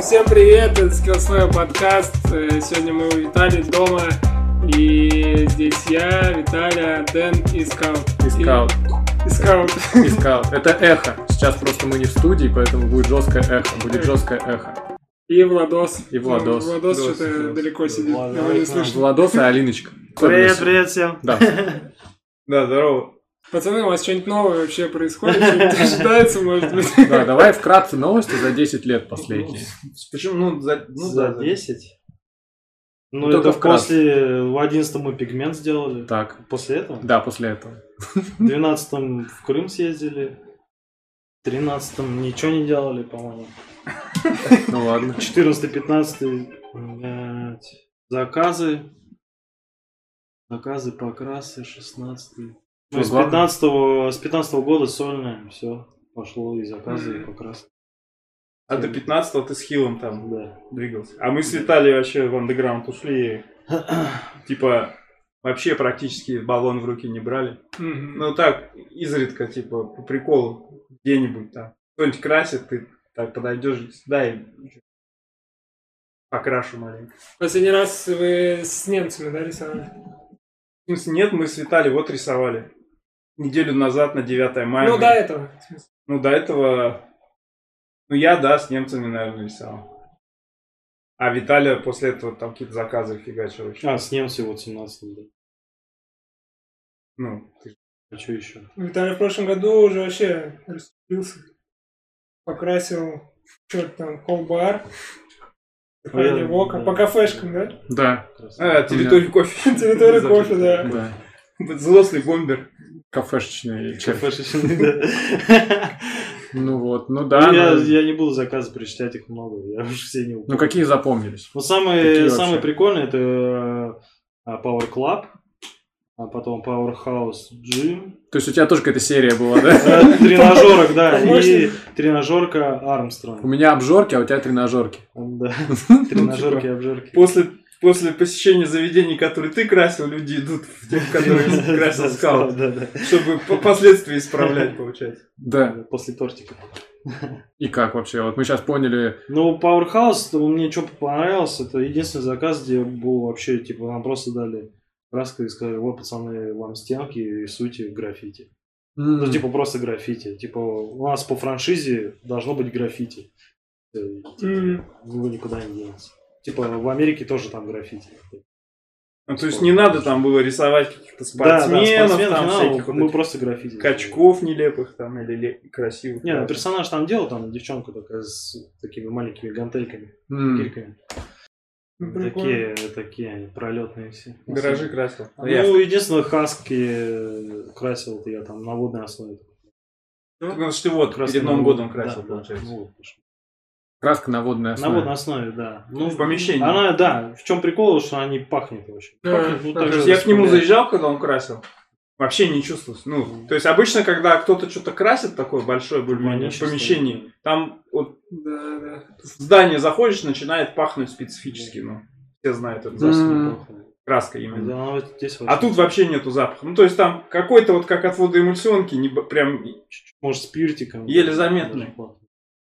Всем привет, это Skillsnow подкаст. Э, Сегодня мы у Виталия дома. И здесь я, Виталия, Дэн и Скаут. И скаут. И Скаут. И скаут. Это эхо. Сейчас просто мы не в студии, поэтому будет жесткое эхо. Будет жесткое эхо. И Владос. И Владос. Ну, Владос Владос, что-то Владос. далеко сидит. Ладно, Его не слышно. Владос и Алиночка. Привет, привет всем. Да. Да, здорово. Пацаны, у вас что-нибудь новое вообще происходит? Что-нибудь ожидается, может быть? Да, давай вкратце новости за 10 лет последние. Почему? Ну, за, ну, За да, 10? Ну, Только это вкратце. после... В 11 мы пигмент сделали. Так, После этого? да, после этого. В 12 в Крым съездили. В 13 ничего не делали, по-моему. Ну ладно. 14-15 блядь, заказы. Заказы, покрасы, 16 ну, с, главное- 15 с 15 года сольное, все. Пошло и заказы, и покрасы. А до 15 ты с Хилом там Да. двигался. А мы с Виталием вообще в андеграунд ушли. Типа, вообще практически баллон в руки не брали. Ну так, изредка, типа, по приколу, где-нибудь там. Кто-нибудь красит, ты так подойдешь, дай покрашу маленько. Последний раз вы с немцами, да, рисовали? В смысле, нет, мы с Виталием вот рисовали. Неделю назад на 9 мая. Ну, мы- до этого. в смысле. Ну, до этого... Ну, я, да, с немцами, наверное, рисовал. А Виталия после этого там какие-то заказы фигачил еще. А, с немцем вот 17 да. Ну, ты А что еще? Виталий в прошлом году уже вообще расступился. Покрасил что-то там, колбар. Я- Вока. По кафешкам, да? Да, А, территорию кофе. Территория кофе, да. да. Взрослый бомбер. Кафешечный. Кафешечный, да. Ну вот, ну да. Ну, я, ну- я не буду заказы перечислять, их много. Я уже все не Ну упомню. какие запомнились? Ну, Какие самые, вообще? самые прикольные это э, Power Club, а потом Powerhouse Gym, То есть у тебя тоже какая-то серия была, да? Тренажерок, да, и тренажерка У Армстронг. меня обжорки, а у тебя тренажерки. Да, тренажерки, обжорки. После, после посещения заведений, которые ты красил, люди идут в тех, которые красил скаут. Да. Чтобы по- последствия исправлять, получается. Да. После тортика. И как вообще? Вот мы сейчас поняли, Ну, Powerhouse, мне что понравилось, это единственный заказ, где был вообще, типа, нам просто дали краску и сказали, вот, пацаны, вам стенки, рисуйте граффити. Ну, типа, просто граффити. Типа, у нас по франшизе должно быть граффити. Э, типа. Его никуда не денется. Типа, в Америке тоже там граффити. Ну, то есть не надо там было рисовать каких-то Да, да, спортсменов, спортсменов там всяких вот мы этих просто граффити. качков нелепых там или ле- красивых. Не, ну персонаж там делал, там девчонка такая с такими маленькими гантельками, м, гирьками. Ну. Такие, такие они, пролетные все. Гаражи красил. Ну, Я- единственное, хаски красил я там на водной основе. Ну, потому что ты вот перед Новым годом красил, да, да, получается. ну, вот. Краска на водной На основе. водной основе, да. Ну, в помещении. Она, да, в чем прикол, что они пахнет очень. Да, Пахнет, ну, так же есть я к нему заезжал, когда он красил. Вообще не чувствовалось. Ну, то есть обычно, когда кто-то что-то красит такое большое более-менее в помещении, там вот Да, да. в здание заходишь, начинает пахнуть специфически, ну, все знают это запах. М. Краска именно. Да, вот здесь А вообще тут вообще нету запаха. Ну, то есть там какой-то вот как от водоэмульсионки, не, прям... может спиртиком. еле заметный. Даже.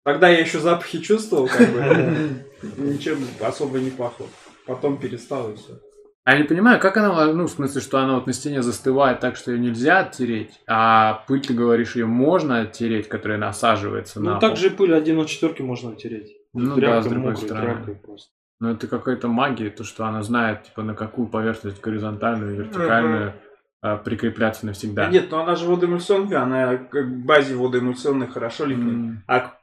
Тогда я еще запахи чувствовал, как бы, ничем особо не пахло. Потом перестал и все. А я не понимаю, как она, ну, в смысле, что она вот на стене застывает так, что ее нельзя оттереть, а пыль, ты говоришь, ее можно оттереть, которая насаживается на Ну, пол. так же пыль 1 на четверке можно оттереть. Ну да, с другой мокрой стороны. просто. Ну, это какая-то магия, то, что она знает, типа, на какую поверхность горизонтальную, вертикальную а, прикрепляться навсегда. Да Нет, ну она же водоэмульсионка, она к базе водоэмульсионной хорошо липнет. М, А к-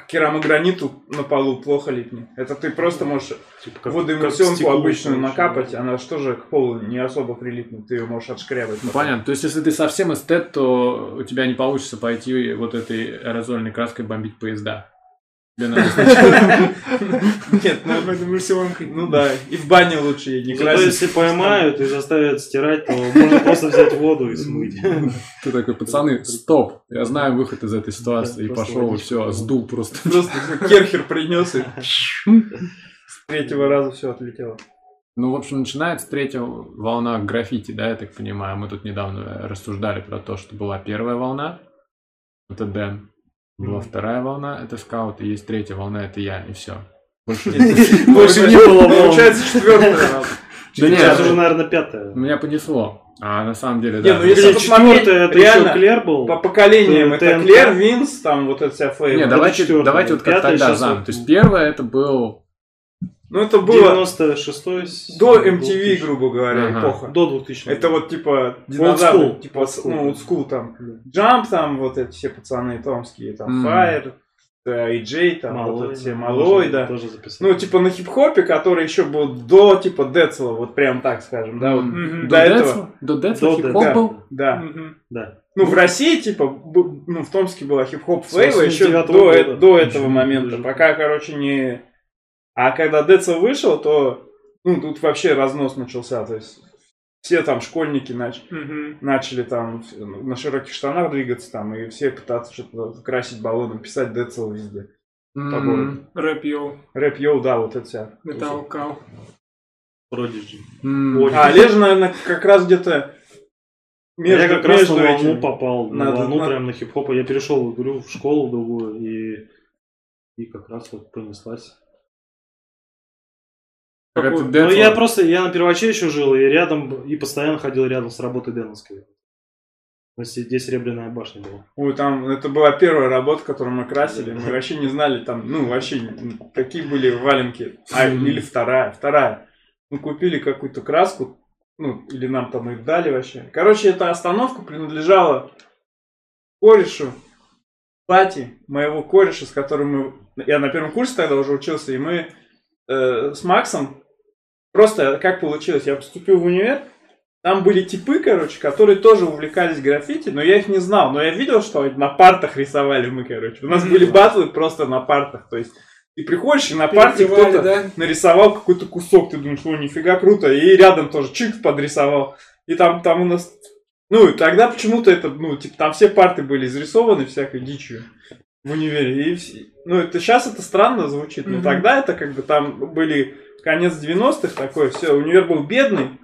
к керамограниту на полу плохо липнет. Это ты просто можешь Типа, как- водоэмульсионку как обычную накапать, да. она что же к полу не особо прилипнет, ты ее можешь отшкрябать. Ну, понятно. То есть, если ты совсем эстет, то у тебя не получится пойти вот этой аэрозольной краской бомбить поезда. Тебе надо сначала- Нет, ну, Водоэмульсионкой. ну да, и в бане лучше ей не Зато красить. если поймают и заставят стирать, то можно просто взять воду и смыть. Ты такой, пацаны, стоп, я знаю выход из этой ситуации. И пошел, все, попил. сдул просто. Просто керхер принес и с третьего раза все отлетело. Ну, в общем, начинается третья волна граффити, да, я так понимаю. Мы тут недавно рассуждали про то, что была первая волна. Это Дэн. Была вторая волна, это скаут, и есть третья волна, это я, и все. Больше Больше не было волн. Получается четвертая. Да Сейчас нет, уже, наверное, пятая. меня понесло. А на самом деле, Не, да. ну если посмотреть, четвертая, это реально, еще Клер был. По поколениям это. Клер, Винс, там вот эта вся фейва. Не, давайте, давайте вот как тогда зам. То есть первое это был... Ну это было 96-й. до MTV, грубо говоря, Ага. эпоха. До 2000 Это вот типа динозавры, типа Old school. ну, old school там. Джамп там, вот эти все пацаны томские, там, Мгм. Fire, э, AJ, там, вот эти все Малой, да. Тоже записал. Ну, типа на хип-хопе, который еще был до, типа, Децела, вот прям так скажем, да, вот Мгм. До до этого. До Децла До хип-хоп Децла. был? да. Мгм. Да. Ну, в России, типа, б- ну, в Томске была хип-хоп флейва еще 89-го до, э- года. до этого момента. Пока, короче, не... А когда Децл вышел, то, ну, тут вообще разнос начался. То есть, все там школьники нач- Мгм. начали там на широких штанах двигаться там, и все пытаться что-то красить баллоном, писать Децл везде. М, Рэп йоу, Рэп йоу, да, вот это вся. металл кал. Prodigy. м. Очень. А Олежа, наверное, как раз где-то между, я как раз на волну этими. попал, на Надо- волну надо- прям на хип-хоп. Я перешел, говорю, в школу другую и и как раз вот понеслась. Это Ну, я просто, я на перваче еще жил, и рядом, и постоянно ходил рядом с работой Деновской. То есть здесь Серебряная башня была. Ой, там, это была первая работа, которую мы красили. Мы вообще не знали, там, ну, вообще, м, какие были валенки. А, или вторая, вторая. Мы купили какую-то краску, ну, или нам там их дали вообще. Короче, эта остановка принадлежала корешу, Пати, моего кореша, с которым мы... Я на первом курсе тогда уже учился, и мы э, с Максом... Просто как получилось, я поступил в универ, там были типы, короче, которые тоже увлекались граффити, но я их не знал. Но я видел, что на партах рисовали мы, короче. У нас были батлы просто на партах. То есть ты приходишь, и на парте кто-то да? нарисовал какой-то кусок. Ты думаешь, о, нифига круто. И рядом тоже чик подрисовал. И там, там у нас... Ну, и тогда почему-то это, ну, типа, там все парты были изрисованы всякой дичью в универе. И Ну, это сейчас это странно звучит, но Мгм. тогда это как бы там были конец 90-х такое, все, универ был бедный,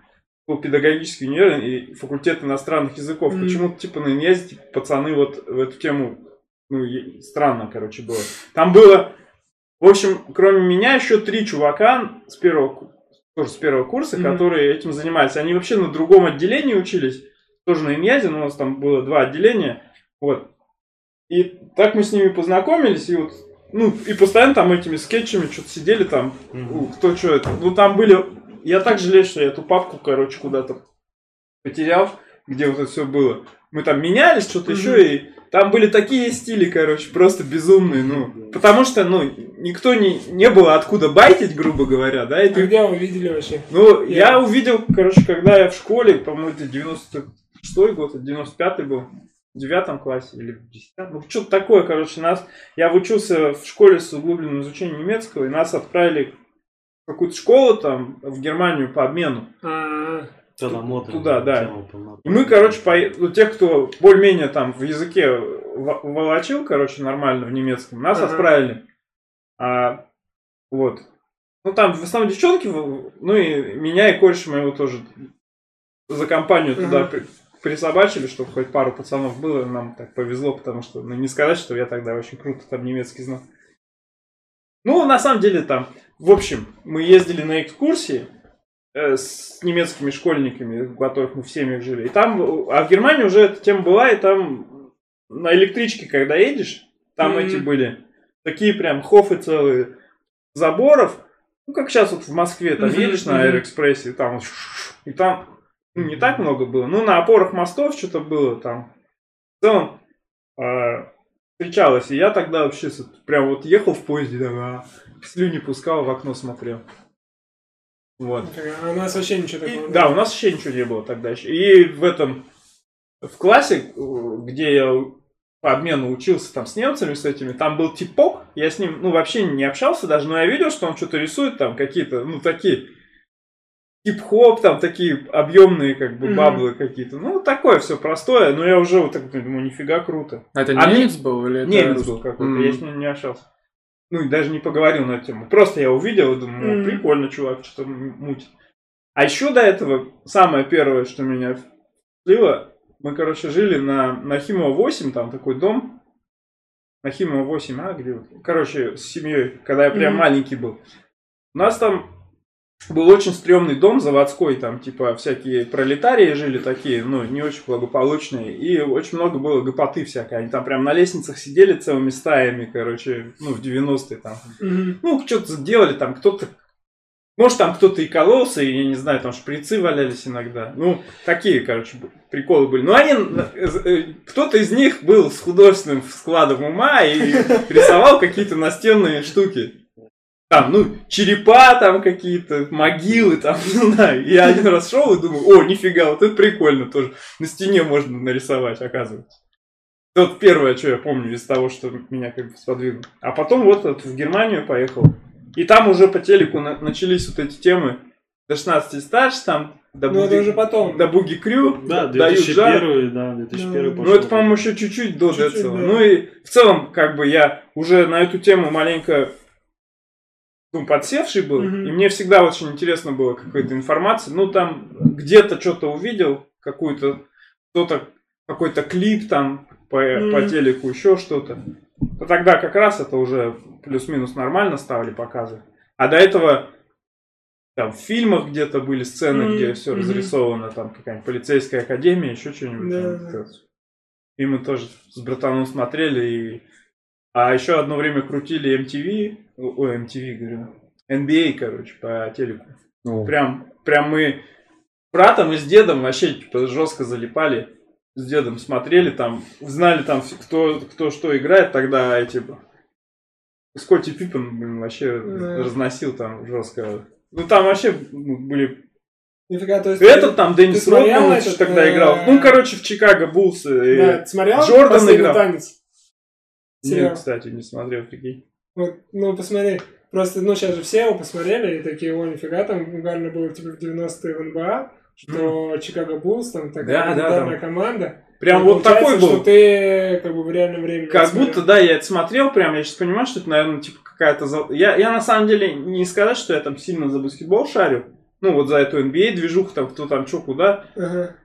был педагогический универ и факультет иностранных языков. Мгм. Почему-то, типа, на иньязе, типа, пацаны вот в эту тему, ну, странно, короче, было. Там было, в общем, кроме меня, еще три чувака с первого, тоже с первого курса, Мгм. которые этим занимались. Они вообще на другом отделении учились, тоже на иньязе, но у нас там было два отделения, вот. И так мы с ними познакомились, и вот, ну, и постоянно там этими скетчами что-то сидели там, ну, кто что это. Ну, там были... Я так жалею, что я эту папку, короче, куда-то потерял, где вот это все было. Мы там менялись, что-то Мгм. еще, и там были такие стили, короче, просто безумные, ну. Потому что, ну, никто не, не было откуда байтить, грубо говоря, да, и ты Когда вы видели вообще? ну, Я- я увидел, короче, когда я в школе, по-моему, это 96-й год, это 95-й был, в девятом классе или в десятом, ну, что-то такое, короче, нас, я учился в школе с углубленным изучением немецкого, и нас отправили в какую-то школу там, в Германию по обмену. Модная Туда, да. И мы, короче, пое- ну, тех, кто более-менее там в языке волочил, короче, нормально в немецком, нас Ага. отправили. А, вот. Ну, там в основном девчонки, ну и меня и кореша моего тоже за компанию туда Ага. При- присобачили, чтобы хоть пару пацанов было, нам так повезло, потому что, ну, не сказать, что я тогда очень круто там немецкий знал. Ну, на самом деле там, в общем, мы ездили на экскурсии, э, с немецкими школьниками, у которых мы в семьях жили. И там, а в Германии уже эта тема была, и там на электричке, когда едешь, там Мгм. эти были такие прям хофы целые заборов. Ну, как сейчас вот в Москве, там Мгм, едешь на. Аэроэкспрессе, и там, и там не так много было. Ну, на опорах мостов что-то было там. В целом, э, встречалось. И я тогда вообще прям вот ехал в поезде, да, а, слюни пускал, в окно смотрел. Вот. а у нас вообще ничего И- такого. да, у нас вообще ничего не было тогда еще. И в этом, в классе, где я по обмену учился там с немцами, с этими, там был типок, я с ним, ну, вообще не общался даже, но я видел, что он что-то рисует там, какие-то, ну, такие, хип-хоп, там, такие объемные, как бы, баблы какие-то. Ну, такое все простое, но я уже вот так думаю, нифига круто. А это А немец был или это Немец русский? был какой-то, М. я с ним не общался. Ну, и даже не поговорил на эту тему. Просто я увидел и думаю, ну, Мгм. прикольно, чувак, что-то мутит. А еще до этого, самое первое, что меня слило, мы, короче, жили на, на Химова 8, там такой дом. Нахимова 8, а, где вот. Короче, с семьей, когда я прям Мгм. маленький был. У нас там был очень стрёмный дом заводской, там, типа, всякие пролетарии жили такие, ну, не очень благополучные, и очень много было гопоты всякой. Они там прям на лестницах сидели целыми стаями, короче, ну, в 90-е там. Мгм. Ну, что-то делали, там кто-то может, там кто-то и кололся, и, я не знаю, там шприцы валялись иногда. Ну, такие, короче, приколы были. Но они, э, э, кто-то из них был с художественным складом ума и рисовал какие-то настенные штуки. Там, ну, черепа там какие-то, могилы там, не знаю. И я один раз шел и думаю, о, нифига, вот это прикольно тоже. На стене можно нарисовать, оказывается. Вот первое, что я помню из того, что меня как бы сподвигло. А потом вот это, в Германию поехал. И там уже по телеку на- начались вот эти темы до 16 и старше, там до Ну, это буги, уже потом. до буги крю, Да, дают жар. 2001, да, 2001 Ну, пошел. Ну, это, по-моему, еще чуть-чуть до Чуть-чуть, Децела. да. Ну и в целом, как бы я уже на эту тему маленько ну, подсевший был, Мгм. и мне всегда очень интересно было какая-то информация. Ну, там где-то что-то увидел, какую-то, кто-то, какой-то клип там по, по Мгм. телеку, еще что-то. То тогда как раз это уже плюс-минус нормально ставили показы. А до этого там в фильмах где-то были сцены, Мгм. где все Мгм. разрисовано, там какая-нибудь полицейская академия, еще что-нибудь. Как- И мы тоже с братаном смотрели. И... А еще одно время крутили MTV, ой, MTV, говорю, NBA, короче, по телеку. Ну, Прям, прям мы братом и с дедом вообще типа, жестко залипали. С дедом смотрели там, знали там, кто, кто что играет тогда, эти... Скотти Пиппен, блин, вообще Да. разносил там жестко. Ну там вообще ну, были... Нифига, то есть... Этот там Деннис ты Родман тогда э, играл. Ну, короче, в Чикаго Буллс. и- Да, ты смотрел Джордан «Последний играл. танец»? Сериал. Нет, кстати, не смотрел, прикинь. Вот, ну, посмотри. Просто, ну, сейчас же все его посмотрели, и такие, о, нифига, там угарно было, типа, в 90-е в НБА, что Чикаго Буллс, там такая Да, да, там. команда. Прям И вот такой был. что ты, как бы, в реальном времени Как смотрел. будто, да, я это смотрел прям, я сейчас понимаю, что это, наверное, типа какая-то... за- Я, я на самом деле не сказать, что я там сильно за баскетбол шарю. Ну, вот за эту NBA движуху, там, кто там, что, куда. Ага.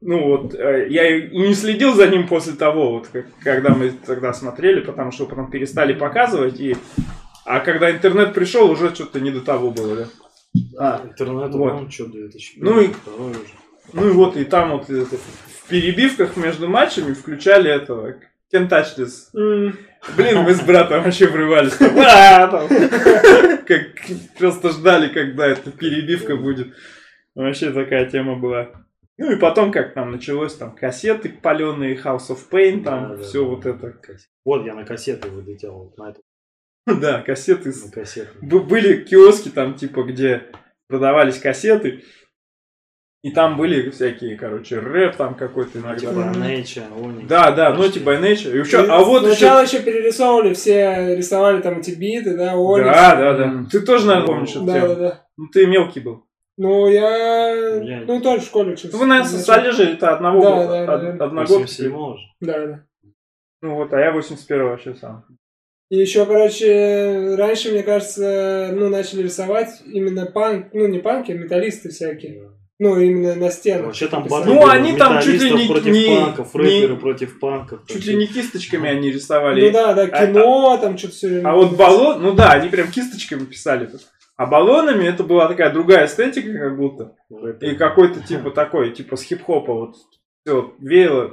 Ну, вот, э, я и не следил за ним после того, вот, как- когда мы тогда смотрели, потому что потом перестали показывать, и... А когда интернет пришел, уже что-то не до того было, да? А, Интернет, вот. ну, что, 2001 Ну и- уже. Ну и вот, и там вот это, в перебивках между матчами включали этого this. М, Блин, мы с братом вообще врывались. там, «А, там». Как просто ждали, когда эта перебивка будет. Вообще такая тема была. Ну и потом, как там началось, там кассеты паленые, House of Pain, там Да, да, все да. вот это. Вот я на кассеты вылетел, вот на эту Да, кассеты. на кассеты. Были киоски там, типа, где продавались кассеты. И там были всякие, короче, рэп там какой-то иногда. Типа. Nature. Да, да, ну типа Nature. И еще, а вот еще... Сначала еще перерисовывали, все рисовали там эти биты, да, Оникс. Да, да, да. Ты тоже, наверное, помнишь эту Да, да, да. Ну, ты мелкий был. Ну, я... Я- Ну, тоже в школе учился. Ну, Вы, наверное, состали же это одного Да, года. да, од-. 87 же. Да, да. Ну вот, а я 81 вообще сам. И еще, короче, раньше, мне кажется, ну, начали рисовать именно панк, ну, не панки, а металлисты всякие. Ну, именно на стенах. Вообще там писали. батл Ну, они там чуть ли не- против не- панков, не- рэперы против панков. Чуть ли не кисточками они рисовали. Ну, да, да, кино, там что-то все время. А вот баллон, ну да, они прям кисточками писали. тут. А баллонами это была такая другая эстетика, как будто. И какой-то типа такой, типа с хип-хопа вот все веяло.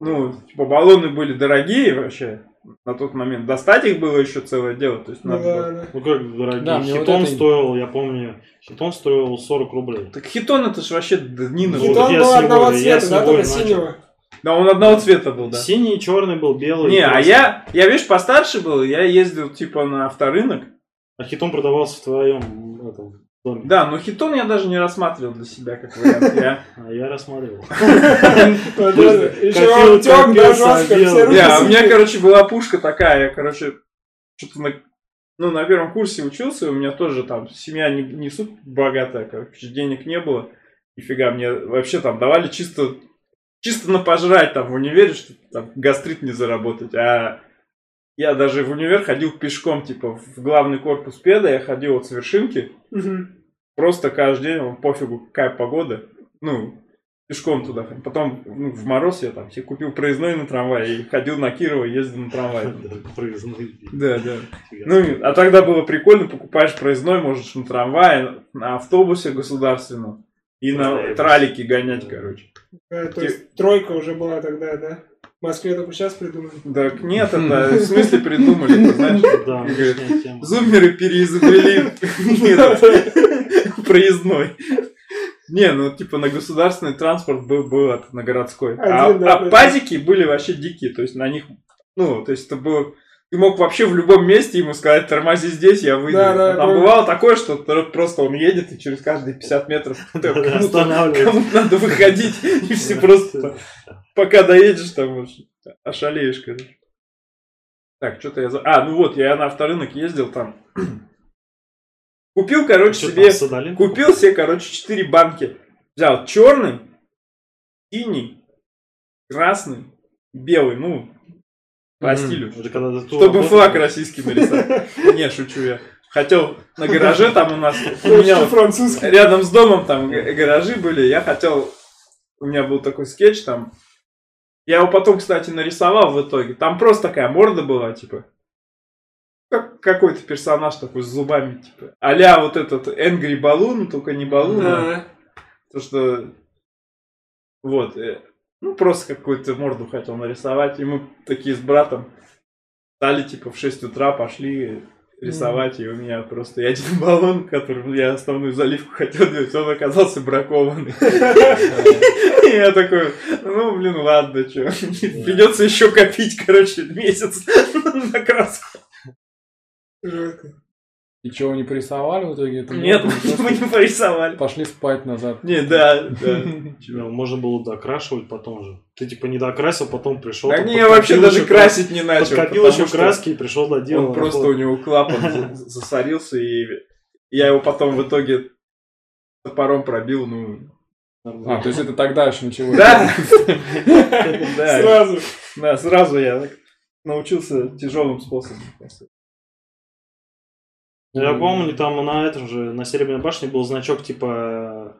Ну, типа баллоны были дорогие вообще на тот момент. Достать их было еще целое дело. То есть Ну, надо да, было- да. Ну как дорогие. Да, мне вот хитон это- стоил, я помню, хитон стоил 40 рублей. Так хитон это же вообще днина Вот И был. одного цвета, да, только синего. Да, он одного цвета был, да. Синий, черный был, белый. Не, а я, я, видишь, постарше был, я ездил, типа, на авторынок. А хитон продавался в твоем этом, доме. Да, но хитон я даже не рассматривал для себя как вариант. Я, А я рассматривал. Еще темно, копил, жестко, все руки а у меня, короче, была пушка такая, я, короче, что-то на, ну, на первом курсе учился, у меня тоже там семья не, не супер богатая, короче, денег не было. Нифига, мне вообще там давали чисто, чисто на пожрать там в универе, что там гастрит не заработать, а я даже в универ ходил пешком, типа, в главный корпус педа, я ходил вот с вершинки, Мгм. Просто каждый день, ну, пофигу, какая погода. Ну, пешком туда. Потом ну, в мороз я там себе купил проездной на трамвай и ходил на Кирово, ездил на трамвае. Проездной. Да, да. Ну, а тогда было прикольно, покупаешь проездной, можешь на трамвае, на автобусе государственном и на тралике гонять, короче. Э, То есть тройка уже была тогда, да? В Москве только сейчас придумали. Так нет, это в смысле придумали, ты знаешь? Да. Зумеры переизобрели проездной. Не, ну типа на государственный транспорт был, был это, на городской. А, Один, да, а да. пазики были вообще дикие, то есть на них, ну, то есть это было... Ты мог вообще в любом месте ему сказать, тормози здесь, я выйду. Да, да, А Там да. бывало такое, что просто он едет и через каждые 50 метров кому-то надо выходить, и все просто пока доедешь, там ошалеешь, короче. Так, что-то я... за- А, ну вот, я на авторынок ездил там. Купил, короче, себе... Купил себе, короче, 4 банки. Взял черный, синий, красный, белый, ну, по стилю. Чтобы флаг российский нарисовать. Не, шучу я. Хотел на гараже там у нас... У меня французский. рядом с домом там га- гаражи были. Я хотел... У меня был такой скетч там. Я его потом, кстати, нарисовал в итоге. Там просто такая морда была, типа. Как какой-то персонаж такой с зубами, типа. Аля вот этот Angry Balloon, только не Да. то, что... Вот. Ну, просто какую-то морду хотел нарисовать. И мы такие с братом стали, типа, в 6 утра пошли рисовать. И у меня просто и один баллон, которым я основную заливку хотел делать, он оказался бракованный. И я такой, ну, блин, ладно, что. Придется еще копить, короче, месяц на краску. Жестко. И чего, не порисовали в итоге? Это Нет, мы просто не порисовали. Пошли спать назад. Не, да, да. Можно было докрашивать потом же. Ты типа не докрасил, потом пришел. Да не, я вообще даже красить не начал. Подкопил еще краски и пришел доделал. Он просто у него клапан за- засорился, и я его потом в итоге топором пробил, ну... А, то есть это тогда еще началось. Да! Сразу. да, сразу я научился тяжелым способом. Я помню, там на этом же, на Серебряной башне был значок типа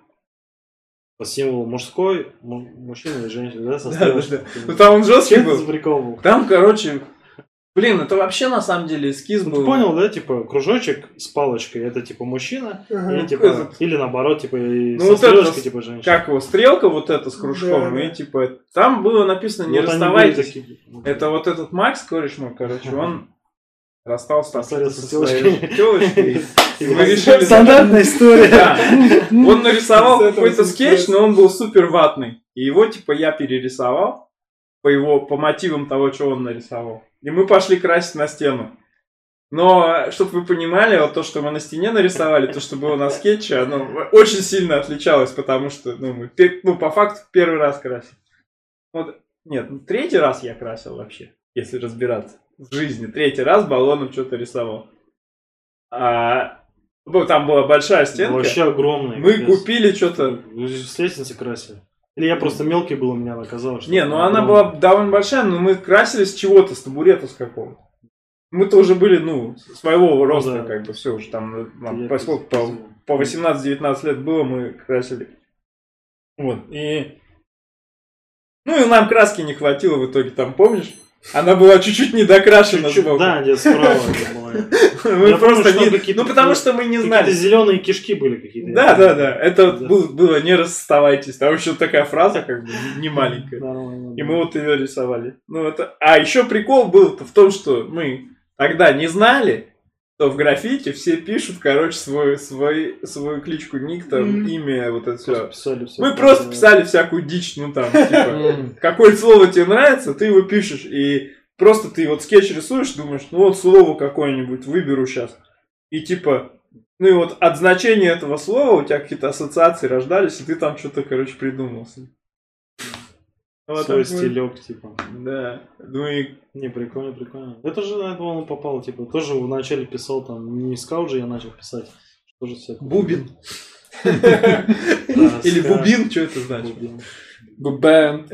по символу мужской, му- мужчина или женщина, да, со Да, стрелочкой. да, Ну там он жесткий это за был. прикол был? Там, короче, блин, это вообще на самом деле эскиз Ну, был. ты понял, да, типа, кружочек с палочкой, это типа мужчина, Ага. или, типа, этот- или наоборот, типа, и Ну, со вот это стрелочкой, с- типа, женщина. Как его, стрелка вот эта с кружком, Да, и да. типа, там было написано не Вот расставайтесь. такие. Это вот этот Макс, кореш мой, короче, он расстался там Поссорился с тёлочкой. тёлочкой. И Мы решили- Стандартная история. Да. Он нарисовал какой-то скетч, но он был супер ватный. И его, типа, я перерисовал по его, по мотивам того, что он нарисовал. И мы пошли красить на стену. Но, чтобы вы понимали, вот то, что мы на стене нарисовали, то, что было на скетче, оно очень сильно отличалось, потому что, ну, мы, ну, по факту, первый раз красили. Вот, нет, ну, третий раз я красил вообще, если разбираться. В жизни. Третий раз баллоном что-то рисовал. А, ну, там была большая стенка. Вообще огромный. Мы капец. купили что-то. С лестницы красили. Или я просто мелкий был, у меня оказалось. что Не, ну она была довольно большая, но мы красили с чего-то, с табурета с какого-то. Мы-то уже были, ну, своего роста, да. как бы, все уже там, нам поскольку по, по 18-19 лет было, мы красили. Вот, и... Ну, и нам краски не хватило в итоге, там, помнишь? Она была чуть-чуть недокрашена Чуть-чуть, сбоку. Да, где справа было. Мы Я помню, просто что не... Ну, потому что мы не знали. зеленые кишки были какие-то. Да, помню. да, да. Это Да. был- было не расставайтесь. Там еще такая фраза, как бы, не маленькая. Нормально, И мы вот ее рисовали. Ну, это... А еще прикол был в том, что мы тогда не знали, что в граффити все пишут, короче, свой, свой, свою кличку, ник, там, Мгм. имя, вот это все. писали. Мы просто писали всякую дичь, ну там, типа, какое слово тебе нравится, ты его пишешь, и просто ты вот скетч рисуешь, думаешь, ну вот слово какое-нибудь выберу сейчас. И типа, ну и вот от значения этого слова у тебя какие-то ассоциации рождались, и ты там что-то, короче, придумался. Вот Свой такой- стилек, типа. Да. Ну и Не, прикольно, прикольно. Это же на этого он попал, типа, тоже вначале писал там, не скаут же я начал писать, что же все. бубин. Или бубин, что это значит? Бубен.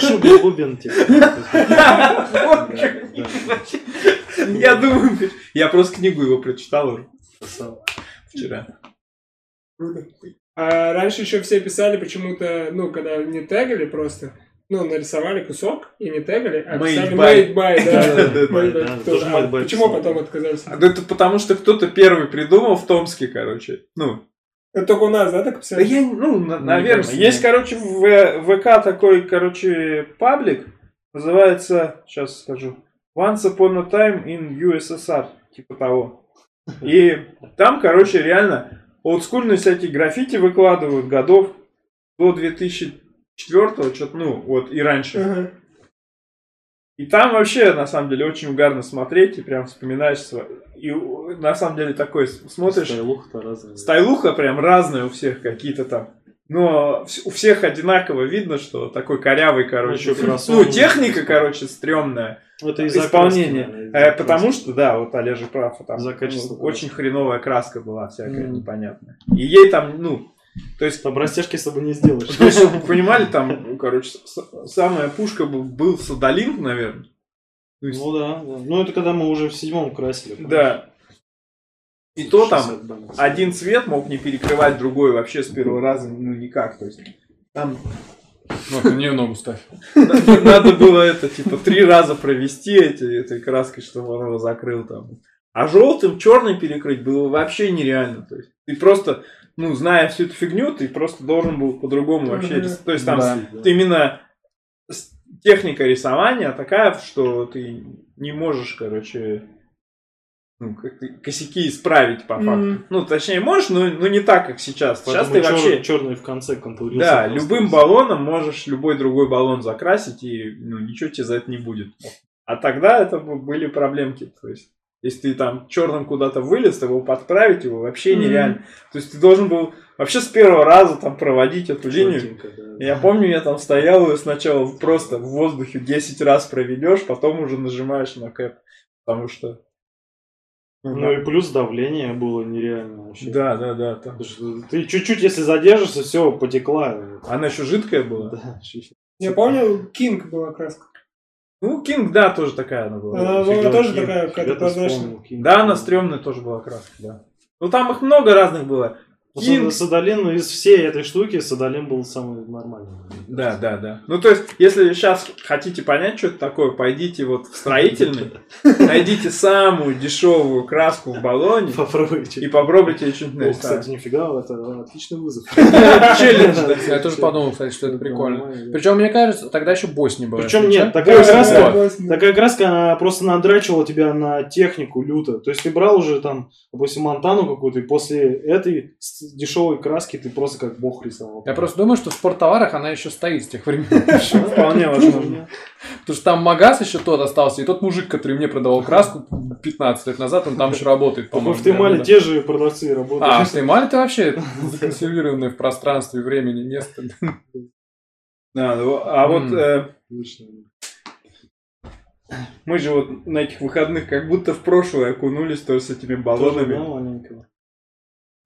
Шубин, бубен, типа. Я думаю, я просто книгу его прочитал вчера. А раньше еще все писали почему-то, ну, когда не тегали просто, ну, нарисовали кусок и не тегали, а Made писали by. made by, да. Да, тоже made by Почему потом отказались? А, да это потому, что кто-то первый придумал в Томске, короче. Ну, Это только у нас, да, так да писали? я, ну, наверное. Есть, короче, в В- ВК такой, короче, паблик. Называется, сейчас скажу, Once Upon a Time in USSR. Типа того. И там, короче, реально олдскульные всякие граффити выкладывают годов до 2004 что-то, ну, вот, и раньше. Ага. И там вообще, на самом деле, очень угарно смотреть, и прям вспоминаешь, сво- и на самом деле такой смотришь, Стайлуха-то разная. стайлуха прям разная у всех какие-то там. Но у всех одинаково видно, что такой корявый, короче. Ну, кроссовки. техника, короче, стрёмная. Это из-за Исполнение. краски, наверное, Э, из-за потому краски. что, да, вот Олежа прав. Там За качество ну, очень хреновая краска была всякая Мгм. непонятная. И ей там, ну, то есть Там растяжки с собой не сделаешь. то есть, вы понимали, там, ну, короче, самая пушка был, Садалин, наверное. Ну да, да. Ну это когда мы уже в седьмом красили. да. И то там 60 банок. один цвет мог не перекрывать другой вообще с первого раза, ну никак. То есть там Ну, ты не ногу ставь. надо надо было это типа три раза провести эти, этой краской, чтобы он его закрыл там. А желтым, черный перекрыть было вообще нереально. То есть ты просто, ну, зная всю эту фигню, ты просто должен был по-другому вообще. То есть там Да. ты именно техника рисования такая, что ты не можешь, короче, ну, косяки исправить по факту. Мгм. Ну, точнее, можешь, но, но не так, как сейчас. Сейчас Поэтому ты чер- вообще... черный в конце контурился. Да, любым баллоном можешь любой другой баллон закрасить, и ну, ничего тебе за это не будет. А тогда это были проблемки. То есть, если ты там черным куда-то вылез, то его подправить его вообще Мгм. нереально. То есть ты должен был вообще с первого раза там проводить эту линию. Четенько, да. Я помню, я там стоял и сначала просто в воздухе 10 раз проведешь, потом уже нажимаешь на кэп. Потому что... Ну и плюс давление было нереально вообще. да, да, да. там. Ты чуть-чуть, если задержишься, все, потекла. Она еще жидкая была. Да. Я помню, Кинг была краска. Ну, Кинг, да, тоже такая она была. Она была тоже Кинг. такая, ты прозрачная. Да, она стрёмная тоже была краска, да. Ну там их много разных было. Ну, Кинг. Сад- Садалин, ну, из всей этой штуки, Садалин был самый нормальный. Да, да, да. Ну то есть, если сейчас хотите понять, что это такое, пойдите вот в строительный, найдите самую дешевую краску в баллоне Попробуйте. и попробуйте что-нибудь нарисовать. кстати, нифига, это отличный вызов. Челлендж, да. Я тоже подумал, кстати, что это прикольно. Причем, мне кажется, тогда еще Bosny не было. Причем нет, такая краска. Такая краска, она просто надрачивала тебя на технику люто. То есть ты брал уже там, допустим, Монтану какую-то, и после этой с- дешевой краски ты просто как бог рисовал. Я просто думаю, что в спорттоварах она еще стоит с тех времен. Вполне возможно. Потому что там магаз еще тот остался, и тот мужик, который мне продавал краску 15 лет назад, он там еще работает, по-моему. в Тимале Да. те же продавцы работают. А, в Тимале ты вообще законсервированное в пространстве, времени, место. Да, ну, а вот э, мы же вот на этих выходных как будто в прошлое окунулись тоже с этими Тоже, баллонами. да, маленького.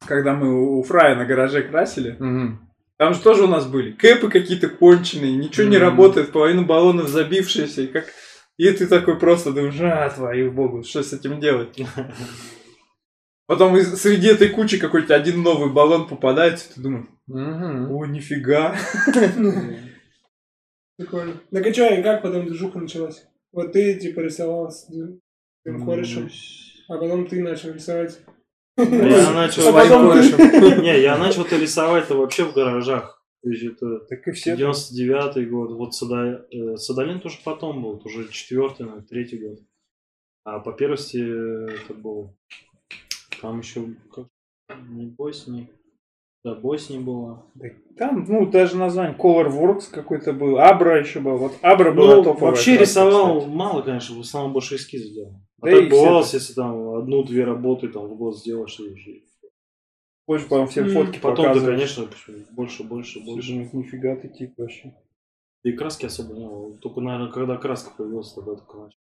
Когда мы у Фрая на гараже красили, Мгм. Там же тоже у нас были кэпы какие-то конченые, ничего не Мгм. работает, половина баллонов забившиеся, и как... И ты такой просто думаешь, а, твою богу, что с этим делать? Потом из- среди этой кучи какой-то один новый баллон попадается, и ты думаешь, Мгм. о, нифига. Прикольно. Так и что, и как потом движуха началась? Вот ты, типа, рисовал с своим корешем, а потом ты начал рисовать. Я начал... А потом Не, я начал-то рисовать-то вообще в гаражах. То есть это Так и все. 99-й год. Вот Сада- э, Садалин тоже потом был, уже четвертый, третий год. А по первости это был... Там еще как... не Босни. Да, Босни было. Там, ну, даже название Colorworks какой-то был, Абра еще был. Вот Абра была Ну, топовая. вообще рисовал кстати. мало, конечно, в основном больше эскизы делал. А Да так бывало, это- если там одну-две работы там в год сделаешь, и Позже, по-моему, все М. фотки потом, да, конечно, больше, больше, больше. думают, нифига ты тип вообще. И краски особо не было. Только, наверное, когда краска появилась, тогда только начал.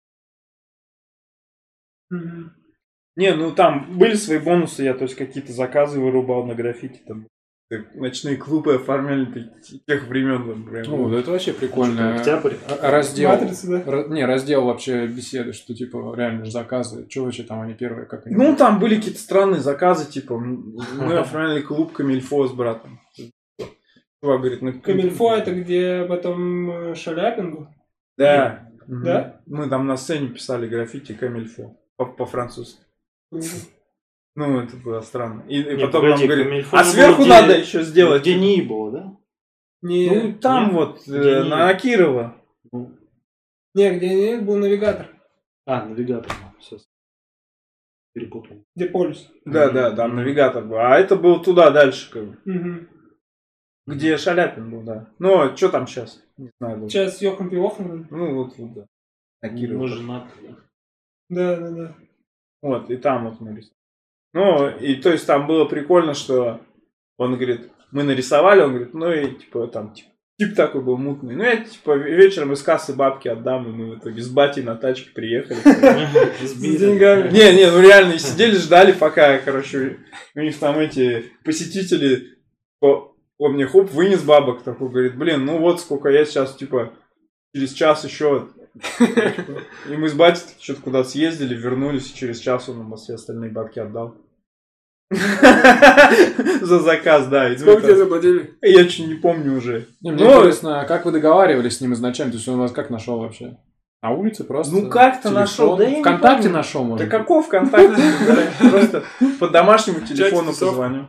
Не, ну там были свои бонусы, я то есть какие-то заказы вырубал на граффити там. Ночные клубы оформляли те- тех времен. прям. Ну, вот это вообще прикольно. Октябрь. Раздел. Матрица, да? Ра- Не, раздел вообще беседы, что типа реально же заказы. Что вообще там они первые, как они? Ну, там были какие-то странные заказы, типа, мы оформляли клуб Камильфо с братом. Чувак говорит, ну... Камильфо это где потом э, Шаляпин был? Да. Да? Мы там на сцене писали граффити Камильфо по- по-французски. Ну, это было странно. И, и Нет, потом погоди, нам говорит, Камильфо а сверху было, надо где- еще сделать. Где НИИ было, да? Не, Ну, там Нет? вот, э, Где на Кирова. Ну, не, где не был навигатор, А, навигатор. Сейчас. Перепутал. где полюс. Да, да, там навигатор был. А это был туда дальше, как бы. Мгм. Где Шаляпин был, да. Ну, а что там сейчас? Не знаю. даже. Сейчас Йохан Пивохан. вроде. Ну, вот, вот, да. На Кирова. Мы женаты. Да, да, да. Вот, и там вот мы рисовали. Ну, и то есть там было прикольно, что он говорит, мы нарисовали, он говорит, ну и типа там, типа, тип такой был мутный. Ну, я типа вечером из кассы бабки отдам, и мы в итоге с батей на тачке приехали. С деньгами. Не, не, ну реально, и сидели, ждали, пока, короче, у них там эти посетители, по- он мне хоп, вынес бабок, такой, говорит, блин, ну вот сколько я сейчас, типа, через час еще. И мы с батей что-то куда-то съездили, вернулись, и через час он нам все остальные бабки отдал. За заказ, да. Сколько тебе заплатили? Я что не помню уже. Не, мне Ну, интересно, а как вы договаривались с ним изначально? То есть он вас как нашел вообще? На улице просто? Ну, как-то нашел, да Вконтакте нашел, Да может? быть? какого ВКонтакте? Да, Просто по домашнему телефону позвоню.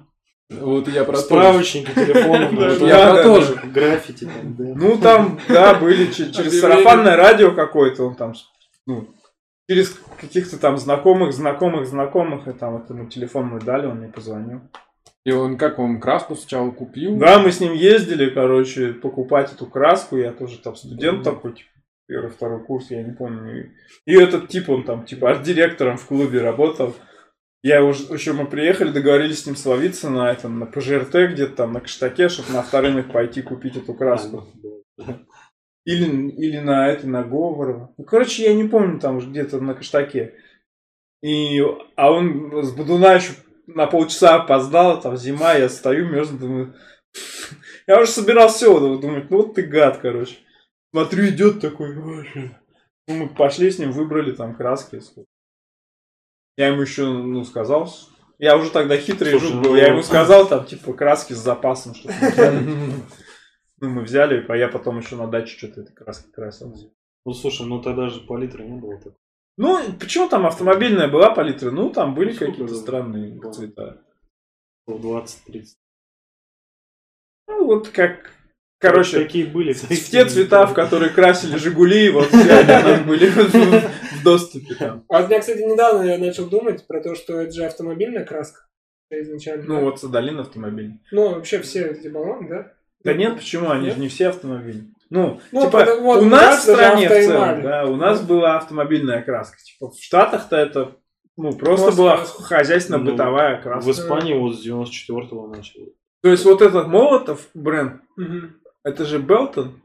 Вот я про. Справочники да, я про да, то да. же. Граффити там, да. Ну, там, да, были че- через сарафанное радио какое-то, он там, ну, через каких-то там знакомых, знакомых, знакомых, и там вот ему телефон мой дали, он мне позвонил. И он как, он краску сначала купил? Да, мы с ним ездили, короче, покупать эту краску, я тоже там студент такой, типа, первый, второй курс, я не помню. И, и этот тип, он там, типа, арт-директором в клубе работал. Я уже, еще мы приехали, договорились с ним словиться на этом, на ПЖРТ где-то там, на Каштаке, чтобы на авторынок пойти купить эту краску. Или, или на это, на Говорова. Ну, короче, я не помню, там уже где-то на Каштаке. И, а он с Будуна еще на полчаса опоздал, там зима, я стою, мерзну, думаю... Я уже собирал все, думать, ну вот ты гад, короче. Смотрю, идет такой. «Ой, Ну, мы пошли с ним, выбрали там краски. Я ему еще, ну, сказал. Я уже тогда хитрый Слушай, жук ну- был. Я ему сказал, там, типа, краски с запасом, чтобы мы взяли. Ну, мы взяли, а я потом еще на даче что-то этой краской красил. Ну слушай, ну тогда же палитры не было так. Ну, почему там автомобильная была палитра? Ну, там были Сколько какие-то странные цвета. 20-30. Ну, вот как... Короче, какие были. те цвета, в которые красили Жигули, вот все они были в в доступе там. А вот я, кстати, недавно я начал думать про то, что это же автомобильная краска изначально. Ну, вот Садалин автомобиль. Ну, вообще все эти баллоны, да? Да нет, почему? Они Нет? же не все автомобили. Ну, Ну, типа, потому- вот у нас в стране в целом, да, у нас была автомобильная краска. Типа, в Штатах-то это, ну, просто Просто была краска. хозяйственно-бытовая В краска. Испании вот с 94-го начали. То есть, вот этот Молотов бренд, Мгм. это же Белтон,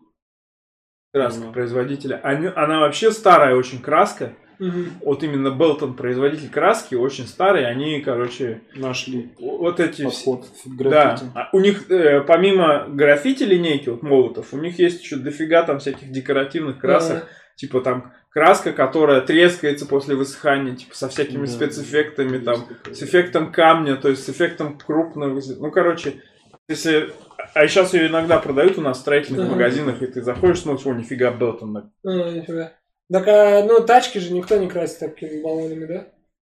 краска Ну. производителя. Они- она вообще старая очень краска. Мгм. Вот именно Белтон производитель краски, очень старый. Они, короче, Нашли вот эти подход в Да, граффити. а у них э, помимо граффити линейки, вот молотов, у них есть еще дофига там всяких декоративных красок, типа там краска, которая трескается после высыхания, типа со всякими Да, спецэффектами, есть там, с эффектом камня, то есть с эффектом крупного, ну, короче, если... А сейчас ее иногда продают у нас в строительных Ага. магазинах, и ты заходишь, смотришь, о, нифига, Белтон. А, нифига. Так, а, ну, тачки же никто не красит такими баллонами, да?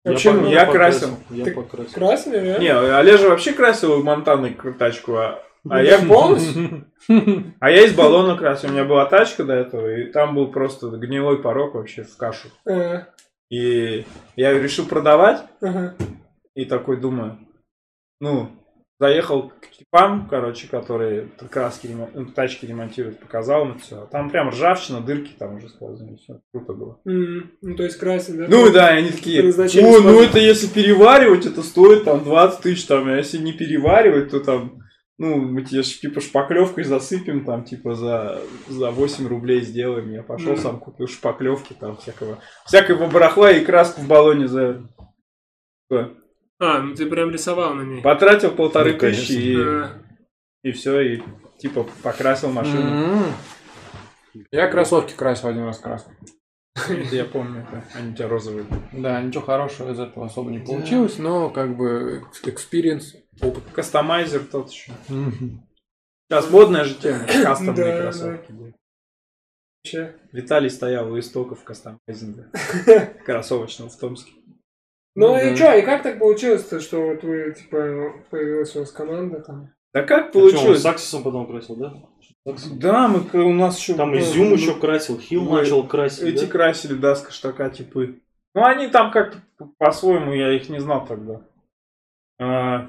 Вообще, по- ну, я красил. Я Ты покрасил. Красили, реально? Не, Олежа вообще красил Монтаной тачку, а, а я полностью? А я из баллона красил. У меня была тачка до этого, и там был просто гнилой порог вообще в кашу. И я решил продавать, и такой думаю, ну, заехал к типам, короче, которые краски, ремон- ну, тачки ремонтируют, показал им все. Там прям ржавчина, дырки там уже сквозные, все круто было. М, Ну, то есть красили, да? Ну да, они такие, ой, ну сквозит». это если переваривать, это стоит там 20 тысяч, там, а если не переваривать, то там, ну, мы тебе типа шпаклевкой засыпем, там, типа за, за 8 рублей сделаем. Я пошел Мгм. сам купил шпаклевки, там, всякого, всякого барахла и краску в баллоне за... А, ну ты прям рисовал на ней. Потратил полторы Ну, конечно. тысячи и... А, И все, и типа покрасил машину. М. Я кроссовки красил один раз краской. Это Я помню, это. они у тебя розовые. Да, ничего хорошего из этого особо не получилось, но как бы experience, опыт. Кастомайзер тот еще. Сейчас модная же тема, кастомные Да, кроссовки. Вообще. Виталий стоял у истоков кастомайзинга кроссовочного в Томске. Ну, Ну, и да. что, и как так получилось-то, что вот вы, типа, появилась у вас команда там? Да как А что, он получилось? с Аксисом потом красил, да? Аксис. Да, мы у нас еще... Там изюм еще красил, хил начал красить. Эти да? красили, да, с каштака типы. Ну, они там как-то по-своему, я их не знал тогда. А,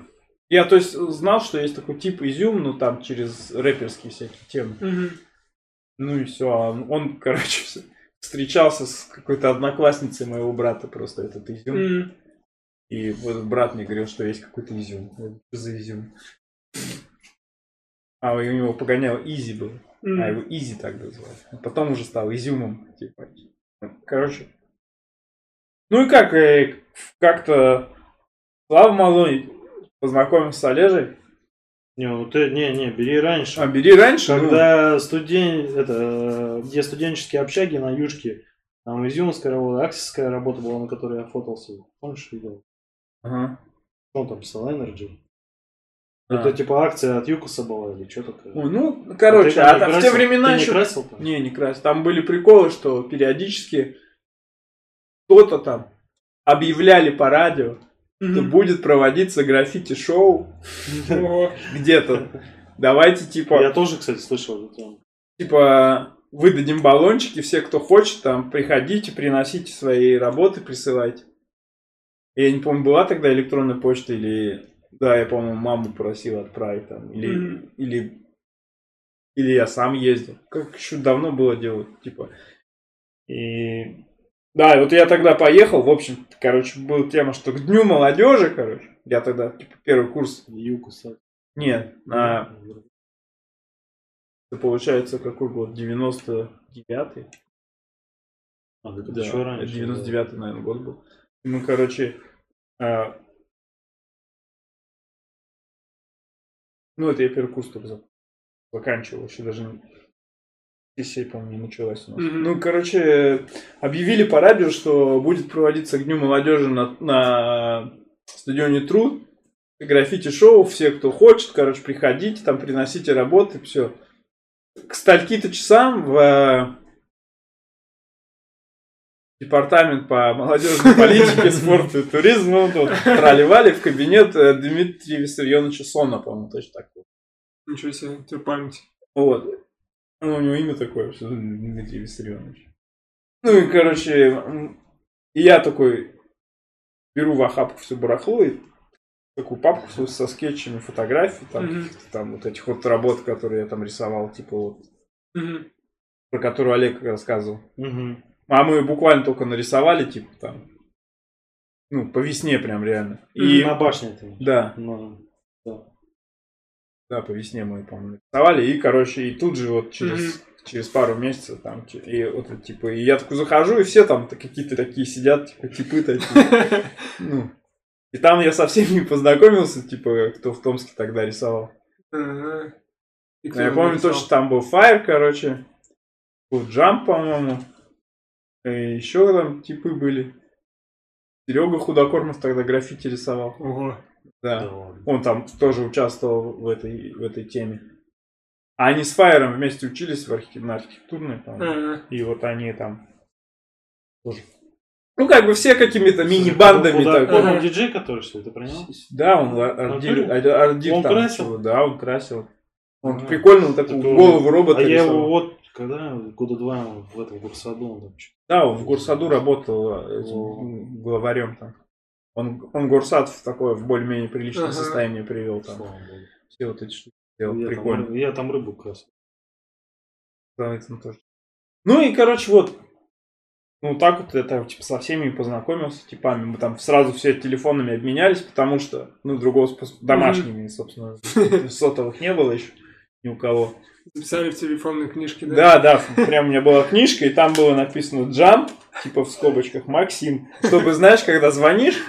Я, то есть, знал, что есть такой тип изюм, ну, там, через рэперские всякие темы. Ну и все. Он, короче, всё- встречался с какой-то одноклассницей моего брата, просто этот изюм. Мгм. И вот брат мне говорил, что есть какой-то изюм. Что за изюм? А у него погонял Изи был. А Мгм. его Изи тогда звали. А потом уже стал изюмом. Типа. Короче. Ну и как, э, как-то Слава Малой познакомился с Олежей. Не, ну ты, не, не, бери раньше. А, бери раньше. ну. Когда студен... это, где студенческие общаги на Южке, там изюмская работа, аксисская работа была, на которой я фотался. Помнишь, видел? Ага. Он там писал? Energy. А. Это типа акция от Юкоса была или что такое? Ой, ну, короче, А а, там не в те времена Ты не еще... красил там? Не, не красил. Там были приколы, что периодически кто-то там объявляли по радио, Мгм. будет проводиться граффити-шоу где-то. Давайте, типа, Я тоже, кстати, слышал эту тему. типа, выдадим баллончики, все, кто хочет, там, приходите, приносите свои работы, присылайте. Я не помню, была тогда электронная почта или... Да, я, по-моему, маму просил отправить там. Или, Мгм. или, или я сам ездил. Как еще давно было дело, типа. И... Да, и вот я тогда поехал, в общем, короче, была тема, что к Дню молодежи, короче, я тогда, типа, первый курс, Юкоса. нет, а, это получается какой год, 99-й? А, это Да, еще раньше. это 99-й, наверное, год был. Мы, короче, а, ну, это я первый курс только за- заканчивал, еще даже не- сессия, по-моему, началась у нас. Ну, короче, объявили по радио, что будет проводиться к Дню молодежи на, на стадионе Труд. Граффити-шоу, все, кто хочет, короче, приходите, там приносите работы, все. К стальки-то часам в э, департамент по молодежной политике, спорту и туризму тут проливали в кабинет э, Дмитрия Виссарионовича Сона, по-моему, точно так. вот. Ничего себе, ты память. Вот. Ну, у него имя такое, что Дмитрий Виссарионович. Ну и, короче, и я такой беру в охапку все барахло и такую папку со, со скетчами, фотографий, там, каких-то там вот этих вот работ, которые я там рисовал, типа вот, Мгм. про которую Олег рассказывал. Мгм. А мы буквально только нарисовали, типа там, ну, по весне прям реально. И, На башне это. да, Ну, да, по весне мы, по-моему, нарисовали. И, короче, и тут же вот через, через пару месяцев там, и вот типа, и я такой захожу, и все там какие-то такие сидят, типа, типы такие. Ну, и там я со всеми не познакомился, типа, кто в Томске тогда рисовал. Ага. И кто я помню написал? точно, там был Fire, короче, был Jump, по-моему, и еще там типы были. Серега Худокормов тогда граффити рисовал. Ого. Да. да. Он там тоже участвовал в этой, в этой теме. А они с Файером вместе учились в архи- на архитектурной, по-моему. Ага. И вот они там тоже. Ну, как бы все какими-то мини-бандами. Куда- так. куда- диджей, который что, ты про него? Да, он Натуре? ар- ардир Он там красил? чего, Да, он красил. Он А. прикольно вот такую Так он- голову робота А я рисовал. его вот, когда, года два в этом Гурсаду, он там Да, он в Горсаду работал э, этим, главарем там. Он, он Горсад в такое, в более-менее приличное Ага. состояние привел там. слава богу. Все вот эти штуки сделал. Я Прикольно. там, я там рыбу красил. Да, это тоже. Ну и, короче, вот. Ну, так вот это, типа, со всеми познакомился, типами. Мы там сразу все телефонами обменялись, потому что, ну, другого способа, домашними, собственно, сотовых не было еще ни у кого. Записали в телефонной книжке, да? Да, да, прям у меня была книжка, и там было написано Jump, типа в скобочках Максим, чтобы, знаешь, когда звонишь,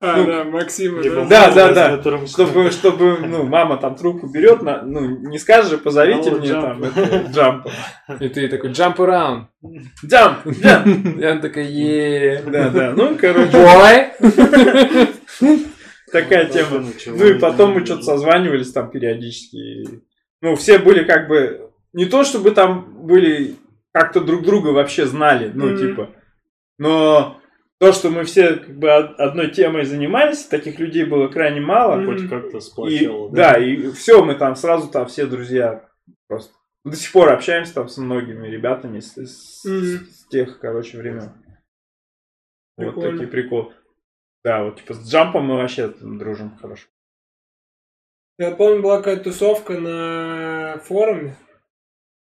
А, Ну, да, Максима, да. Да, да. Чтобы, чтобы, ну, мама там трубку берет, на, ну, не скажешь же, позовите мне Джамп. там это, джамп. И ты такой, jump around. Джамп, джамп. И он такой, е Да, да, ну, короче, Boy! такая Да, тема. Ну и потом мы что-то созванивались там периодически. Ну, все были как бы... Не то, чтобы там были как-то друг друга вообще знали, ну, типа. Но то, что мы все как бы од- одной темой занимались, таких людей было крайне мало. Хоть как-то И, сплощало. да, и все, мы там сразу там все друзья просто. До сих пор общаемся там с многими ребятами с, с- Мгм. с тех, короче, времен. Вот такие приколы. Да, вот типа с джампом мы вообще дружим хорошо. Я помню, была какая-то тусовка на форуме.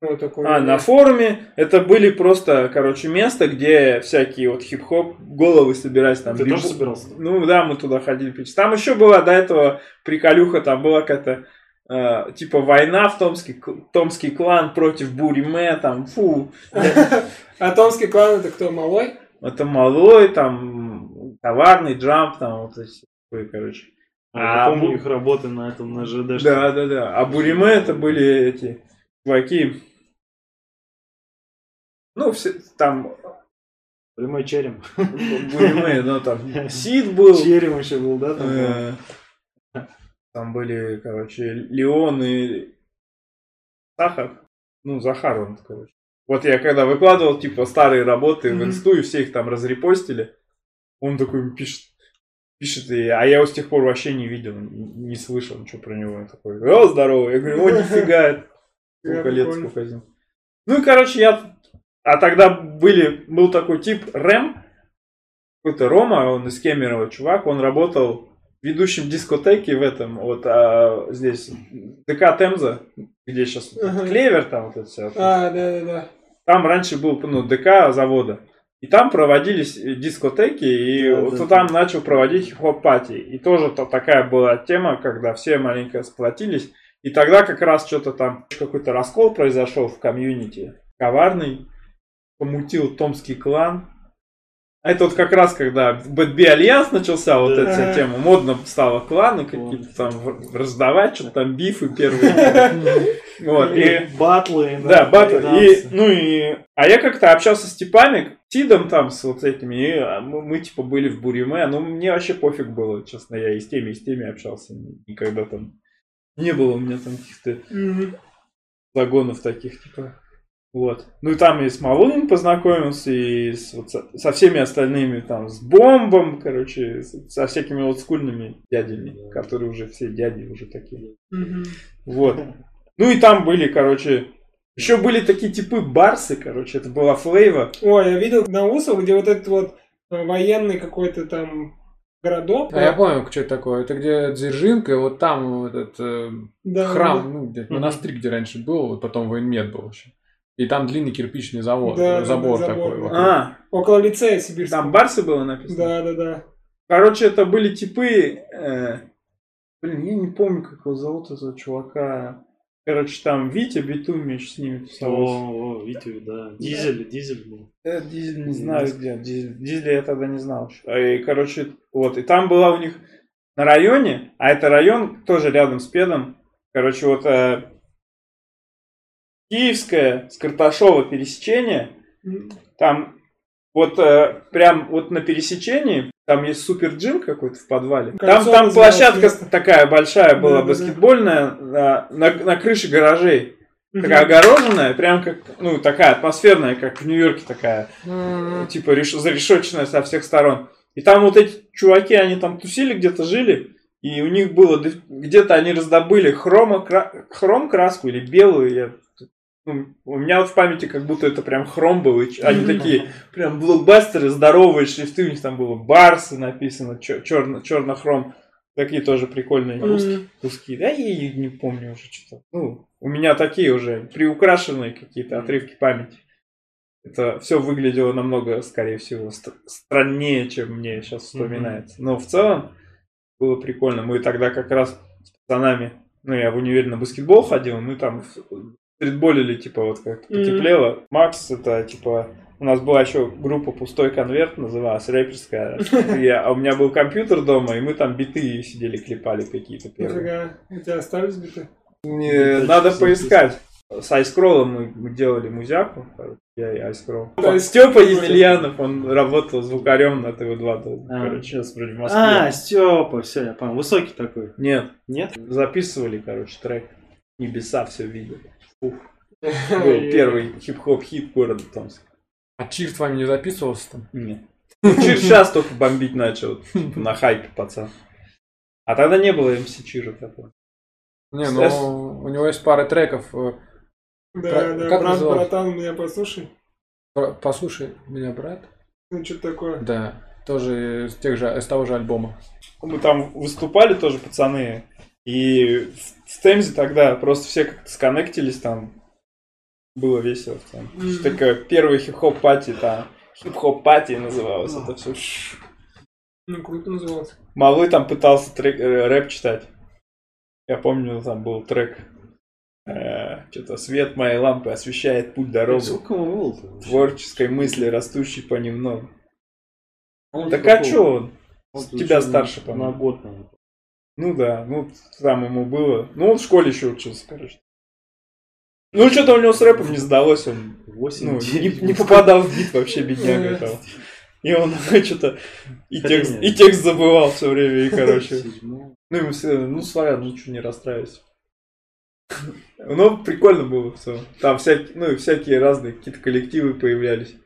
Вот такой. А, на форуме это были просто, короче, место, где всякие вот хип-хоп головы собирались там. Ты бибо- тоже собирался? Ну да, мы туда ходили пить. Там еще была до этого приколюха, там была какая-то э, типа война в Томске, к- Томский клан против Буриме, там, фу, А Томский клан это кто, малой? это малой, там, товарный джамп, там, вот эти, короче. А, я помню их работы на этом, на ЖД. Да, да, да. А Буриме это были эти чуваки, ну, все, там, Прямой черем. Буриме, ну, там, Сид был, Черем еще был, да? там? Э, Там были, короче, Леон и Сахар. Ну, Захар он, короче. Вот я когда выкладывал, типа, старые работы в инсту, и все их там разрепостили, он такой пишет, пишет, и, а я его с тех пор вообще не видел, не слышал ничего про него. Он такой, о, здорово. Я говорю, о, нифига, сколько Да, лет, сколько зим. Ну и, короче, я... А тогда были, был такой тип Рэм, какой-то Рома, он из Кемерово чувак, он работал ведущим дискотеки в этом, вот а, здесь, ДК Темза, где сейчас Ага. Клевер там вот это все. А, да, да, да. Там раньше был ну, ДК завода. И там проводились э, дискотеки, и Да, вот да, там да. начал проводить хип-хоп party. И тоже то, такая была тема, когда все маленько сплотились. И тогда как раз что-то там, какой-то раскол произошел в комьюнити. Коварный. Помутил томский клан. А это вот как раз, когда Bad B. Альянс начался, вот Да. эта тема, модно стало кланы какие-то там раздавать, что-то там бифы первые. Вот, и Батлы. да, батл. И, ну и... А я как-то общался с типами, Тидом там, с вот этими, и а, мы, мы, типа были в Буриме, ну мне вообще пофиг было, честно, я и с теми, и с теми общался, никогда там не было у меня там каких-то Мгм. загонов таких, типа. Вот. Ну и там и с Малуниным познакомился, и с, вот со, со всеми остальными, там, с Бомбом, короче, с- со всякими олдскульными дядями, которые уже все дяди уже такие. Вот. Ну и там были, короче, еще были такие типы барсы, короче, это была флейва. Ой, я видел на Усов, где вот этот вот э, военный какой-то там городок. А я понял, что это такое. Это где Дзержинка, и вот там вот этот э, Да, храм, ну, где, Мгм. монастырь, где раньше был, вот потом военмед был еще. И там длинный кирпичный завод, Да, да, забор да, такой. забор, вокруг. А, Около лицея сибирского. там барсы было написано. Да, да, да. Короче, это были типы... э, блин, я не помню, как его зовут, этого чувака. Короче, там Витя Битумич с ними тусовался. О, о, Витю, да. Дизель, дизель был. Э, Дизель не знаю где. Дизель, Дизеля я тогда не знал. А, И, короче, вот. И там была у них на районе, а это район тоже рядом с Педом. Короче, вот э, Киевское с Карташова пересечение. Там вот э, прям вот на пересечении, там есть супер джим какой-то в подвале. Там, там площадка такая большая была, Да, да, да. баскетбольная, на, на, на крыше гаражей. Такая огороженная, прям как, ну, такая атмосферная, как в Нью-Йорке такая. Типа реш- зарешоченная со всех сторон. И там вот эти чуваки, они там тусили, где-то жили. И у них было, где-то они раздобыли хрома, хром краску или белую. Я, у меня вот в памяти как будто это прям хром был. и Они такие прям блокбастеры, здоровые шрифты. У них там было Барсы написано, черно, черно-хром. Такие тоже прикольные Мгм. куски. Да я не помню уже что-то. Ну, у меня такие уже приукрашенные какие-то отрывки памяти. Это все выглядело намного, скорее всего, ст- страннее, чем мне сейчас вспоминается. Но в целом было прикольно. Мы тогда как раз с пацанами, ну, я в универе на баскетбол ходил, мы там стритболили, типа, вот как потеплело. Макс, это, типа, у нас была еще группа «Пустой конверт», называлась, рэперская. Я- а у меня был компьютер дома, и мы там биты сидели, клепали какие-то первые. У тебя остались биты? Не, надо поискать. С айскроллом мы мы делали музяку, я и айскролл. Степа Емельянов, он работал звукарем на ТВ-2, да, А. короче, сейчас вроде в Москве. А, Степа, все, я понял. Высокий такой. Нет, Нет? записывали, короче, трек. Небеса все видели. Ух, был первый хип-хоп хит города Томск. А Чир с вами не записывался там? Нет. Чир сейчас только бомбить начал, типа, на хайпе, пацан. А тогда не было МС Чира такого. Не, ну у него есть пара треков. э, Да, да, брат, братан, меня послушай. Послушай меня, брат. Ну, что такое? Да, тоже из тех же, из того же альбома. Мы там выступали тоже, пацаны, и в- в Темзе тогда просто все как-то сконнектились там. Было весело в целом. Мгм. Такая первая хип-хоп пати там. Хип-хоп пати называлось это все. Ну, круто назывался. Малый там пытался трек- э, рэп читать. Я помню, там был трек. что-то свет моей лампы освещает путь дорогу. Сколько ему было-то? Творческой мысли, растущей понемногу. Он Так а чё он? Он тебя старше, На по-моему. год, наверное. Ну да, ну там ему было. Ну он в школе еще учился, короче. Ну что-то у него с рэпом не сдалось, он Восемь, ну, не, девять. не попадал в бит вообще, бедняга этого. И он что-то и текст, и текст забывал все время, и короче. Ну, ему все, ну, славян, ничего не расстраивайся. Ну, прикольно было все. Там всякие, ну, и всякие разные какие-то коллективы появлялись.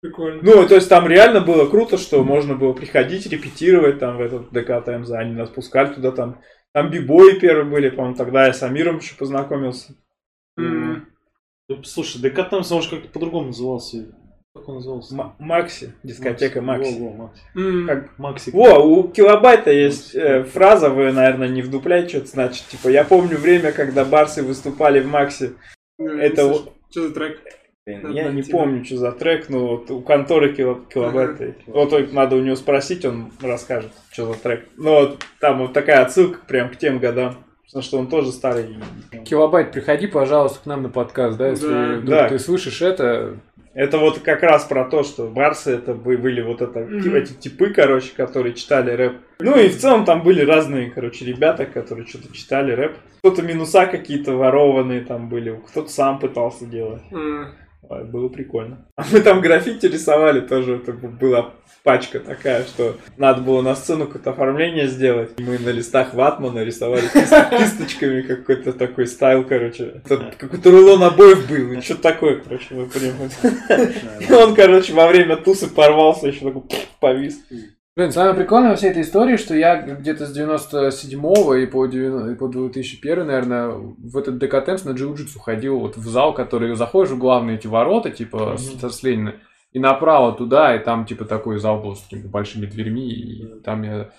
Прикольно. Ну, то есть там реально было круто, что можно было приходить, репетировать там в этот ДК ТМЗ. Они нас пускали туда там. Там бибои первые были, по-моему, тогда я с Амиром еще познакомился. М. Да, Слушай, ДК там, он же как-то по-другому назывался. Как он назывался? М- Макси, дискотека Макси. Во, во, Макси. М. Как- Макси. Во, у Килобайта есть э, фраза, вы, наверное, не вдупляете, что это значит. Типа, я помню время, когда барсы выступали в Максе. Это вот- Что за трек? Блин, Я не помню, что за трек, но вот у конторы кило, килобайта. Вот только надо у него спросить, он расскажет, что за трек. Ну вот там вот такая отсылка прям к тем годам. Потому что он тоже старый. Килобайт, приходи, пожалуйста, к нам на подкаст, да, если Да. вдруг Да. ты слышишь это. Это вот как раз про то, что барсы это бы- были вот это, типа эти типы, короче, которые читали рэп. Ну и в целом там были разные, короче, ребята, которые что-то читали рэп. Кто-то минуса какие-то ворованные там были, кто-то сам пытался делать. М. Ой, Было прикольно. А мы там граффити рисовали тоже. Это была пачка такая, что надо было на сцену какое-то оформление сделать. Мы на листах ватмана рисовали кист- кисточками какой-то такой стайл, короче. Какой-то рулон обоев был. И что-то такое, короче, мы прям... И он, короче, во время тусы порвался, еще такой повис. Блин, самое прикольное во всей этой истории, что я где-то с 97-го и по, 90 и по 2001, наверное, в этот ДКТМС на джиу-джитсу ходил вот в зал, который заходишь в главные эти ворота, типа, с, с Ленина, и направо туда, и там, типа, такой зал был с такими большими дверьми, и там я,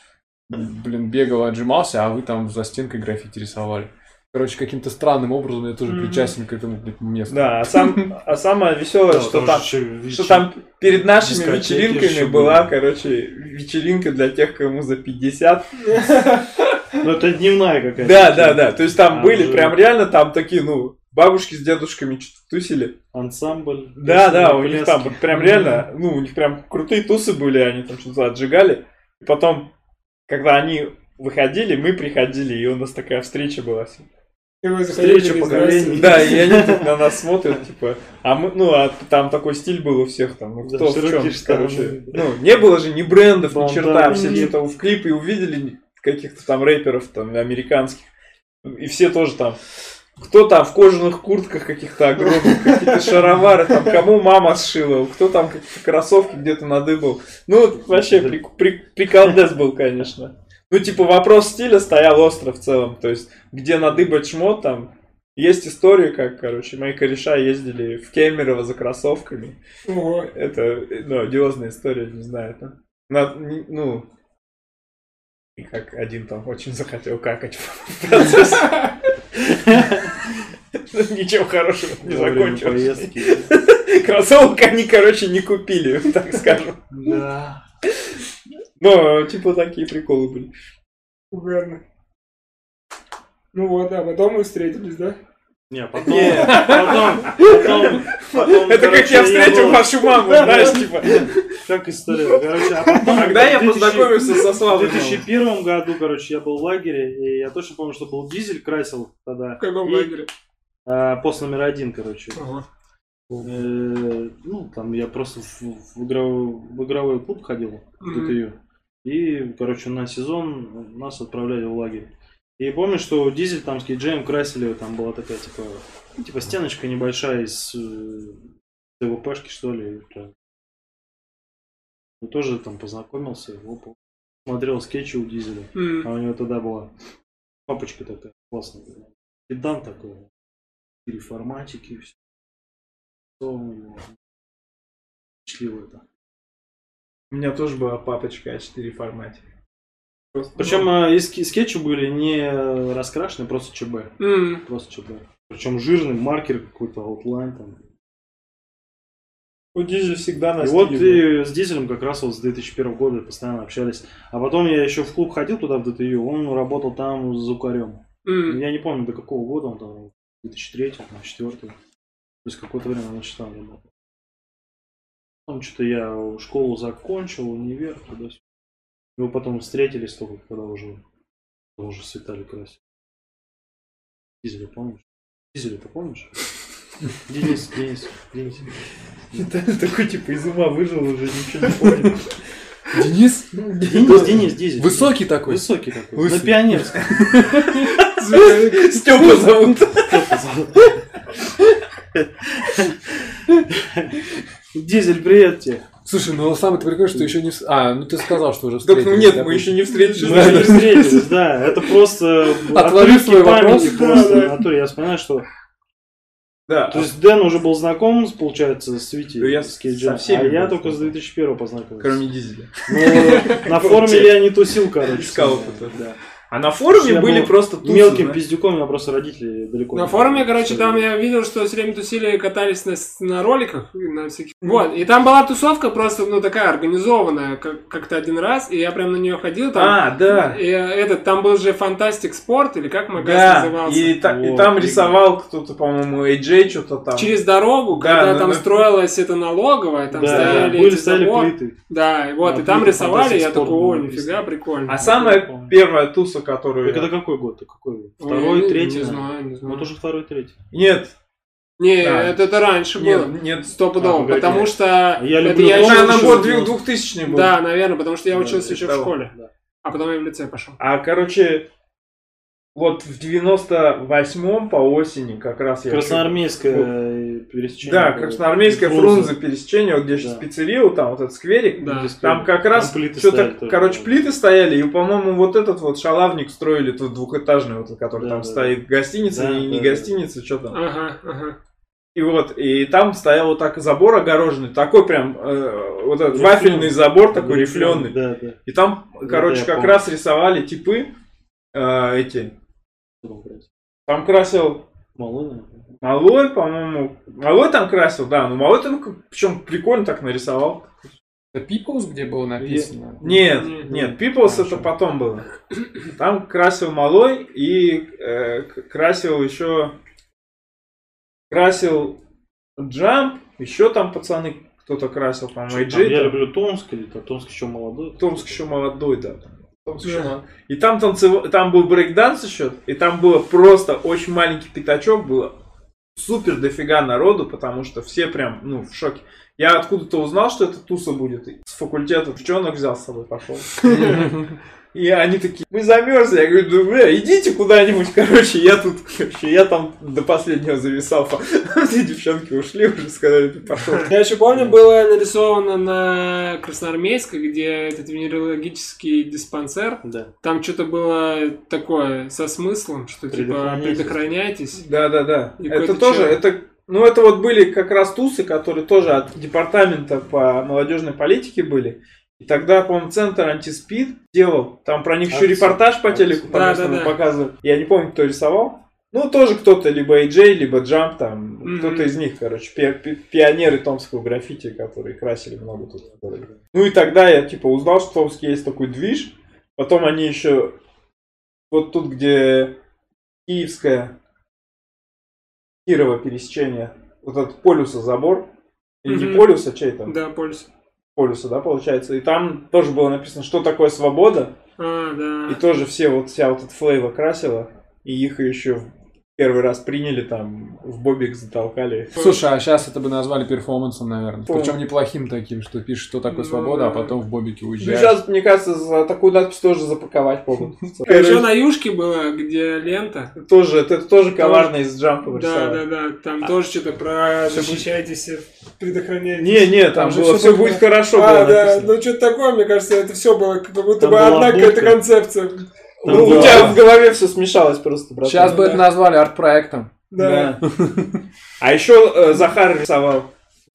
блин, бегал, отжимался, а вы там за стенкой граффити рисовали. Короче, каким-то странным образом я тоже Мгм. причастен к этому месту. Да, а, сам, а самое веселое, что там... Что там перед нашими вечеринками была, короче, вечеринка для тех, кому за 50. Ну, это дневная какая-то. Да, да, да. То есть там были прям реально там такие, ну, бабушки с дедушками что-то тусили. Ансамбль. Да, да, у них там прям реально, ну, у них прям крутые тусы были, они там что-то отжигали. Потом, когда они выходили, мы приходили, и у нас такая встреча была. Встреча поколений. Да, и они тут на нас смотрят, типа, а мы, ну, а там такой стиль был у всех там, ну, Да, кто в чем, короче. Ну, не было же ни брендов, ни черта, все что-то в клипе увидели каких-то там рэперов, там, американских, и все тоже там, кто там в кожаных куртках каких-то огромных, какие-то шаровары, там, кому мама сшила, кто там какие-то кроссовки где-то надыбал. Ну, вообще, при, при- приколдес был, конечно. Ну, типа, вопрос стиля стоял остро в целом. То есть, где надыбать шмот, там, есть история, как, короче, мои кореша ездили в Кемерово за кроссовками. Ого. Это, ну, одиозная история, не знаю. Там. На- ну, и как один там очень захотел какать в процессе. Ничего хорошего не закончилось. Кроссовок они, короче, не купили, так скажем. Да. Но, типа, такие приколы были. Угарно. Ну вот, а потом мы встретились, да? Не, потом, Не. потом, потом, потом, Это как короче, я встретил был- вашу маму, знаешь, типа. Как история, короче, а потом... Тогда я в 2000 познакомился со В Славой. 2001 году, короче, я был в лагере, и я точно помню, что был дизель, красил тогда. В каком И, лагере? а, пост номер один, короче. Ага. Э, ну, там я просто в, в игровой, в игровой клуб ходил, в. ДТЮ. И, короче, на сезон нас отправляли в лагерь. И помню, что дизель там с кейджеем красили, там была такая, типа, ну, типа стеночка небольшая из э, ТВПшки, что ли. Ну, тоже там познакомился, опа. Смотрел скетчи у дизеля. М. А у него тогда была папочка такая классная. Педан такой. Переформатики, все. Счастливо это. У меня тоже была папочка А4 формате. Просто, Причем ну, э, скетчи были не раскрашены, просто ЧБ. М. Просто ЧБ. Причем жирный маркер какой-то, outline там. у Дизель всегда на И вот и с Дизелем как раз вот с 2001 года постоянно общались. А потом я еще в клуб ходил туда, в ДТЮ, он работал там звукарем. М. Я не помню, до какого года он там, 2003, там, 2004. То есть какое-то время он еще там работал. Потом что-то я школу закончил, универ, туда И мы потом встретились только, когда уже, когда уже с Виталий красил. Дизеля помнишь? Дизеля ты помнишь? Денис, Денис, Денис. Такой, типа, из ума выжил, уже ничего не помнит. Денис? Денис, Денис, Дизель. Высокий такой. Высокий такой. Лысый. На пионерском. Степа зовут. Дизель, привет тебе. Слушай, ну самое прикольное, что еще не... А, ну ты сказал, что уже Так, встретились. ну нет, да, мы еще не встретились. Мы еще не встретились, да. Это просто Отложи отрывки свой вопрос. памяти просто. Я вспоминаю, что... Да, То есть Дэн уже был знаком, получается, с Вити, Да я с Кейджем, со всеми а я только с знаком. 2001 познакомился. кроме Дизеля. Ну, на форуме я не тусил, короче. Искал опыта. да. А на форуме Я были был просто тусы, Мелким знаешь. пиздюком, у меня просто родители далеко. На форуме, были. короче, там я видел, что все время тусили, катались на, на роликах, и на всяких. Вот, и там была тусовка просто, ну, такая организованная, как- как-то один раз, и я прям на нее ходил там. А, да. И этот, там был же Фантастик Спорт, или как магазин Да, назывался? и, та- и Вот. там рисовал кто-то, по-моему, AJ что-то там. Через дорогу, Да, когда ну, там ну- строилась это налоговая, там Да, стояли были эти стояли заборы. плиты. Да, и вот, На и там рисовали, я такой, о, нифига, прикольно. А самая первая туса, которую... Это я- какой год? Какой? Ой, Второй, не- третий? Не знаю, не знаю. Вот уже второй, третий. Нет, Не, Да. это, это раньше было. нет, нет. Стопудово, А, потому что... Я это люблю я тоже еще учился. год учился. 2000 был. Да, наверное, потому что я Да, учился это еще в того. школе. Да. А потом я в лице пошел. А, короче, вот в 98-м по осени как раз я... Красноармейское э, пересечение. Да, было. красноармейская Фрунзе. фрунзе пересечение, вот где сейчас Да. пиццерия, вот там вот этот скверик. Да. Там как раз что-то, короче, плиты стояли, и, по-моему, вот этот вот шалавник строили, тут двухэтажный, вот, который Да, там да, стоит, гостиница, Да, не, не да, да. гостиница, что там. Ага, ага. И вот, и там стоял вот так забор огороженный, такой прям, э, вот этот Рифленый. вафельный забор такой рифленый. Да, да. И там, Да, короче, я как помню. раз рисовали типы, э, эти, там красил Малой, наверное. Малой, по-моему, Малой там красил, да, но Малой там, причем прикольно так нарисовал. Это Peoples, где было написано? Нет, Нет. нет, Peoples Хорошо. это потом было. Там красил Малой и э, красил еще... Красил Джамп, еще там пацаны кто-то красил, по-моему, AJ. Я люблю Томск, или там Томск еще молодой. Томск еще молодой, да. Томск еще Да. молодой. И там танцев... там был брейкданс еще, и там было просто очень маленький пятачок, было супер дофига народу, потому что все прям, ну, в шоке. Я откуда-то узнал, что это туса будет. и С факультета девчонок взял с собой, пошел. И они такие, мы замерзли. Я говорю, да бля, идите куда-нибудь, короче, я тут, короче, я там до последнего зависал. Все девчонки ушли, уже сказали, ты пошел. Я еще помню, было нарисовано на Красноармейской, где этот венерологический диспансер. Да. Там что-то было такое со смыслом, что типа Предохраняйтесь. Да, да, да. Это тоже, это, ну это вот были как раз тусы, которые тоже от департамента по молодежной политике были. И тогда, по-моему, центр антиспид делал. Там про них еще Акции. репортаж по телеку по Да, да, да. показывали. Я не помню, кто рисовал. Ну, тоже кто-то, либо AJ, либо Jump, там, Мгм. кто-то из них, короче, пи- пи- пионеры томского граффити, которые красили много тут. Ну и тогда я, типа, узнал, что в Томске есть такой движ. Потом они еще вот тут, где Киевская, Кирова пересечение, вот этот полюса забор, или не Мгм. полюса, чей там? Да, полюс. Полюса, да, получается. И там тоже было написано, что такое свобода. А, И да. тоже все, вот вся вот эта флейва красила. И их еще первый раз приняли там, в бобик затолкали. Слушай, а сейчас это бы назвали перформансом, наверное. Причем неплохим таким, что пишешь, что такое Ну, свобода, а потом в бобике Ну, уезжаешь. сейчас, мне кажется, за такую надпись тоже запаковать могут. А еще на юшке было, где лента. Тоже, это тоже коварно из джампа Да, да, да. Там тоже что-то про защищайтесь, предохраняйтесь. Не, не, там, было все будет хорошо. А, да, ну что-то такое, мне кажется, это все было как будто бы одна какая-то концепция. Там Ну, у тебя в голове все смешалось просто, братан. Сейчас бы да. это назвали арт-проектом. Да. А еще э, Захар рисовал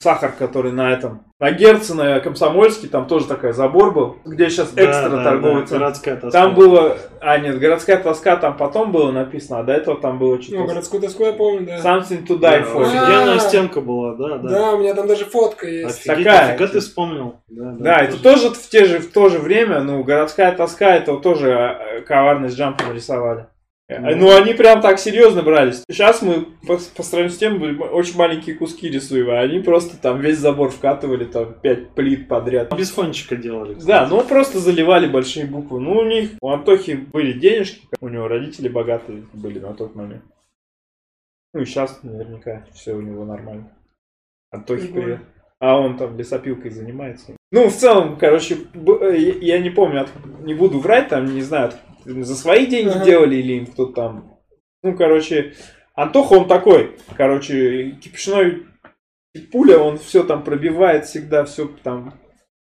сахар, который на этом. На Герцена, Комсомольский, там тоже такой забор был, где сейчас Да, экстра да, торговый да, центр. городская тоска. Там было... А, нет, городская тоска там потом было написано, а до этого там было Ну, что-то... городскую тоску я помню, да. Something to Да, die for. Офигенная А. стенка была, да, да. Да, у меня там даже фотка есть. Офигеть, Такая. офига ты вспомнил. Да, Да, это тоже в, те же, в то же время, ну, городская тоска, это тоже э, коварность джампом рисовали. Э, Ну. Ну, они прям так серьезно брались. Сейчас мы по, по сравнению с тем были очень маленькие куски рисуем, а они просто там весь забор вкатывали, там, пять плит подряд. Без фончика делали. Да, ну просто заливали большие буквы. Ну, у них, у Антохи были денежки, у него родители богатые были на тот момент. Ну и сейчас наверняка все у него нормально. Антохи, Прикольно. привет. А он там лесопилкой занимается. Ну, в целом, короче, э, я не помню, не буду врать, там, не знаю, за свои деньги Ага. делали или им кто-то там. Ну, короче, Антоха, он такой, короче, кипишной пуля, он все там пробивает всегда, все там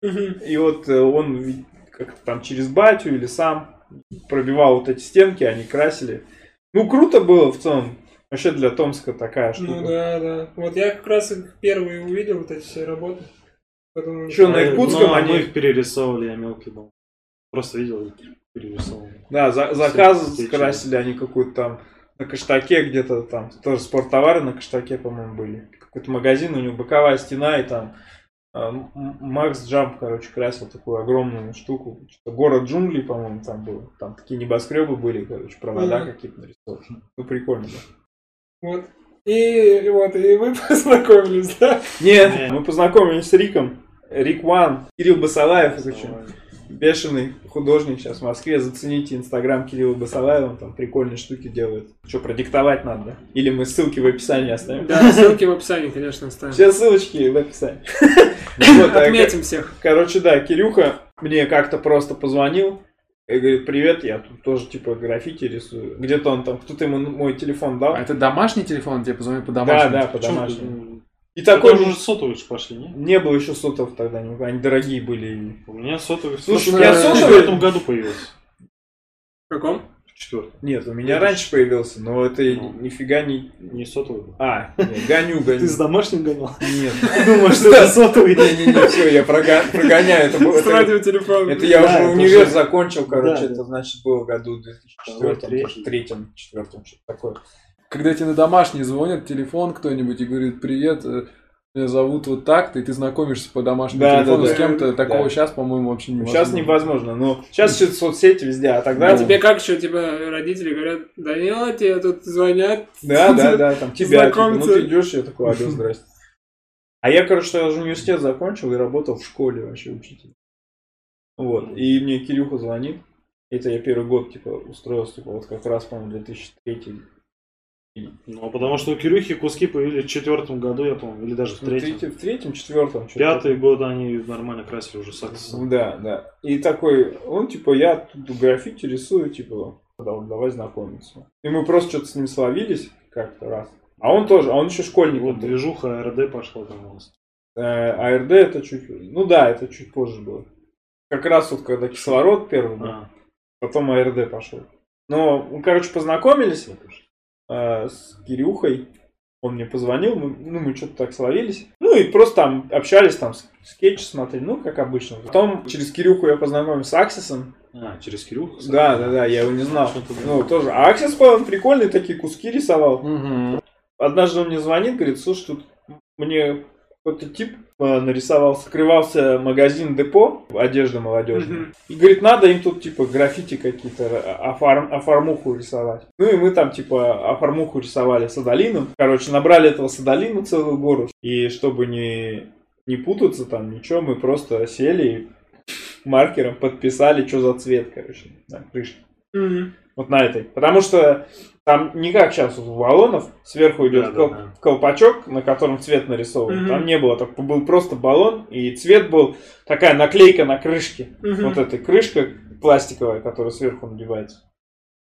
и вот э, он как-то там через батю или сам пробивал вот эти стенки, они красили. Ну, круто было в целом. Вообще для Томска такая штука. Ну да, да. Вот я как раз их первые увидел, вот эти все работы. Потом... Ещё на Иркутском Ну, а они- их перерисовывали, я мелкий был. Просто видел Да, за- заказ красили они какую-то там на каштаке где-то там. Тоже спорттовары на каштаке, по-моему, были. Какой-то магазин, у него боковая стена, и там а, Макс Джамп, короче, красил такую огромную штуку. Что-то город джунглей, по-моему, там был. Там такие небоскребы были, короче, провода Мгм. какие-то нарисованы. Ну, прикольно, да. Вот. И вот, и вы познакомились, да? Нет, Не. мы познакомились с Риком. Рик Ван, Кирилл Басалаев, что? Бешеный художник сейчас в Москве. Зацените инстаграм Кирилла Басалаева, он там прикольные штуки делает. Что, продиктовать надо, да? Или мы ссылки в описании оставим? Да, ссылки в описании, конечно, оставим. Все ссылочки в описании. А, Отметим всех. Короче, да, Кирюха мне как-то просто позвонил и говорит, привет, я тут тоже типа граффити рисую. Где-то он там, кто-то ему мой телефон дал. А это домашний телефон, тебе позвонили по Да, домашнему? да, по Чё домашнему. И Такой такой уже сотовые ж пошли, не? Не было еще сотов тогда, они дорогие были. У меня сотовый Слушай, в у меня в сотовый- четвертом году появился. В каком? В четвертом. Нет, у меня раньше появился, но это Ну. нифига не... Не сотовый был. А, нет, гоню, гоню. Ты с домашним гонял? Нет. Думаешь, что это сотовый? Не-не-не, все, я прога- прогоняю. Это, было- С это, радиотелефоном. это я уже универ закончил, короче, это значит было в году 2004, Второй, может, третьем, четвертом, что-то такое. Когда тебе на домашний звонит телефон кто-нибудь и говорит, привет, э, меня зовут вот так-то, и ты знакомишься по домашнему Да, телефону да, с да. кем-то, такого Да. сейчас, по-моему, вообще невозможно. Сейчас невозможно, но сейчас что-то соцсети везде, а тогда... А тебе как еще, тебя родители говорят, Данила, тебе тут звонят. Да, да, да, там тебя, типа, ну ты идешь, я такой, алло, здрасте. А я, короче, я уже университет закончил и работал в школе вообще учителем. Вот, и мне Кирюха звонит, это я первый год, типа, устроился, типа, вот как раз, по-моему, 2003 Ну, потому что у Кирюхи куски появились в четвертом году, я помню, или даже в Ну, третьем. третий- в третьем, четвертом. Пятый год они нормально красили уже с такое. аксесом. Да, да. И такой, он, типа, я тут граффити рисую, типа, давай, давай знакомиться. И мы просто что-то с ним словились как-то раз. А он тоже, а он еще школьник. Вот был. движуха РД пошла там у нас. Э, АРД это чуть... Ну да, это чуть позже было. Как раз вот когда кислород первый был, А, потом АРД пошел. Но, ну, короче, познакомились э, с Кирюхой. Он мне позвонил, мы, ну, мы что-то так словились. Ну, и просто там общались, там, с- скетчи смотрели, ну, как обычно. Потом через Кирюху я познакомился с Аксисом. а, через Кирюху? Да, да, да, я его не знал. Ну, тоже. А Аксис, по-моему, прикольные такие куски рисовал. Мгм. Однажды он мне звонит, говорит, слушай, тут мне какой-то тип э, нарисовал, скрывался магазин депо, одежда молодежная. Мгм. И говорит, надо им тут типа граффити какие-то, а- оформ- оформуху рисовать. Ну и мы там типа оформуху рисовали с Адалином. Короче, набрали этого Садалина целую гору. И чтобы не, не путаться там, ничего, мы просто сели и маркером подписали, что за цвет, короче, на крышке. Мгм. Вот на этой. Потому что там не как сейчас у баллонов, сверху идет Да, да, кол- да. колпачок, на котором цвет нарисован. Мгм. Там не было, так был просто баллон, и цвет был такая наклейка на крышке. Мгм. Вот эта крышка пластиковая, которая сверху надевается.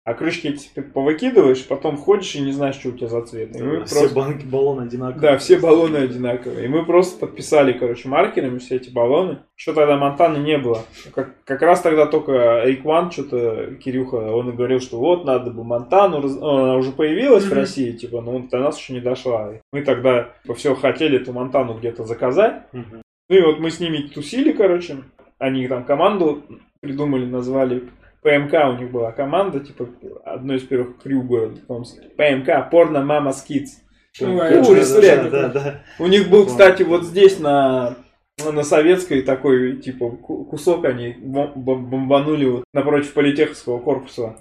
А крышки эти ты повыкидываешь, потом ходишь и не знаешь, что у тебя за цвет. И мы Все просто- банки, баллоны одинаковые. Да, все баллоны одинаковые. И мы просто подписали, короче, маркерами все эти баллоны. Что тогда Монтаны не было. Как, как раз тогда только Эйкван, что-то, Кирюха, он и говорил, что вот, надо бы Монтану, раз- она уже появилась в Мгм. России, типа, но до нас еще не дошла. И Мы тогда все хотели эту Монтану где-то заказать. Мгм. Ну и вот мы с ними тусили, короче. Они там команду придумали, назвали ПМК у них была команда, типа, одной из первых крю города. Томск. ПМК, Порно Мама Скидс. Ну. У них был, кстати, вот здесь на, на Советской такой, типа, ку- кусок они бом- бом- бомбанули вот напротив политеховского корпуса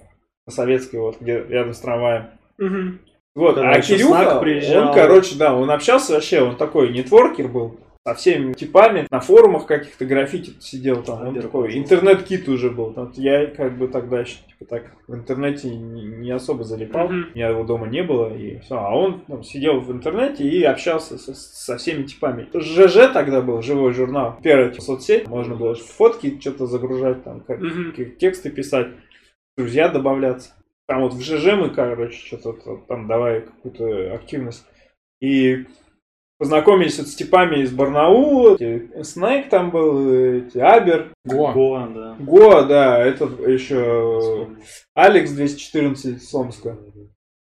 на Советской, вот, где рядом с трамваем. Мгм. Вот, Когда а Кирюха, он, короче, да, он общался вообще, он такой нетворкер был, со всеми типами, на форумах каких-то граффити сидел там, он такой, интернет-кит уже был. Там Я как бы тогда еще типа, так в интернете не, не особо залипал, Мгм. у меня его дома не было, и все. А он там, сидел в интернете и общался со, со всеми типами. ЖЖ тогда был, живой журнал, первая типа, соцсеть, можно было фотки что-то загружать, там, как, как тексты писать, друзья добавляться. Там вот в ЖЖ мы, короче, что-то там давай какую-то активность. И познакомились вот с типами из Барнаула, эти, Снейк там был, эти, Абер, Го. Гоа, да. Го, да, этот еще Алекс 214 из Омска.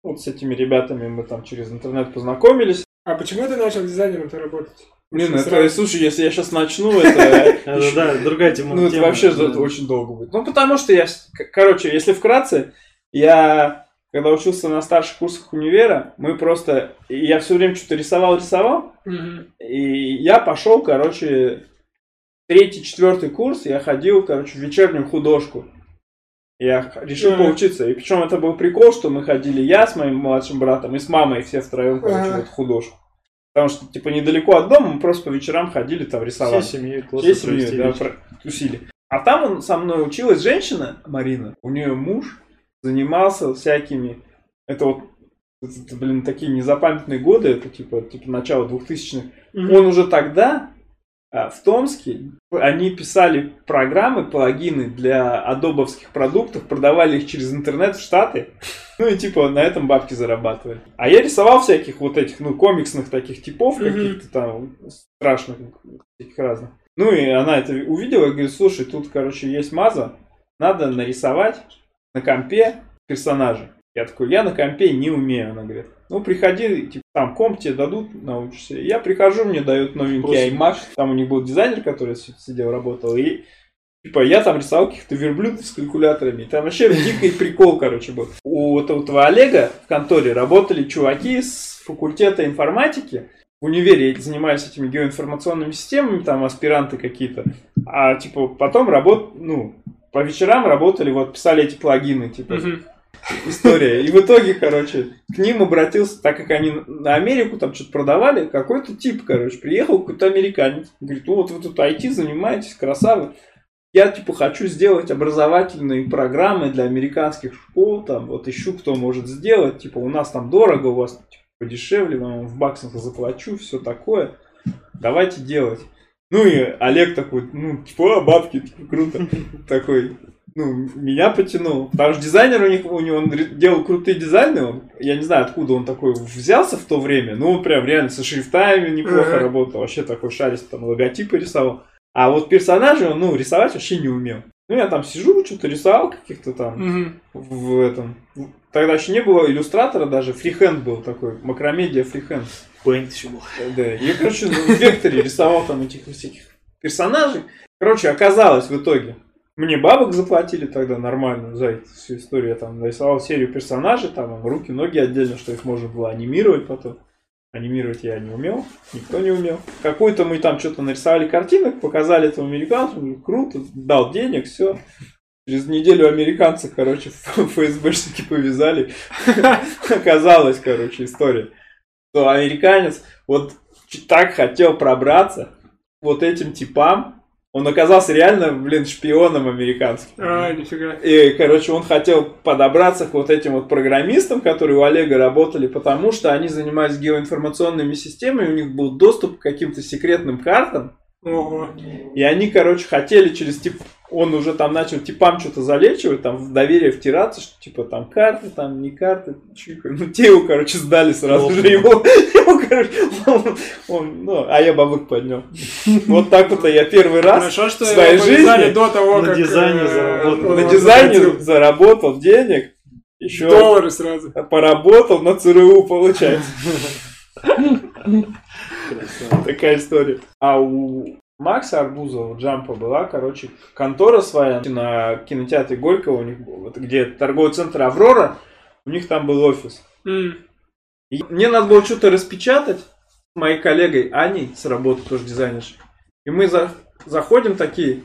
Вот с этими ребятами мы там через интернет познакомились. А почему ты начал дизайнером-то работать? Блин, это, сразу. слушай, если я сейчас начну, это... Это, да, другая тема. Ну, это вообще очень долго будет. Ну, потому что я... Короче, если вкратце, я... Когда учился на старших курсах универа, мы просто... Я все время что-то рисовал, рисовал. Мгм. И я пошел, короче, третий, четвертый курс, я ходил, короче, в вечернюю художку. Я решил Ага. поучиться. И причем это был прикол, что мы ходили я с моим младшим братом и с мамой все втроем, короче, Ага. в эту художку. Потому что, типа, недалеко от дома мы просто по вечерам ходили там рисовали. Классно Всей семьей, провести да, вечер. тусили. А там он со мной училась женщина, Марина. У нее муж занимался всякими... Это вот, это, блин, такие незапамятные годы, это типа, типа начало 2000-х. Мгм. Он уже тогда а, в Томске, они писали программы, плагины для адобовских продуктов, продавали их через интернет в Штаты. Ну и типа на этом бабки зарабатывали. А я рисовал всяких вот этих, ну, комиксных таких типов, каких-то там страшных, всяких разных. Ну и она это увидела и говорит, слушай, тут, короче, есть маза, надо нарисовать на компе персонажа. Я такой, я на компе не умею, она говорит. Ну, приходи, типа, там комп тебе дадут, научишься. Я прихожу, мне дают новенький Просто- iMac. Там у них был дизайнер, который сидел, работал. И, типа, я там рисовал каких-то верблюдов с калькуляторами. И Там вообще дикий прикол, короче, был. У вот этого Олега в конторе работали чуваки с факультета информатики. В универе занимались этими геоинформационными системами, там аспиранты какие-то. А, типа, потом работ... ну, по вечерам работали, вот, писали эти плагины, типа, история. И в итоге, короче, к ним обратился, так как они на Америку там что-то продавали, какой-то тип, короче, приехал какой-то американец. Говорит, ну вот вы тут IT занимаетесь, красавы. Я, типа, хочу сделать образовательные программы для американских школ, там, вот ищу, кто может сделать, типа, у нас там дорого, у вас типа, подешевле, вам в баксах заплачу, все такое. Давайте делать. Ну и Олег такой, ну, типа, «А, бабки, типа, круто. Такой, ну, меня потянул. Потому что дизайнер у них, у него, он делал крутые дизайны, он, я не знаю, откуда он такой взялся в то время, ну, прям реально со шрифтами неплохо работал, вообще такой шарист, там, логотипы рисовал. А вот персонажей он, ну, рисовать вообще не умел. Ну, я там сижу, что-то рисовал каких-то там Мгм. в этом. Тогда еще не было иллюстратора даже, фрихенд был такой, макромедиа фрихенд. Paint еще был. Да, я, короче, в векторе рисовал там этих всяких персонажей. Короче, оказалось в итоге, мне бабок заплатили тогда нормально за эту всю историю. Я там нарисовал серию персонажей, там руки, ноги отдельно, что их можно было анимировать потом. Анимировать я не умел, никто не умел. Какую-то мы там что-то нарисовали картинок, показали этому американцу, круто, дал денег, все. Через неделю американцы, короче, ФСБшники повязали. Оказалась, короче, история. Что американец вот так хотел пробраться вот этим типам. Он оказался реально, блин, шпионом американским. А, нифига. И, короче, он хотел подобраться к вот этим вот программистам, которые у Олега работали, потому что они занимались геоинформационными системами, у них был доступ к каким-то секретным картам, Ого. и они, короче, хотели через тип... Он уже там начал типам что-то залечивать, там в доверие втираться, что типа там карты, там не карты. чика. Ну, те его, короче, сдали сразу же его. Его, короче, он, он, ну, а я бабок поднял. Вот так вот я первый раз Хорошо, что в своей жизни до того, на как... дизайне э, заработал. на дизайне заработал денег, еще Доллары сразу. поработал на ЦРУ, получается. Такая история. А у Макса Арбузова, Джампа была, короче, контора своя на кинотеатре Горького, у них был, где торговый центр Аврора, у них там был офис. М. И мне надо было что-то распечатать с моей коллегой Аней с работы, тоже дизайнершей. И мы за- заходим такие,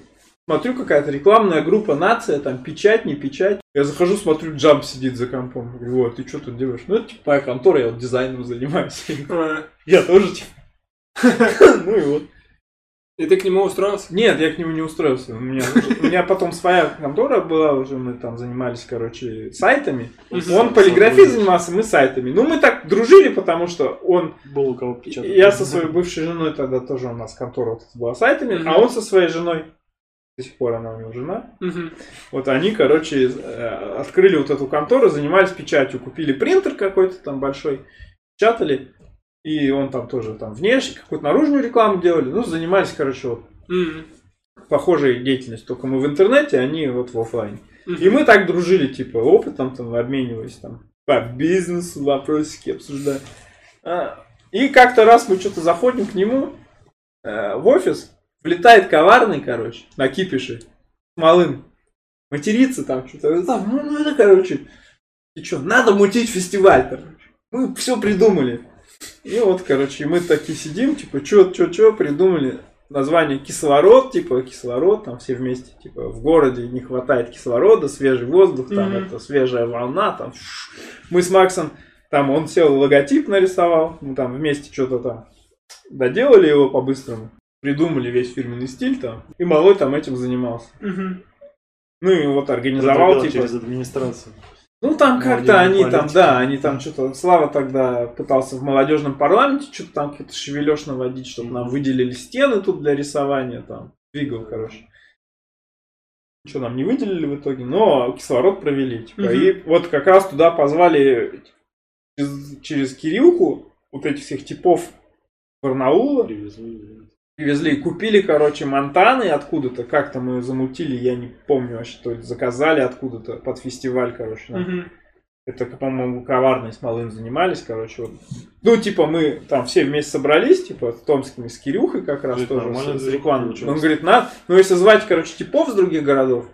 смотрю, какая-то рекламная группа «Нация», там печать, не печать. Я захожу, смотрю, Джамп сидит за компом. Говорю, вот, ты что тут делаешь? Ну, это типа моя контора, я вот дизайном занимаюсь. Я тоже типа. Ну и вот. И ты к нему устроился? Нет, я к нему не устроился. У меня, у меня потом своя контора была, уже мы там занимались, короче, сайтами. Он полиграфией занимался, мы сайтами. Ну, мы так дружили, потому что он... Был у кого печатать. Я со своей бывшей женой тогда тоже у нас контора вот была сайтами, а он со своей женой, до сих пор она у него жена, Мгм. вот они, короче, э, открыли вот эту контору, занимались печатью, купили принтер какой-то там большой, печатали, и он там тоже там внешне, какую-то наружную рекламу делали, ну, занимались, короче, вот М. похожей деятельностью, только мы в интернете, а они вот в оффлайне. Мгм. И мы так дружили, типа, опытом там обменивались там по бизнесу, вопросики обсуждали. А, И как-то раз мы что-то заходим к нему э, в офис, влетает коварный, короче, на кипише, малым, матерится там что-то, там, ну, ну, это, короче, и что, надо мутить фестиваль, короче. Мы все придумали. И вот, короче, мы такие сидим, типа, что, что, что, придумали название кислород, типа, кислород, там все вместе, типа, в городе не хватает кислорода, свежий воздух, там, Мгм. это, свежая волна, там. Мы с Максом, там, он сел, логотип нарисовал, мы там вместе что-то там доделали его по-быстрому, придумали весь фирменный стиль там, и малой там этим занимался. Мгм. Ну и вот организовал, типа, через администрацию. Ну там как-то они там, да, они там что-то, Слава тогда пытался в молодежном парламенте что-то там какой-то шевележ наводить, чтобы нам выделили стены тут для рисования, там, двигал, короче. Что нам не выделили в итоге, но кислород провели. Типа, Мгм. И вот как раз туда позвали через, через Кириллку вот этих всех типов Барнаула, Привезли. Привезли, купили, короче, Монтаны откуда-то, как-то мы ее замутили, я не помню вообще, то есть заказали откуда-то под фестиваль, короче. нам. Мгм. Это, по-моему, коварные с малым занимались, короче. Вот. Ну, типа, мы там все вместе собрались, типа, с Томскими, с Кирюхой как раз Это тоже, с, с рекламой. Он говорит, надо, ну, если звать, короче, типов с других городов,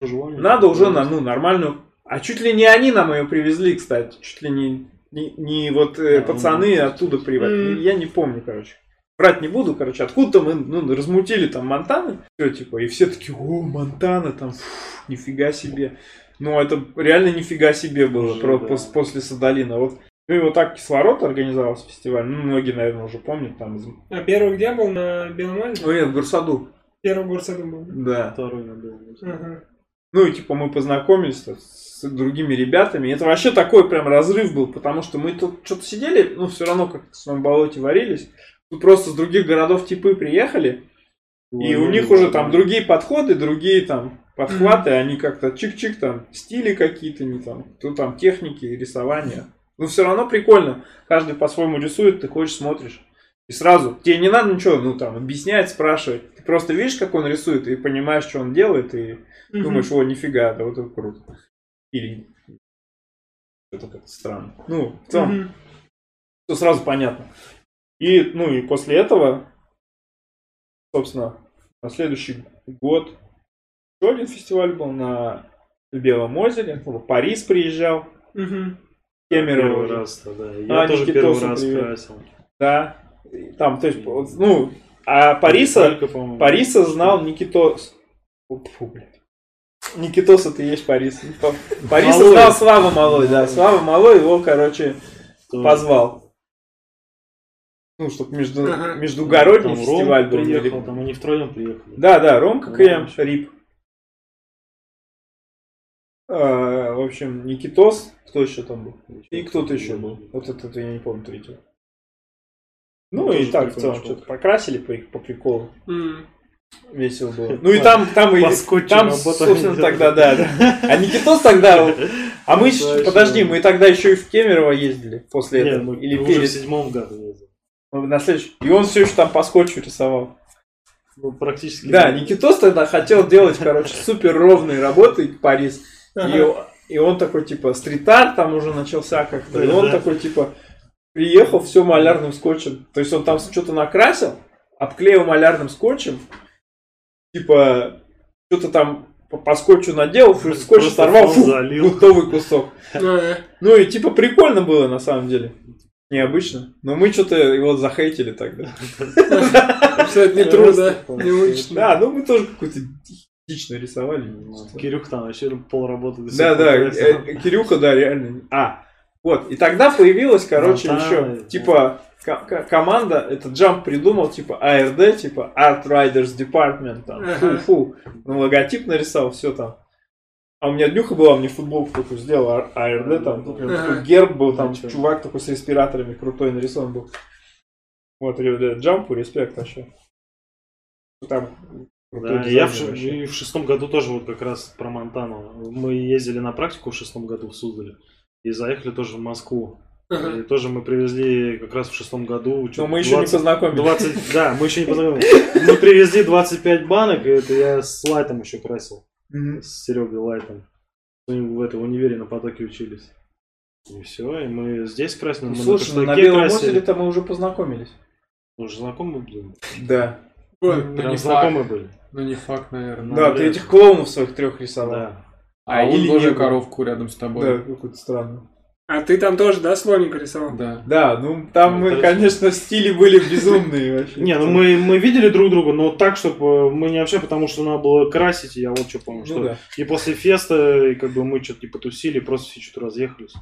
Живой. надо уже на, ну, нормальную... А чуть ли не они нам ее привезли, кстати. Чуть ли не, не, не вот э, А, пацаны ну, оттуда привезли. М. Я не помню, короче. Брать не буду, короче, откуда-то мы ну, размутили там Монтаны, все, типа, и все такие, о, Монтана, там, фу, нифига себе. Ну, это реально нифига себе было Уже, про- да. пос- после Садалина. Вот. Ну и вот так кислород организовался фестиваль. Ну, многие, наверное, уже помнят там. из- А первый где был? На Белом? Ой, нет, в Гурсаду. Первый в горсаду был. Да. Второй надо. Ага. Ну и типа мы познакомились с другими ребятами. И это вообще такой прям разрыв был, потому что мы тут что-то сидели, ну все равно как в своем болоте варились. Тут просто с других городов типы приехали, и у них уже там другие подходы, другие там подхваты, они как-то чик-чик там, стили какие-то, не там, тут там техники, рисования. Но все равно прикольно. Каждый по-своему рисует, ты ходишь, смотришь. И сразу, тебе не надо ничего, ну там, объяснять, спрашивать. Ты просто видишь, как он рисует, и понимаешь, что он делает, и Мгм. Думаешь, о, нифига, да вот это круто. Или это как-то странно. Ну, в целом, Мгм. все сразу понятно. И, ну, и после этого, собственно, на следующий год еще один фестиваль был на Белом озере. Парис приезжал. Мгм. Кемерово Первый уже. раз, да. Я А, тоже Никитосу первый раз привет. красил. Да. Там, то есть, ну, а Париса, Только. Париса знал Никитос. Фу, блядь. Никитос это и есть Парис. Па- Париса Малой. знал Слава Малой, да. Слава Малой его, короче, позвал. Ну, чтобы между, Ага. междугородний там фестиваль Ром был. или- приехал, там они втроем приехали. Да, да, Ромка Ну, КМ, еще. Рип. А, в общем, Никитос, кто еще там был? И кто-то еще был. Вот этот я не помню третьего. Ну Ну, и так, в целом, что-то покрасили по, по приколу. М. Весело было. Ну и там, там, и, там, собственно, тогда, да, да. А Никитос тогда, вот- а мы, подожди, мы тогда еще и в Кемерово ездили после этого. Или в седьмом году ездили. Ну, На следующий. И он все еще там по скотчу рисовал. Ну, практически. Да, Никитос тогда хотел делать, короче, супер ровные работы Парис. И, и он такой, типа, стрит-арт там уже начался как-то. И он такой, типа, приехал, все малярным скотчем. То есть он там что-то накрасил, обклеил малярным скотчем. Типа, что-то там по, по скотчу наделал, фу- скотч сорвал, фу, залил. готовый кусок. Ну и типа прикольно было на самом деле. Необычно. Но мы что-то его захейтили тогда. Что это не трудно, не мучно. Да, ну мы тоже какую-то дичь нарисовали. Кирюх там вообще пол работы Да, да, э, Кирюха, да, реально. А, вот, и тогда появилась, короче, еще, типа, ко- ко- команда, этот Jump придумал, типа, ARD, типа, Art Riders Department, там, фу-фу, ну, логотип нарисовал, все там. А у меня днюха была, мне футболку такую сделал, А- ARD, там, ну, прям такой герб был, там, Ничего. чувак такой с респираторами крутой нарисован был. Вот, ребята, Джампу, респект вообще. Там, Да, я в, вообще. и в шестом году тоже вот как раз про Монтану. Мы ездили на практику в шестом году в Суздале. И заехали тоже в Москву. И тоже мы привезли как раз в шестом году. Но мы еще не 20 познакомились. 20, да, мы еще не познакомились. Мы привезли 25 банок, и это я с Лайтом еще красил. Мгм. С Серегой Лайтом. Мы в этой в универе на потоке учились. И все, и мы здесь красили. мы Слушай, ну, на Белом красили. озере-то мы уже познакомились. Мы же знакомы были. Да. Вот. Ну, Прям не знакомы были. Ну, не факт, наверное. Да, Ну, ты этих клоунов своих трех рисовал. Да. А, А он или тоже коровку рядом с тобой. Да, какой-то странный. А ты там тоже, да, слоника рисовал? Да. Да, ну там Ну, мы, это- конечно, стили были безумные вообще. Не, ну мы, мы видели друг друга, но так, чтобы мы не общались, потому что надо было красить, и я вот что помню, Ну что да. и после феста, и как бы мы что-то типа тусили, просто все что-то разъехались.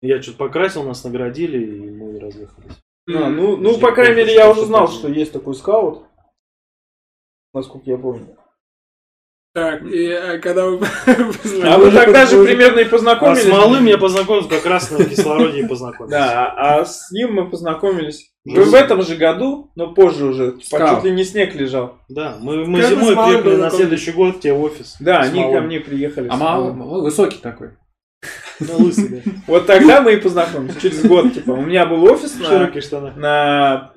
Я что-то покрасил, нас наградили, и мы разъехались. А, ну, ну, по крайней мере, я уже знал, что есть такой скаут. Насколько я помню. Так, и а, когда вы А вы тогда же примерно и А познакомились. с малым я познакомился как раз на кислороде и познакомился. Да, а а с ним мы познакомились. В этом же году, но позже уже. Типа, чуть ли не снег лежал. Да, мы, мы зимой приехали на следующий год к тебе в офис. Да, они ко мне приехали. А мало, мало- высокий такой. Ну, лысый, да. Вот тогда мы и познакомились. Через год, типа. У меня был офис на... Широкие штаны. На...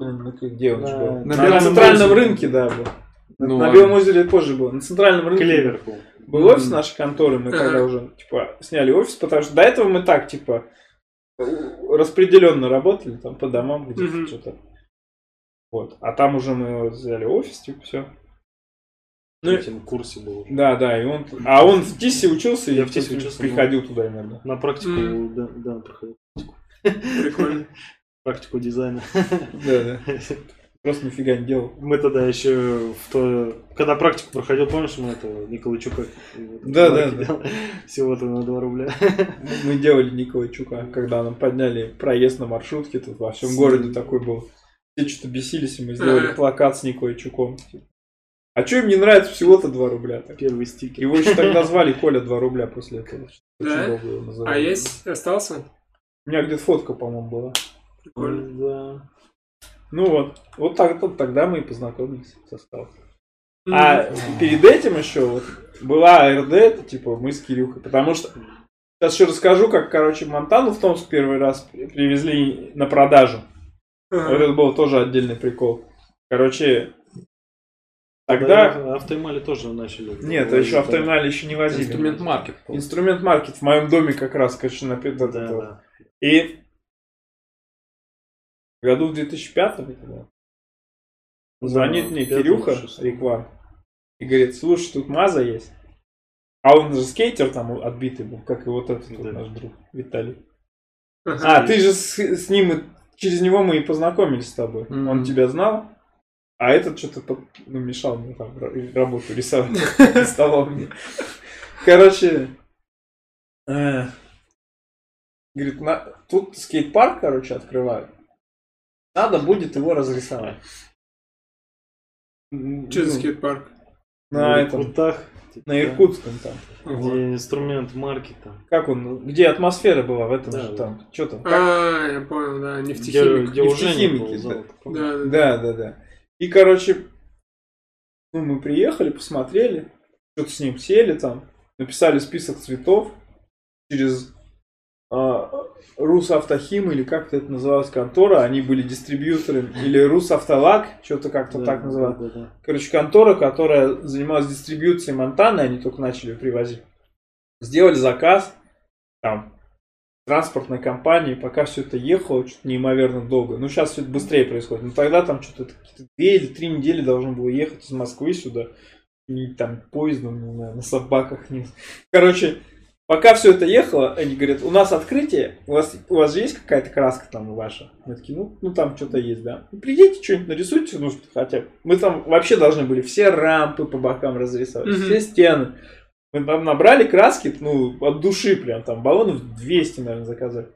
Ну, где он же На- был? центральном рынке, да, был. Ну, на ладно. Белом озере позже был. На центральном рынке. Клевер был. Был офис нашей конторы, мы тогда уже, типа, сняли офис, потому что до этого мы так, типа, распределенно работали, там, по домам где-то что-то. Вот. А там уже мы взяли офис, типа, все. На Ну, этом курсе был. уже. Да, да, и он... А он в ТИСе учился, Я и в ТИСе учился, приходил туда иногда. На практику, да, да, проходил. Прикольно. Практику дизайна. Да, да. Просто нифига не делал. Мы тогда еще в то, когда практику проходил, помнишь, мы это Николайчука Да, да, да. всего-то на 2 рубля. Мы делали Николайчука, когда нам подняли проезд на маршрутке, тут во всем городе такой был. Все что-то бесились, и мы сделали плакат с Николайчуком. А что им не нравится, всего-то 2 рубля. так. Первый стикер. Его еще тогда звали Коля 2 рубля после этого. Очень Да? долго его называли. А есть? Остался? У меня где-то фотка, по-моему, была. Прикольно. Да. Ну вот. Вот так, вот тогда мы и познакомились со Сталом. М. А перед этим еще вот была АРД, это типа мы с Кирюхой. Потому что сейчас еще расскажу, как, короче, Монтану в Томск первый раз при- привезли на продажу. Ага. Вот это был тоже отдельный прикол. Короче, тогда... Автоэмали тоже начали. Нет, еще автомобили еще не возили. Инструмент маркет. Инструмент маркет в моем доме как раз, конечно, на Да, да. И году в 2005 это было, звонит мне Кирюха. Реквар и говорит, слушай, тут Маза есть. А он же скейтер там отбитый был, как и вот этот вот Да. наш друг Виталий. вот наш друг. А, ты же с, с ним, и- через него мы и познакомились с тобой. Мгм. Он тебя знал, а этот что-то под- ну, мешал мне там ра- работу рисовать. Рисовал мне. Короче, э, говорит, на- тут скейт-парк, короче, открывают. Надо будет его разрисовать. М, Че за ну, скейт-парк? На этом, Иркутах, типа, на Иркутском там. Где инструмент марки там. Как он, где атмосфера была в этом Да, же да. там? Что там? Как- А, я понял, да, Где, нефтехимик. где уже не нефтехимики, зал. помню? Да, да, да. Да, да, да. И, короче, ну, мы приехали, посмотрели, что-то с ним сели там, написали список цветов через а, Русавтохим или как-то это называлась контора, они были дистрибьюторами, или Русавтолак, что-то как-то Да, так называлось. да, да. Короче, контора, которая занималась дистрибьюцией Монтаны, они только начали привозить. Сделали заказ, там, транспортной компании, пока все это ехало, что-то неимоверно долго. Ну, сейчас все это быстрее происходит. Но тогда там что-то две или три недели должно было ехать из Москвы сюда. И там поездом, не знаю, на собаках. Не... Короче, пока все это ехало, они говорят, у нас открытие, у вас, у вас же есть какая-то краска там ваша? Мы такие, ну, ну там что-то есть, да. Ну, придите, что-нибудь нарисуйте, ну, хотя бы. Мы там вообще должны были все рампы по бокам разрисовать, Мгм. все стены. Мы там набрали краски, ну, от души прям, там баллонов 200, наверное, заказали.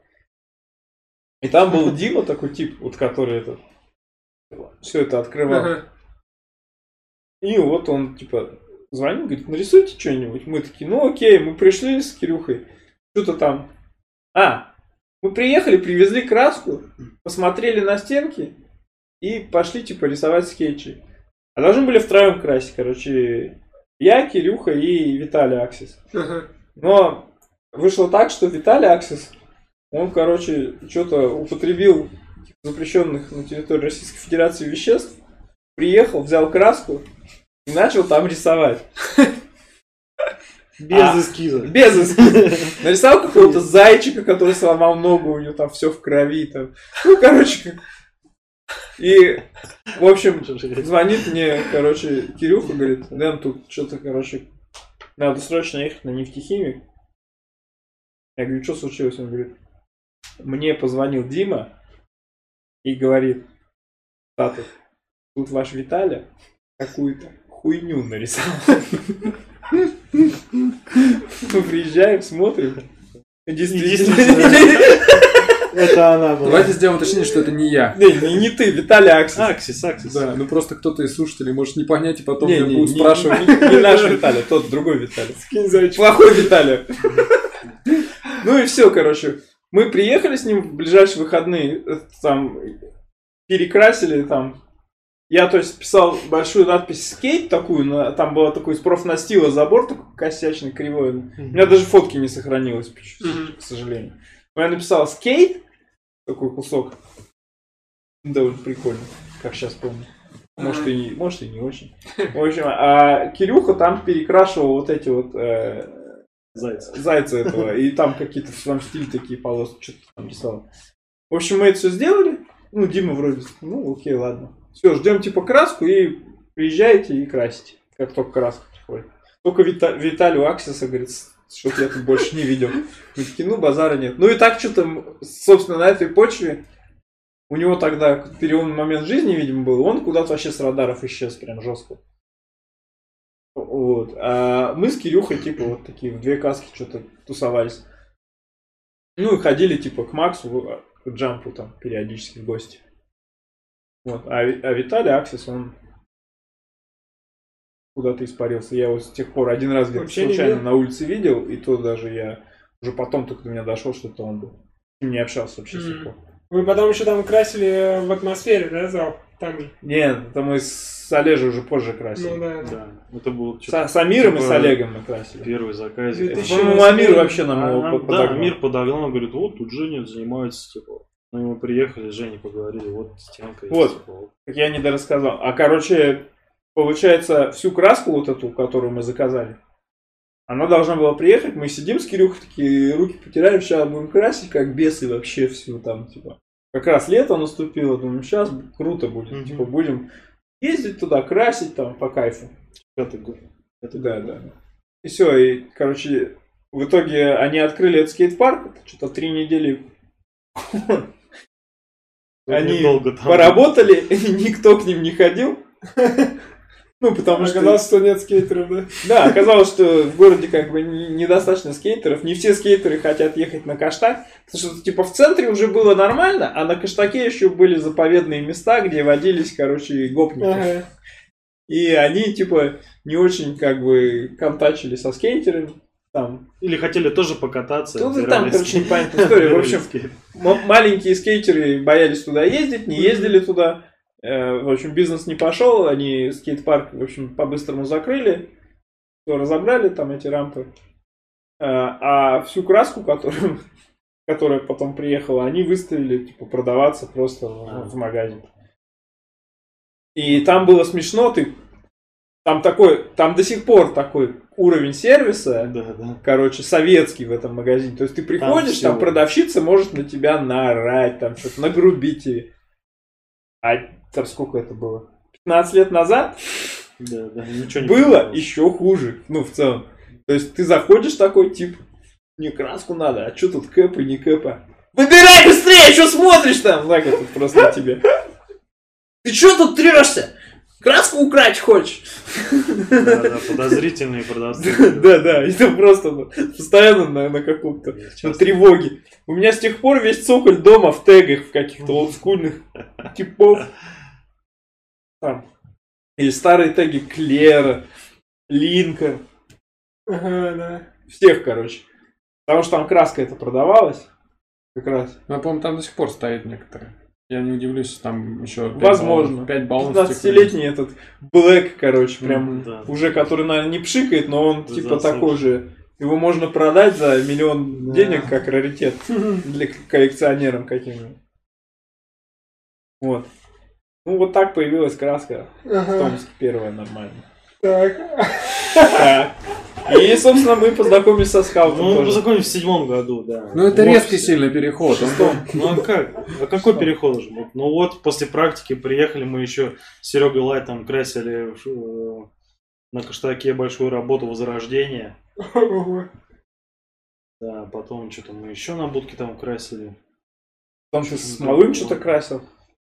И там был Дима такой тип, вот который этот, все это открывал. Ага. И вот он, типа, звонит, говорит, нарисуйте что-нибудь. Мы такие, ну окей, мы пришли с Кирюхой, что-то там. А, мы приехали, привезли краску, посмотрели на стенки и пошли, типа, рисовать скетчи. А должны были втроем красить, короче, я, Кирюха и Виталий Аксис. Но вышло так, что Виталий Аксис, он, короче, что-то употребил запрещенных на территории Российской Федерации веществ, приехал, взял краску и начал там рисовать. Без А, эскиза. Без эскиза. Нарисовал какого-то зайчика, который сломал ногу, у него там все в крови. Там. Ну, короче, и, в общем, звонит мне, короче, Кирюха, говорит, Дэн, тут что-то, короче, надо срочно ехать на нефтехимик. Я говорю, что случилось? Он говорит, мне позвонил Дима и говорит, тут ваш Виталя какую-то хуйню нарисовал. Мы приезжаем, смотрим. Действительно. Это она была. Давайте сделаем уточнение, что это не я. Не, не, не ты, Виталий Аксис. Аксис, Аксис. Да, ну просто кто-то из слушателей может не понять, и потом Не, не, будут не, спрашивать. не, не наш Виталий, тот другой Виталий. Скинь зайчик. Плохой Виталий. Ну и все, короче. Мы приехали с ним в ближайшие выходные, э, там перекрасили там. Я, то есть, писал большую надпись скейт такую, на- там была такой из профнастила забор, такой косячный, кривой. У меня даже фотки не сохранилось, к Мгм. сожалению. Но я написал скейт, такой кусок. Довольно прикольно, как сейчас помню. Может и, не, может и не очень. В общем, а Кирюха там перекрашивал вот эти вот э, Зайц. зайца этого, и там какие-то в своем стиле такие полоски, что-то там рисовал. В общем, мы это все сделали. Ну, Дима вроде, ну, окей, ладно. Все, ждем типа краску и приезжаете и красите, как только краска приходит. Только Вита- Виталию Аксиса, говорит, что-то я тут больше не видел. Мы такие, ну, базара нет. Ну и так что-то, собственно, на этой почве у него тогда переломный момент жизни, видимо, был. Он куда-то вообще с радаров исчез прям жестко. Вот. А мы с Кирюхой, типа, вот такие в две каски что-то тусовались. Ну и ходили, типа, к Максу, к Джампу там периодически в гости. Вот. А, а Виталий Аксис, он куда-то испарился. Я его с тех пор один раз где-то не случайно на улице видел, и то даже я уже потом только до меня дошло, что это он был. С ним не общался вообще с тех пор. Вы потом еще там красили в атмосфере, да, зал? Там же. Нет, это мы с Олежей уже позже красили. Ну да. Да. Это был С, с Амиром и с Типа, Олегом мы красили. первый заказик. По-моему. Амир вообще нам А его нам- по- да, подогнал. Мир подогнал, он говорит, вот тут Женя занимается, типа. Ну, мы приехали, с Женей поговорили, вот стенка Вот. Так я не дорассказал. А, короче, получается, всю краску вот эту, которую мы заказали, она должна была приехать, мы сидим с Кирюхой, такие руки потираем, сейчас будем красить, как бесы вообще всю там, типа. Как раз лето наступило, думаю, сейчас круто будет, Мгм. типа, будем ездить туда, красить там по кайфу. Год. Это да, да. И все, и, короче, в итоге они открыли этот скейт-парк, что-то три недели Они долго там. поработали, никто к ним не ходил. Ну, потому что... Оказалось, что нет скейтеров, да? Да, оказалось, что в городе как бы не- недостаточно скейтеров. Не все скейтеры хотят ехать на Каштак. Потому что, типа, в центре уже было нормально, а на Каштаке еще были заповедные места, где водились, короче, гопники. Ага. И они, типа, не очень, как бы, контачили со скейтерами. Там, Или хотели тоже покататься. Ну, там, короче, непонятная история. В общем, маленькие скейтеры боялись туда ездить, не ездили туда. Э, В общем, бизнес не пошел, они скейт-парк, в общем, по-быстрому закрыли. Разобрали там эти рампы. Э, А всю краску, которую, которая потом приехала, они выставили, типа, продаваться просто в, А. в магазин. И там было смешно, ты... Там такой, там до сих пор такой уровень сервиса, Да, да. короче, советский в этом магазине. То есть ты приходишь, там, всё. продавщица может на тебя наорать, там что-то нагрубить тебе. А там сколько это было? 15 лет назад Да, да. Ничего не было понималось. еще хуже, ну, в целом. То есть ты заходишь такой, тип, мне краску надо, а что тут кэпы, не кэпа? Выбирай быстрее, что смотришь там? Так это просто тебе. Ты что тут трешься? Краску украть хочешь? Да, да, подозрительные продавцы. Да, да, это просто постоянно на, на каком-то на тревоге. У меня с тех пор весь цоколь дома в тегах, в каких-то олдскульных типов. Там. Или старые теги Клера, Линка, Ага, да. всех, короче. Потому что там краска это продавалась. Как раз. Ну, я помню, там до сих пор стоит некоторые. Я не удивлюсь, там еще пять Возможно. баллонов- пять баллонов 15-летний этот Блэк, короче, прям Да. уже, который, наверное, не пшикает, но он типа сотку. такой же. Его можно продать за миллион Да. денег как раритет для коллекционерам каким-нибудь. Вот. Ну, вот так появилась краска в Ага. Томске первая нормально. Так. Так. И, собственно, мы познакомились со скаутом Ну, мы тоже. познакомились в седьмом году, да. Ну, это резкий сильный переход. Ну а как? А какой переход уже был? Ну вот, после практики приехали, мы еще с Серегой Лайтом красили э, на Каштаке большую работу Возрождения. Да, потом что-то мы еще на будке там красили. Там ты с малым что-то красил.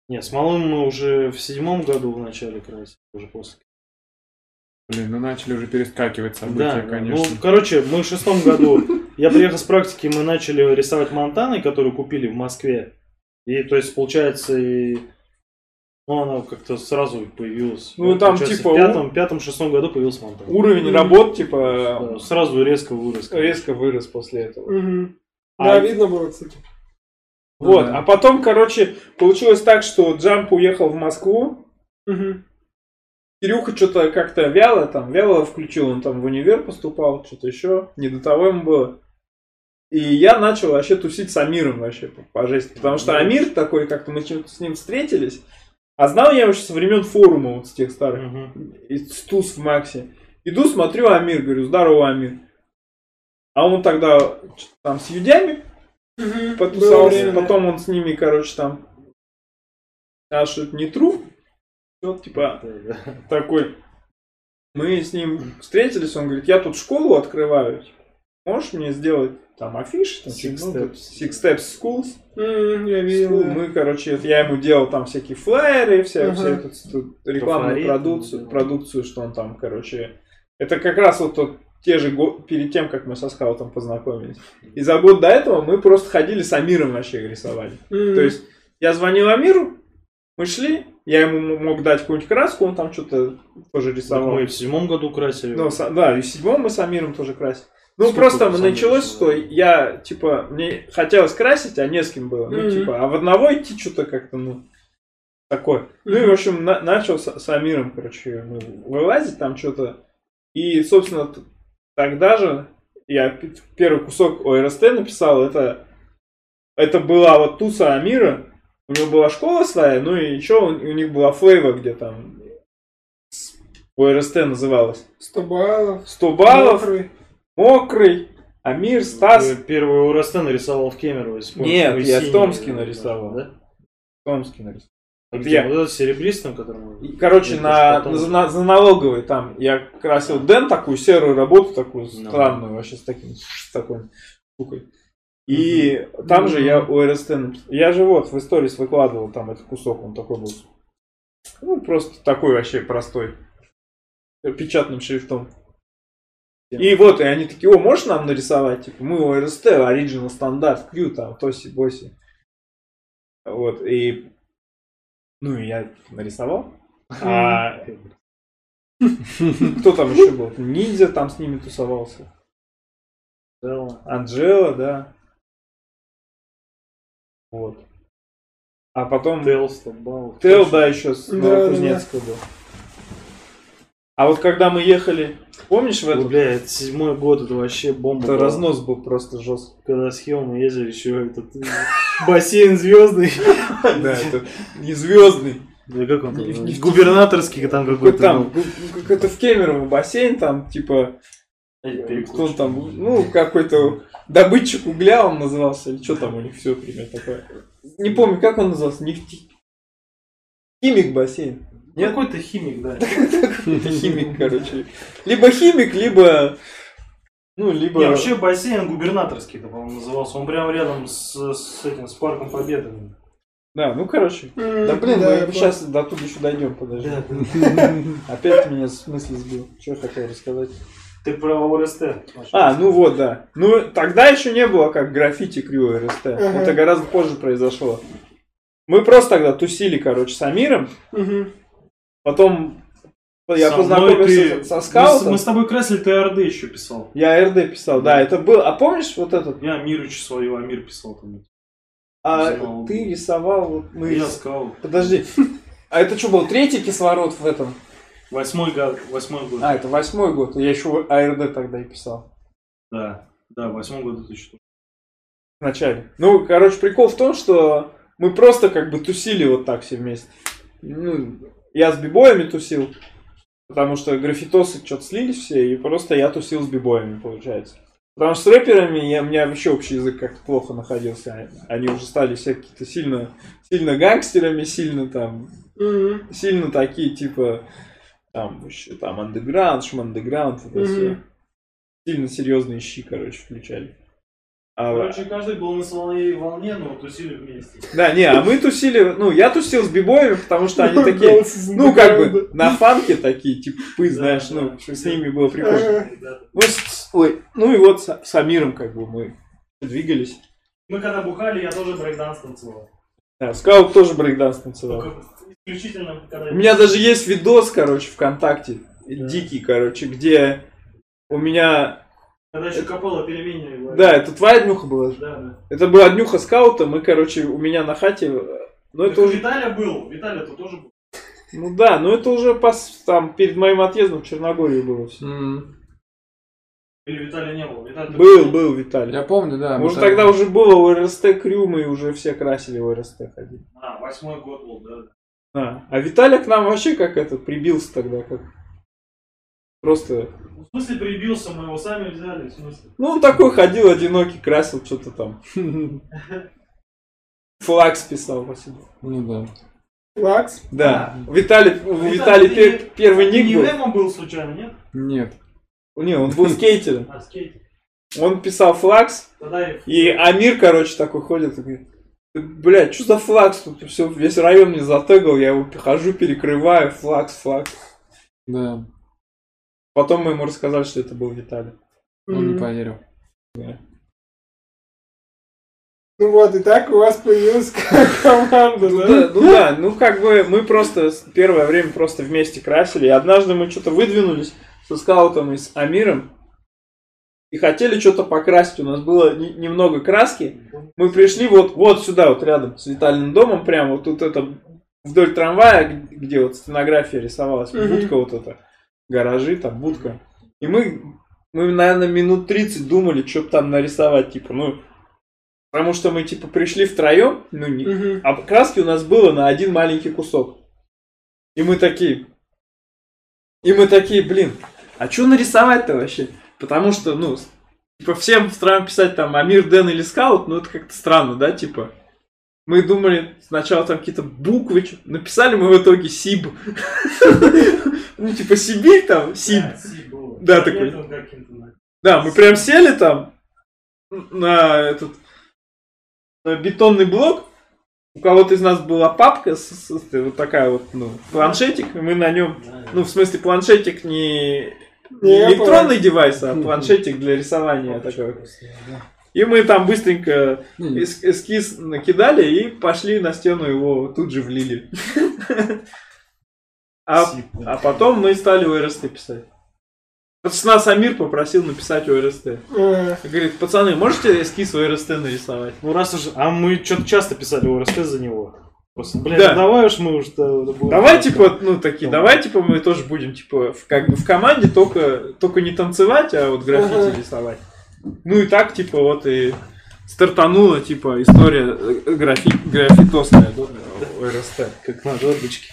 Не, с малым мы уже в седьмом году в начале красили, уже после. Блин, ну начали уже перескакивать события, Да, да. конечно. Ну, короче, мы в шестом году, я приехал с практики, мы начали рисовать Монтаны, которую купили в Москве. И, то есть, получается, и... Ну, она как-то сразу появилась. Ну, Вот, там, типа, В пятом, пятом, шестом году появился Монтан. Уровень работ, типа, Да, сразу резко вырос. резко вырос после этого. Мгм. А- Да, видно было, кстати. Вот, да. а потом, короче, получилось так, что Джамп уехал в Москву, Мгм. Кирюха что-то как-то вяло там, вяло включил, он там в универ поступал, что-то еще, не до того ему было. И я начал вообще тусить с Амиром вообще по, по жести, потому что Амир такой, как-то мы чем-то с ним встретились, а знал я его еще со времен форума вот с тех старых, Мгм. из Тус в Максе. Иду, смотрю, Амир, говорю, здорово, Амир. А он тогда что-то там с юдями время, да. потом он с ними, короче, там, а что это не тру, вот типа Да, да. такой. Мы с ним встретились, он говорит, я тут школу открываю, можешь мне сделать там афиши, там, Six ну, Steps. Six Steps Schools. М, Я School. видел. да. Мы, короче, это я ему делал там всякие флайеры, вся, Ага. вся эту, эту рекламную Трафарет, продукцию, да. продукцию, что он там, короче. Это как раз вот тот, те же го- перед тем, как мы со скаутом познакомились. И за год до этого мы просто ходили с Амиром вообще рисовали. М. То есть я звонил Амиру, мы шли, я ему мог дать какую-нибудь краску, он там что-то тоже Так рисовал. мы и в седьмом году красили. Ну, да, и в седьмом мы с Амиром тоже красили. Ну, Сколько просто началось, Амиром что я, типа, мне хотелось красить, а не с кем было. Ну, Мгм. типа, а в одного идти что-то как-то, ну, такое. Ну, и, в общем, на- начал с, с Амиром, короче, ну, вылазить там что-то. И, собственно, т- тогда же я п- первый кусок ОРСТ написал, это, это была вот туса Амира, у него была школа своя, ну и еще у, у них была флейва, где там ОРСТ называлась. 100 баллов. 100 баллов, Мокрый. мокрый, Амир, Стас, Вы Первый УРСТ нарисовал в Кемерово. Нет, вы я в Томске нарисовал. Да? Томский нарисовал. А Я- где? Вот этот серебристым, который мы... И, Короче, на, потом- за, на- за налоговой там я красил Дэн такую серую работу, такую Ну. странную, вообще с таким, с такой штукой. И там же я ОРСТ написал. Я же вот в истории выкладывал там этот кусок, он такой был. Ну, просто такой вообще простой. Печатным шрифтом. И вот, и они такие, о, можешь нам нарисовать? Типа, мы ОРСТ, Original стандарт, Q, там, Тоси, Боси. Вот, и... Ну, и я нарисовал. А кто там еще был? Ниндзя там с ними тусовался. Анджела, да. Вот. А потом... Тейлс, там, Бау. Тел, да, еще с Да, Новокузнецка был. А вот когда мы ехали, помнишь в Ой, этом? Бля, это седьмой год, это вообще бомба. Это была. разнос был просто жесткий. Когда с Хилом мы ездили, еще этот э, бассейн звездный. Да, это не звездный. Да как он там? Губернаторский там Какой какой-то там, какой-то в Кемерово бассейн, там, типа, кто он там, ну, какой-то добытчик угля он назывался, или что там у них все примерно такое. Не помню, как он назывался, нефти... Химик бассейн. Нет? Какой-то химик, да. Химик, короче. Либо химик, либо... Ну, либо... Не, вообще бассейн губернаторский, это, по-моему, назывался. Он прям рядом с, с этим, с парком Победы. Да, ну, короче. Да, блин, да, я мы сейчас до туда еще дойдем, подожди. Да, Опять меня с мысли сбил. Что я хотел рассказать? Ты про ОРСТ. А, ну вот, да. Ну, тогда еще не было как граффити Крю РСТ. Ага. Это гораздо позже произошло. Мы просто тогда тусили, короче, с Амиром. Мгм. Потом я Со познакомился ты- со Мы с- скаутом. Мы с тобой красили, ты РД еще писал. Я РД писал, да, это был. А помнишь вот этот? Я Мирыч свою, Амир писал там. А ты рисовал, вот мы. Я сказал. Подожди. А это что был третий кислород в этом? Восьмой год. Восьмой год. А, это восьмой год. Я еще АРД тогда и писал. Да. Да, восьмой год это что? В начале. Ну, короче, прикол в том, что мы просто как бы тусили вот так все вместе. Ну, я с бибоями тусил, потому что граффитосы что-то слились все, и просто я тусил с бибоями, получается. Потому что с рэперами я, у меня вообще общий язык как-то плохо находился. Они уже стали все какие-то сильно, сильно гангстерами, сильно там, Мгм. сильно такие, типа, там, еще там, андеграунд, шмандеграунд, это все. Мгм. Сильно серьезные щи, короче, включали. А, Короче, каждый был на своей волне, но тусили вместе. Да, не, а мы тусили, ну, я тусил с бибоями, потому что они такие, ну, как бы, на фанке такие, типа, пы, знаешь, ну, с ними было прикольно. Ну, с- ой, ну и вот с, с Амиром, как бы, мы двигались. Мы когда бухали, я тоже брейкданс танцевал. Да, Скаут тоже брейкданс танцевал. Исключительно когда... У меня даже есть видос, короче, ВКонтакте, Да. дикий, короче, где у меня, Когда еще капелла переменивали. да, это твоя днюха была? Да, да. Это была днюха скаута, мы, короче, у меня на хате, ну, это уже, Виталя был, Виталя-то тоже был. ну да, ну это уже пос- там перед моим отъездом в Черногорию было все. М, Или Виталя не было? Виталий Был, был. был Виталий. Я помню, да. Может, тогда уже было ОРСТ Крю, мы уже все красили ОРСТ ходили. А, восьмой год был, да. А, а Виталий к нам вообще как это, прибился тогда, как просто... Ну, В смысле прибился, мы его сами взяли, в смысле? Ну, он такой ходил одинокий, красил что-то там. Флакс писал Василий. Ну да. Лакс. Да. Виталий, у Виталий, пер- не- первый ник не был. Эмом был случайно, нет? Нет. Не, он был скейтером. А, скейт. Он писал флакс, Тогда и... и Амир, короче, такой ходит и говорит, Блядь, что за флакс? Тут все, весь район мне затегал, я его хожу, перекрываю, флакс, флакс. Да. Потом мы ему рассказали, что это был Виталий. Он не Мгм. поверил. Ну вот, и так у вас появилась команда, Ну да? да, ну да, ну как бы мы просто первое время просто вместе красили. И однажды мы что-то выдвинулись со скаутом и с Амиром. И хотели что-то покрасить. У нас было не- немного краски. Мы пришли вот, вот сюда, вот рядом с Витальным домом, прямо вот тут это вдоль трамвая, где вот стенография рисовалась, будка вот эта, гаражи, там будка. И мы, мы, наверное, минут 30 думали, что там нарисовать, типа, ну, потому что мы, типа, пришли втроем, ну, не, а краски у нас было на один маленький кусок. И мы такие... И мы такие, блин, а что нарисовать-то вообще? Потому что, ну, типа всем странно писать там Амир, Дэн или Скаут, ну это как-то странно, да, типа. Мы думали, сначала там какие-то буквы, написали мы в итоге СИБ. Ну, типа Сибирь там, СИБ. Да, такой. Да, мы прям сели там на этот на бетонный блок. У кого-то из нас была папка, с, с- вот такая вот, ну, планшетик, и мы на нем, ну, в смысле, планшетик не, не электронный девайс, а планшетик для рисования такой. И мы там быстренько эс- эскиз накидали и пошли на стену его тут же влили. А, а потом мы стали ОРСТ писать. С нас Амир попросил написать ОРСТ. Говорит, пацаны, можете эскиз ОРСТ нарисовать? Ну раз уж... А мы что-то часто писали ОРСТ за него. Просто, блин, Да. ну давай уж мы уж... то- будем Давай, типа, ну, такие, давай, типа, мы тоже будем, типа, в, как бы в команде только, только не танцевать, а вот граффити Ага. рисовать. Ну и так, типа, вот и стартанула, типа, история э, графи, графитосная, да, ОРСТ. Как на жердочке.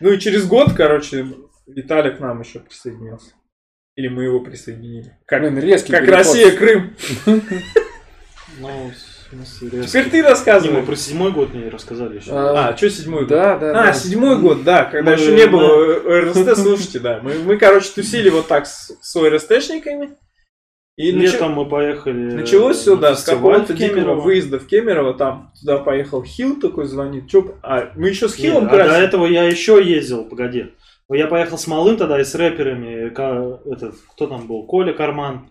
Ну и через год, короче, Виталий к нам еще присоединился. Или мы его присоединили. Как, Блин, резкий как переход. Россия, Крым. Ну. Теперь ты Не, мы рассказывай. про седьмой год не рассказали еще. А, А, что седьмой год? Да, да, А, да. седьмой год, да, когда Мы- еще не было ОРСТ, слушайте, да. Мы, мы, короче, тусили вот так с, с ОРСТшниками. И Летом мы поехали... началось все, да, с какого-то дикого Кемерово. выезда в Кемерово. Там туда поехал Хилл такой, звонит. Чё, а, мы еще с Не, Хиллом а до этого я еще ездил, погоди. Я поехал с Малым тогда и с рэперами. Этот, кто там был? Коля Карман.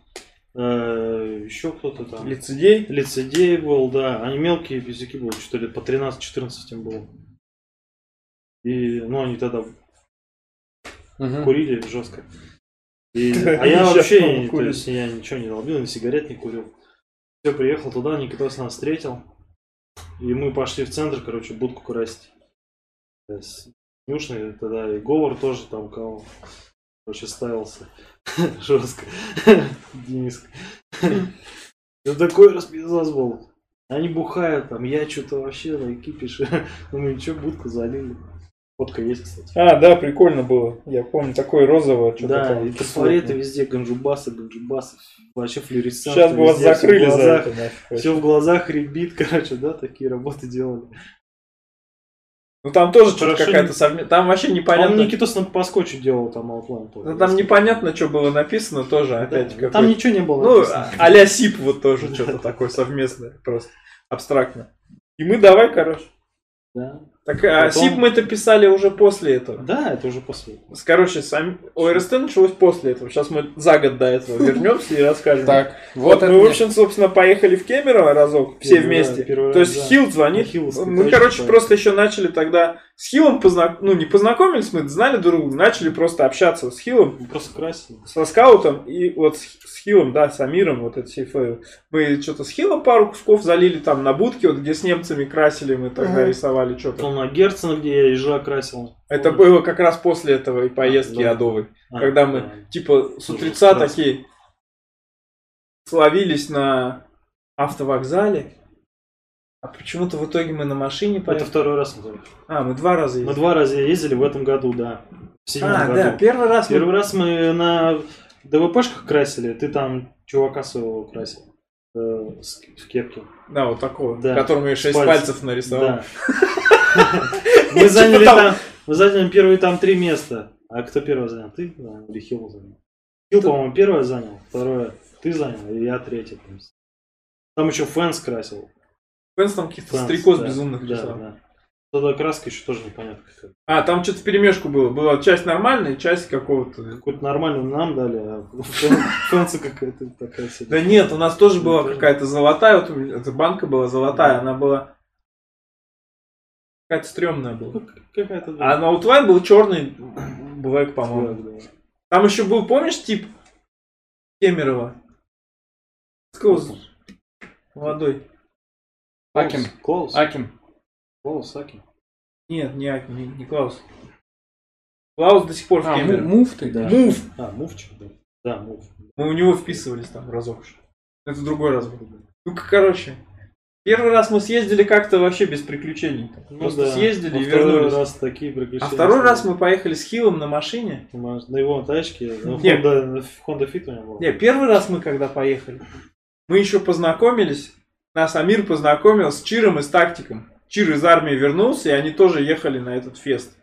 Э, еще кто-то там. Лицедей. Лицедей был, да. Они мелкие физики были, что ли, по 13-14 им было. И, ну, они тогда Мгм. курили жестко. И, а я вообще, то есть я ничего не долбил, ни сигарет не курил. Все, приехал туда, Никитос нас встретил. И мы пошли в центр, короче, будку красить. То есть Нюшный тогда и Говор тоже там кого. Короче, ставился жестко. Денис. Ну такой распиздос был. Они бухают там, я что-то вообще на кипише. Ну мы ничего, будку залили. Фотка есть, кстати. А, да, прикольно было. Я помню, такое розовое. что-то Да, там и туалеты везде, ганджубасы, ганджубасы, вообще флюоресценты. Сейчас бы вас закрыли за это. нафиг. Все в глазах ребит, короче, да, такие работы делали. Ну там тоже что-то какая-то не- совместная. Там вообще Он непонятно. Никитос нам по скотчу делал там outline. Ну, там непонятно, что было написано тоже опять. да, какой- Там ничего не было Ну, написано. а-ля СИП вот тоже что-то такое совместное, просто абстрактно. И мы давай, короче. Да. Так, а Потом- СИП мы это писали уже после этого. Да, это уже после. Короче, сами... ОРСТ началось после этого. Сейчас мы за год до этого вернемся и расскажем. Так, Вот, мы, в общем, собственно, поехали в Кемерово разок, все вместе. То есть. Хилл звонит. Хилловской Мы, короче, просто еще начали тогда с Хиллом познак... ну, не познакомились, мы знали друг друга, начали просто общаться с Хиллом, Мы просто красили. со скаутом и вот с, с Хиллом, да, с Амиром, вот эти все файлы. Мы что-то с Хиллом пару кусков залили там на будке, вот где с немцами красили, мы тогда Ага. рисовали что-то. На Герцена, где я ежа красил. Это было как раз после этого и поездки да. адовой. А, когда мы, да. типа, с утреца такие словились на автовокзале. А почему-то в итоге мы на машине Это поехали. второй раз мы. А, мы два раза Мы ездили. два раза ездили в этом году, да. В А, году. да, первый раз мы- Первый раз мы на ДВПшках красили, ты там чувака своего красил. э, в кепке. Да, вот такого, Да. которому я шесть Пальцев. пальцев нарисовал. Мы заняли Типа там- там, мы заняли первые там три места. А кто первый занял? Ты или Хилл занял? Хилл, по-моему, первое занял, второе ты занял, и я третье. Там, Там еще Фэнс красил. Фэнс там каких-то стрекоз да, безумных Да, рисовал. да. Тогда краска еще тоже непонятно какая. А, там что-то в перемешку было. Была часть нормальная, часть какого-то... Какую-то нормальную нам дали, а Фэнса какая-то такая себе. Да нет, у нас тоже была какая-то золотая, вот эта банка была золотая, она была какая-то стрёмная была. Ну, Какая-то... А на Outline был черный Блэк, по-моему. Там еще был, помнишь, тип Кемерова? Молодой. Акин. Клаус. Акин. Клаус Акин. Нет, не Аки, не, не Клаус. Клаус до сих пор в А, Кемерово. му- муфты? Да. Мув. А, Мувчик, да. Да, Мув. Мы у него вписывались там разок. уж. Это другой раз был. Ну, короче. Первый раз мы съездили как-то вообще без приключений. Ну Просто да. съездили Во и второй вернулись. раз такие приключения. А второй раз мы поехали с Хиллом на машине. На его тачке, ну, Нет. Honda, Honda Fit у меня был. Не, первый раз мы когда поехали, мы еще познакомились нас Амир познакомил с Чиром и с Тактиком. Чир из армии вернулся, и они тоже ехали на этот фест.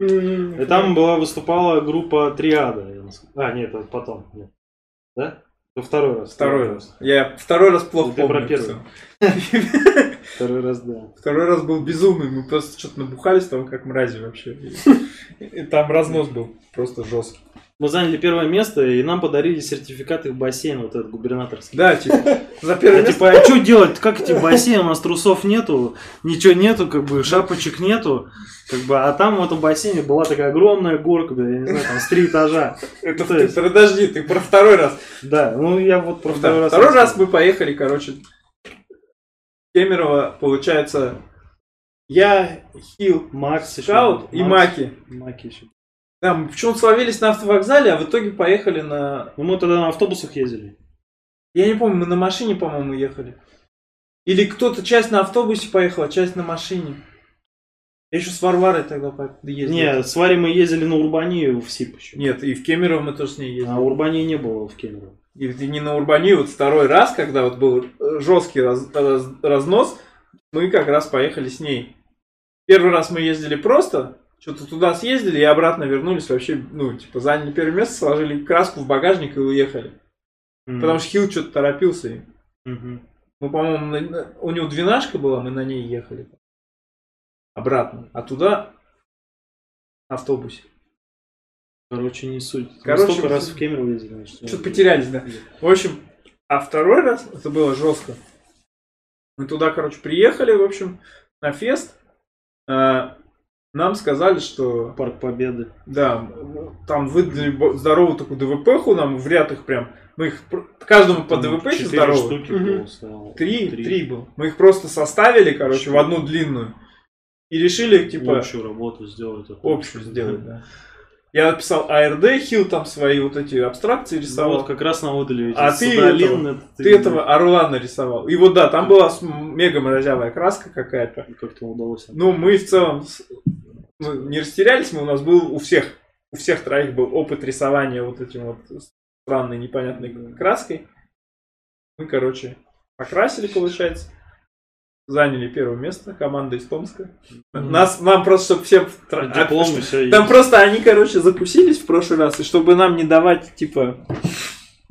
И там была выступала группа Триада. А, нет, это потом. Нет. Да? Это второй раз. Второй раз. Я второй раз плохо Ты про помню. первый. всё. Второй раз, да. Второй раз был безумный, мы просто что-то набухались там, как мрази вообще. И там разнос был просто жесткий. Мы заняли первое место, и нам подарили сертификаты в бассейн, вот этот губернаторский. Да, типа, за первое Я место типа, а что делать? Как эти бассейны? У нас трусов нету, ничего нету, как бы шапочек нету. Как бы, а там в этом бассейне была такая огромная горка, я не знаю, там с три этажа. Это То ты, подожди, ты про второй раз. Да, ну я вот про второй раз. Второй раз мы поехали, короче, Кемерово, получается, я, Хил, Макс. Скаут и Маки. Маки еще. Да, мы почему-то словились на автовокзале, а в итоге поехали на... Ну мы тогда на автобусах ездили. Я не помню, мы на машине, по-моему, ехали. Или кто-то часть на автобусе поехала, часть на машине. Я еще с Варварой тогда ездил. Не, с Варей мы ездили на Урбанию в СИП еще. Нет, и в Кемерово мы тоже с ней ездили. А Урбании не было в Кемерово. И вот не на Урбанию, вот второй раз, когда вот был жесткий раз- раз- разнос, мы как раз поехали с ней. Первый раз мы ездили просто, что-то туда съездили и обратно вернулись вообще, ну, типа, заняли первое место, сложили краску в багажник и уехали. Потому что Хилл что-то торопился. и Мгм. Мы, по-моему, у него двенашка была, мы на ней ехали. Обратно. А туда на автобусе. Короче, не суть. Короче, мы столько раз в Кемерово ездили. значит, Что-то ну, потерялись, да. В общем, а второй раз это было жестко. Мы туда, короче, приехали, в общем, на фест. А, Нам сказали, что Парк Победы. да, там выдали здоровую такую ДВПху, нам в ряд их прям. Мы их каждому по Там ДВП четыре здоровую. штуки было, стояло. Три, три был. Мы их просто составили, короче, в одну длинную. И решили, типа, Общую работу сделать. общую сделать, да. Я написал ARD, Хил там свои вот эти абстракции рисовал. вот как раз нам выдали эти А ты этого- это Ты этого орла нарисовал. И вот да, там была мега морозявая краска какая-то. Как-то удалось. Ну, мы в целом ну, не растерялись, мы у нас был у всех, у всех троих был опыт рисования вот этим вот странной непонятной краской. Мы, короче, покрасили, получается. Заняли первое место, команда из Томска. Мгм. Нас, нам просто, чтобы всем... тро- Диплом а, все Там просто они, короче, закусились в прошлый раз, и чтобы нам не давать, типа,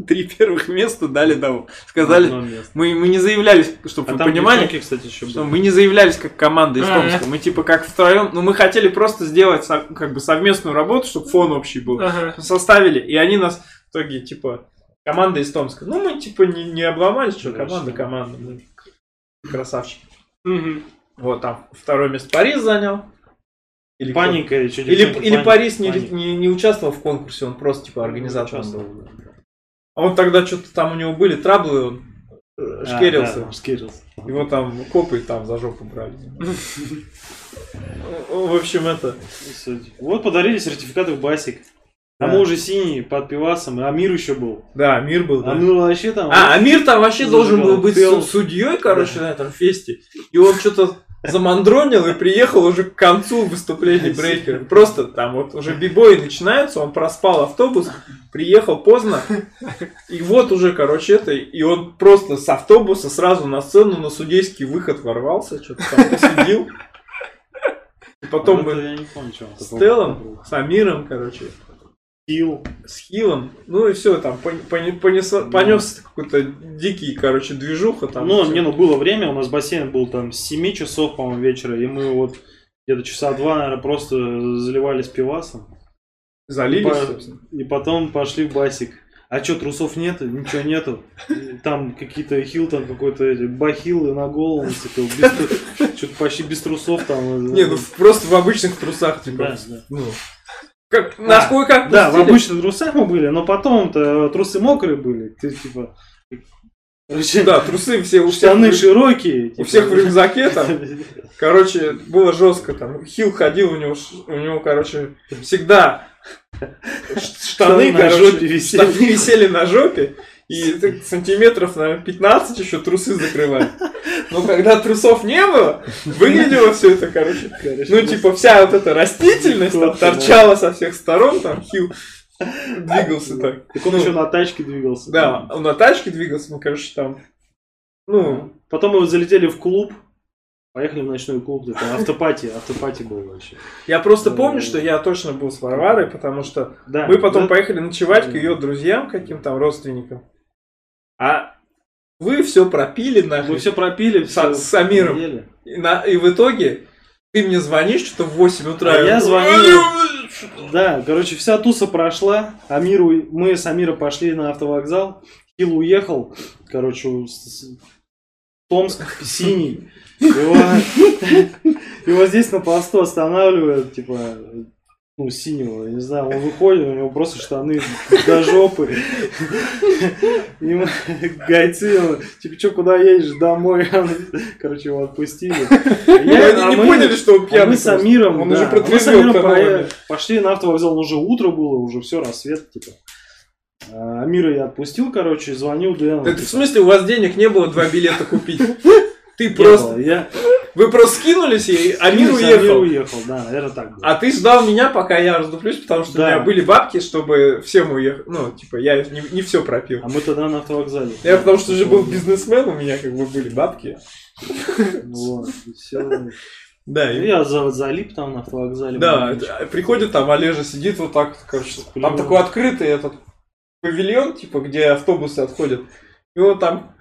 три первых места, дали того. Сказали, мы, мы не заявлялись, чтобы А вы понимали, девчонки, кстати, еще что были. мы не заявлялись как команда из А, Томска. Мы типа как втроем, ну мы хотели просто сделать со- как бы совместную работу, чтобы фон общий был. Ага. Составили, и они нас в итоге типа команда из Томска. Ну мы типа не, не обломались, что Да, команда, команда. Мы красавчики. Мгм. Вот там второе место Парис занял. Или? Паника. Или, или паника, Парис не, паника. не, не участвовал в конкурсе, он просто типа организатором был. Участвовал, да. А он тогда что-то там у него были траблы, он э, А, шкерился. да, шкерился. Его там копы там за жопу брали. В общем, это... Вот подарили сертификаты в Басик. А Да. мы уже синие под пивасом, и Амир еще был. Да, мир был. да. Амир вообще там. А, Амир там вообще должен был быть Пел. су- судьей, короче, на этом фесте. И он что-то замандронил и приехал уже к концу выступления брейкера. Просто там вот уже бибои начинаются, он проспал автобус, приехал поздно. И вот уже, короче, это, и он просто с автобуса сразу на сцену на судейский выход ворвался, что-то там посидел. И потом Вот это мы с Телом, с Амиром, короче, Хил. с Хилом, ну и все, там пон- пон- понесло- понесся какой-то дикий, короче, движуха там. Ну, всё. не, ну было время, у нас бассейн был там с 7 часов, по-моему, вечера, и мы вот где-то часа два, наверное, просто заливались пивасом. Залились, По- собственно. И потом пошли в басик. А что, трусов нету? Ничего нету. И Там какие-то хил, там какой-то эти, бахилы на голову нацепил. Что-то почти без трусов там. Не, ну просто в обычных трусах, типа. Да, да. Ну, как, насколько как Да, в обычных трусах мы были, но потом-то трусы мокрые были. Ты типа. Короче, Да, трусы все у всех, штаны в- широкие. у типа. всех в рюкзаке там. Короче, было жестко там. Хил ходил, у него, у него, короче, всегда штаны, Штаны на короче, висели. штаны висели на жопе. И сантиметров, наверное, 15 еще трусы закрывали. Но когда трусов не было, выглядело все это, короче, ну, типа, вся вот эта растительность там торчала со всех сторон, там Хил двигался так. Так он Ну, еще на тачке двигался. Да, он на тачке двигался, мы, короче, там, ну, потом мы залетели в клуб, поехали в ночной клуб, это автопати, автопати был вообще. Я просто помню, что я точно был с Варварой, потому что Да, мы потом да. поехали ночевать к ее друзьям, каким там родственникам. А вы все пропили нахуй. Мы все пропили, С- все с Амиром. ели. И, на- и в итоге ты мне звонишь что-то в 8 утра. А я звонил. Да, короче, вся туса прошла. Амиру, мы с Амира пошли на автовокзал. Хил уехал, короче, с- с- Томск синий. Его, его здесь на посту останавливают, типа, ну, синего, я не знаю, он выходит, у него просто штаны до жопы. Гайцы, типа, что, куда едешь? Домой. Короче, его отпустили. Ну, они а не мы- поняли, что он а пьяный. мы с. Амиром, Он уже протрезвел пошли на автовокзал, уже утро было, уже все, рассвет, типа. А, Амира я отпустил, короче, звонил Дэну. Это в типа, смысле у вас денег не было два билета купить? Ты просто... Я Вы просто скинулись, и Амир Амир уехал. уехал, да, наверное, так было. А ты ждал меня, пока я раздуплюсь, потому что у Да. меня были бабки, чтобы всем уехать. Ну, типа, я не, не все пропил. А мы тогда на автовокзале. Я потому что уже был бизнесмен, у меня как бы были бабки. Вот, и всё. Да, И и... Я за- залип там на автовокзале. Да, это- приходит там Олежа, сидит вот так, короче, там такой открытый этот павильон, типа, где автобусы отходят. И вот там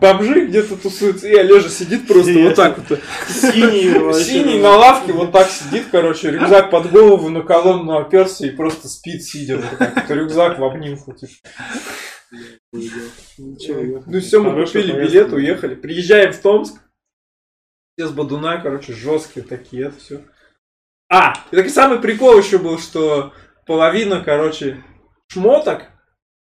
бомжи где-то тусуются, и Олежа сидит просто И вот так вот. Синий. Синий на лавке вот так сидит, короче, рюкзак под голову, на колонну оперся и просто спит, сидя вот так. Рюкзак в обнимку. типа. Ничего. Ну все, мы купили поездка билет, уехали. Приезжаем в Томск. Все с Бадуна, короче, жесткие такие, это все. А, и так самый прикол еще был, что половина, короче, шмоток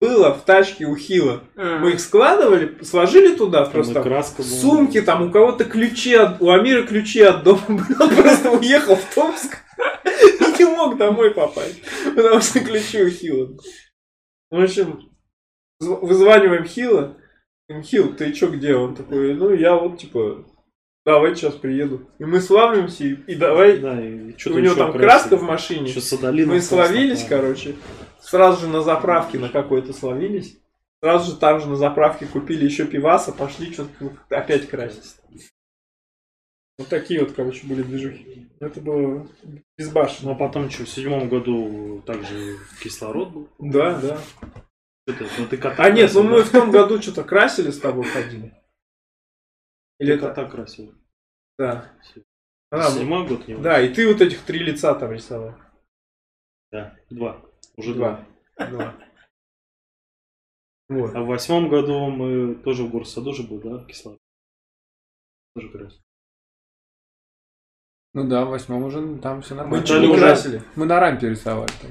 было в тачке у Хила. А, Мы их складывали, сложили туда Там и просто. краска была. Сумки, там у кого-то ключи, от, у Амира ключи от дома были. Он просто уехал в Томск и не мог домой попасть, потому что ключи у Хила. В общем, зв- вызваниваем Хила. Хил, ты чё, где? Он такой, ну я вот типа, давай сейчас приеду. И мы славимся, и, и давай. Да, и у что-то него там краска в машине. Мы такое. короче. Сразу же на заправке на какой-то словились. Сразу же там же на заправке купили еще пиваса, пошли что-то опять красить. Вот такие вот, короче, были движухи. Это было безбашенно. Ну а потом что, в седьмом году также кислород был. Да, да. Что-то, ну ты кота А нет, ну мы да? в том году что-то красили с тобой ходили. Или Ты это... кота красил. Да. А, Седьмой год не да, и ты вот этих три лица там рисовал. Да, два. Уже Два. два. Вот. А в восьмом году мы тоже в горсаду же был, да, кислород. Тоже красил. Ну да, в восьмом уже там все Мы нормально. чё, чего красили? Мы на рампе рисовали. там.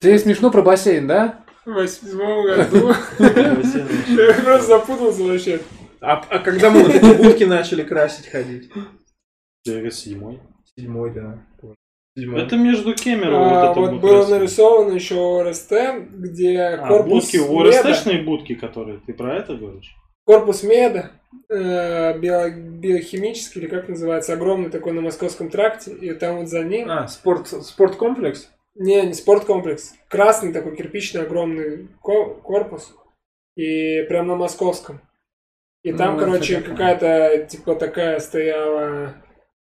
Тебе смешно про бассейн, да? В восьмом году. Я просто запутался вообще. А, а когда мы вот эти будки начали красить ходить? Я говорю, седьмой. Седьмой, да. Седьмой. Это между Кемерово А, вот это Вот было нарисовано еще ОРСТ, где А, корпус будки, меда, ОРСТшные будки, которые, ты про это говоришь? корпус меда, э, био- биохимический, или как называется, огромный такой на московском тракте, и там вот за ним, А, спорт, спорткомплекс? не, не спорткомплекс, красный такой кирпичный огромный ко- корпус, и прям на московском. И там, Ну, короче, что-то какая-то, типа, такая стояла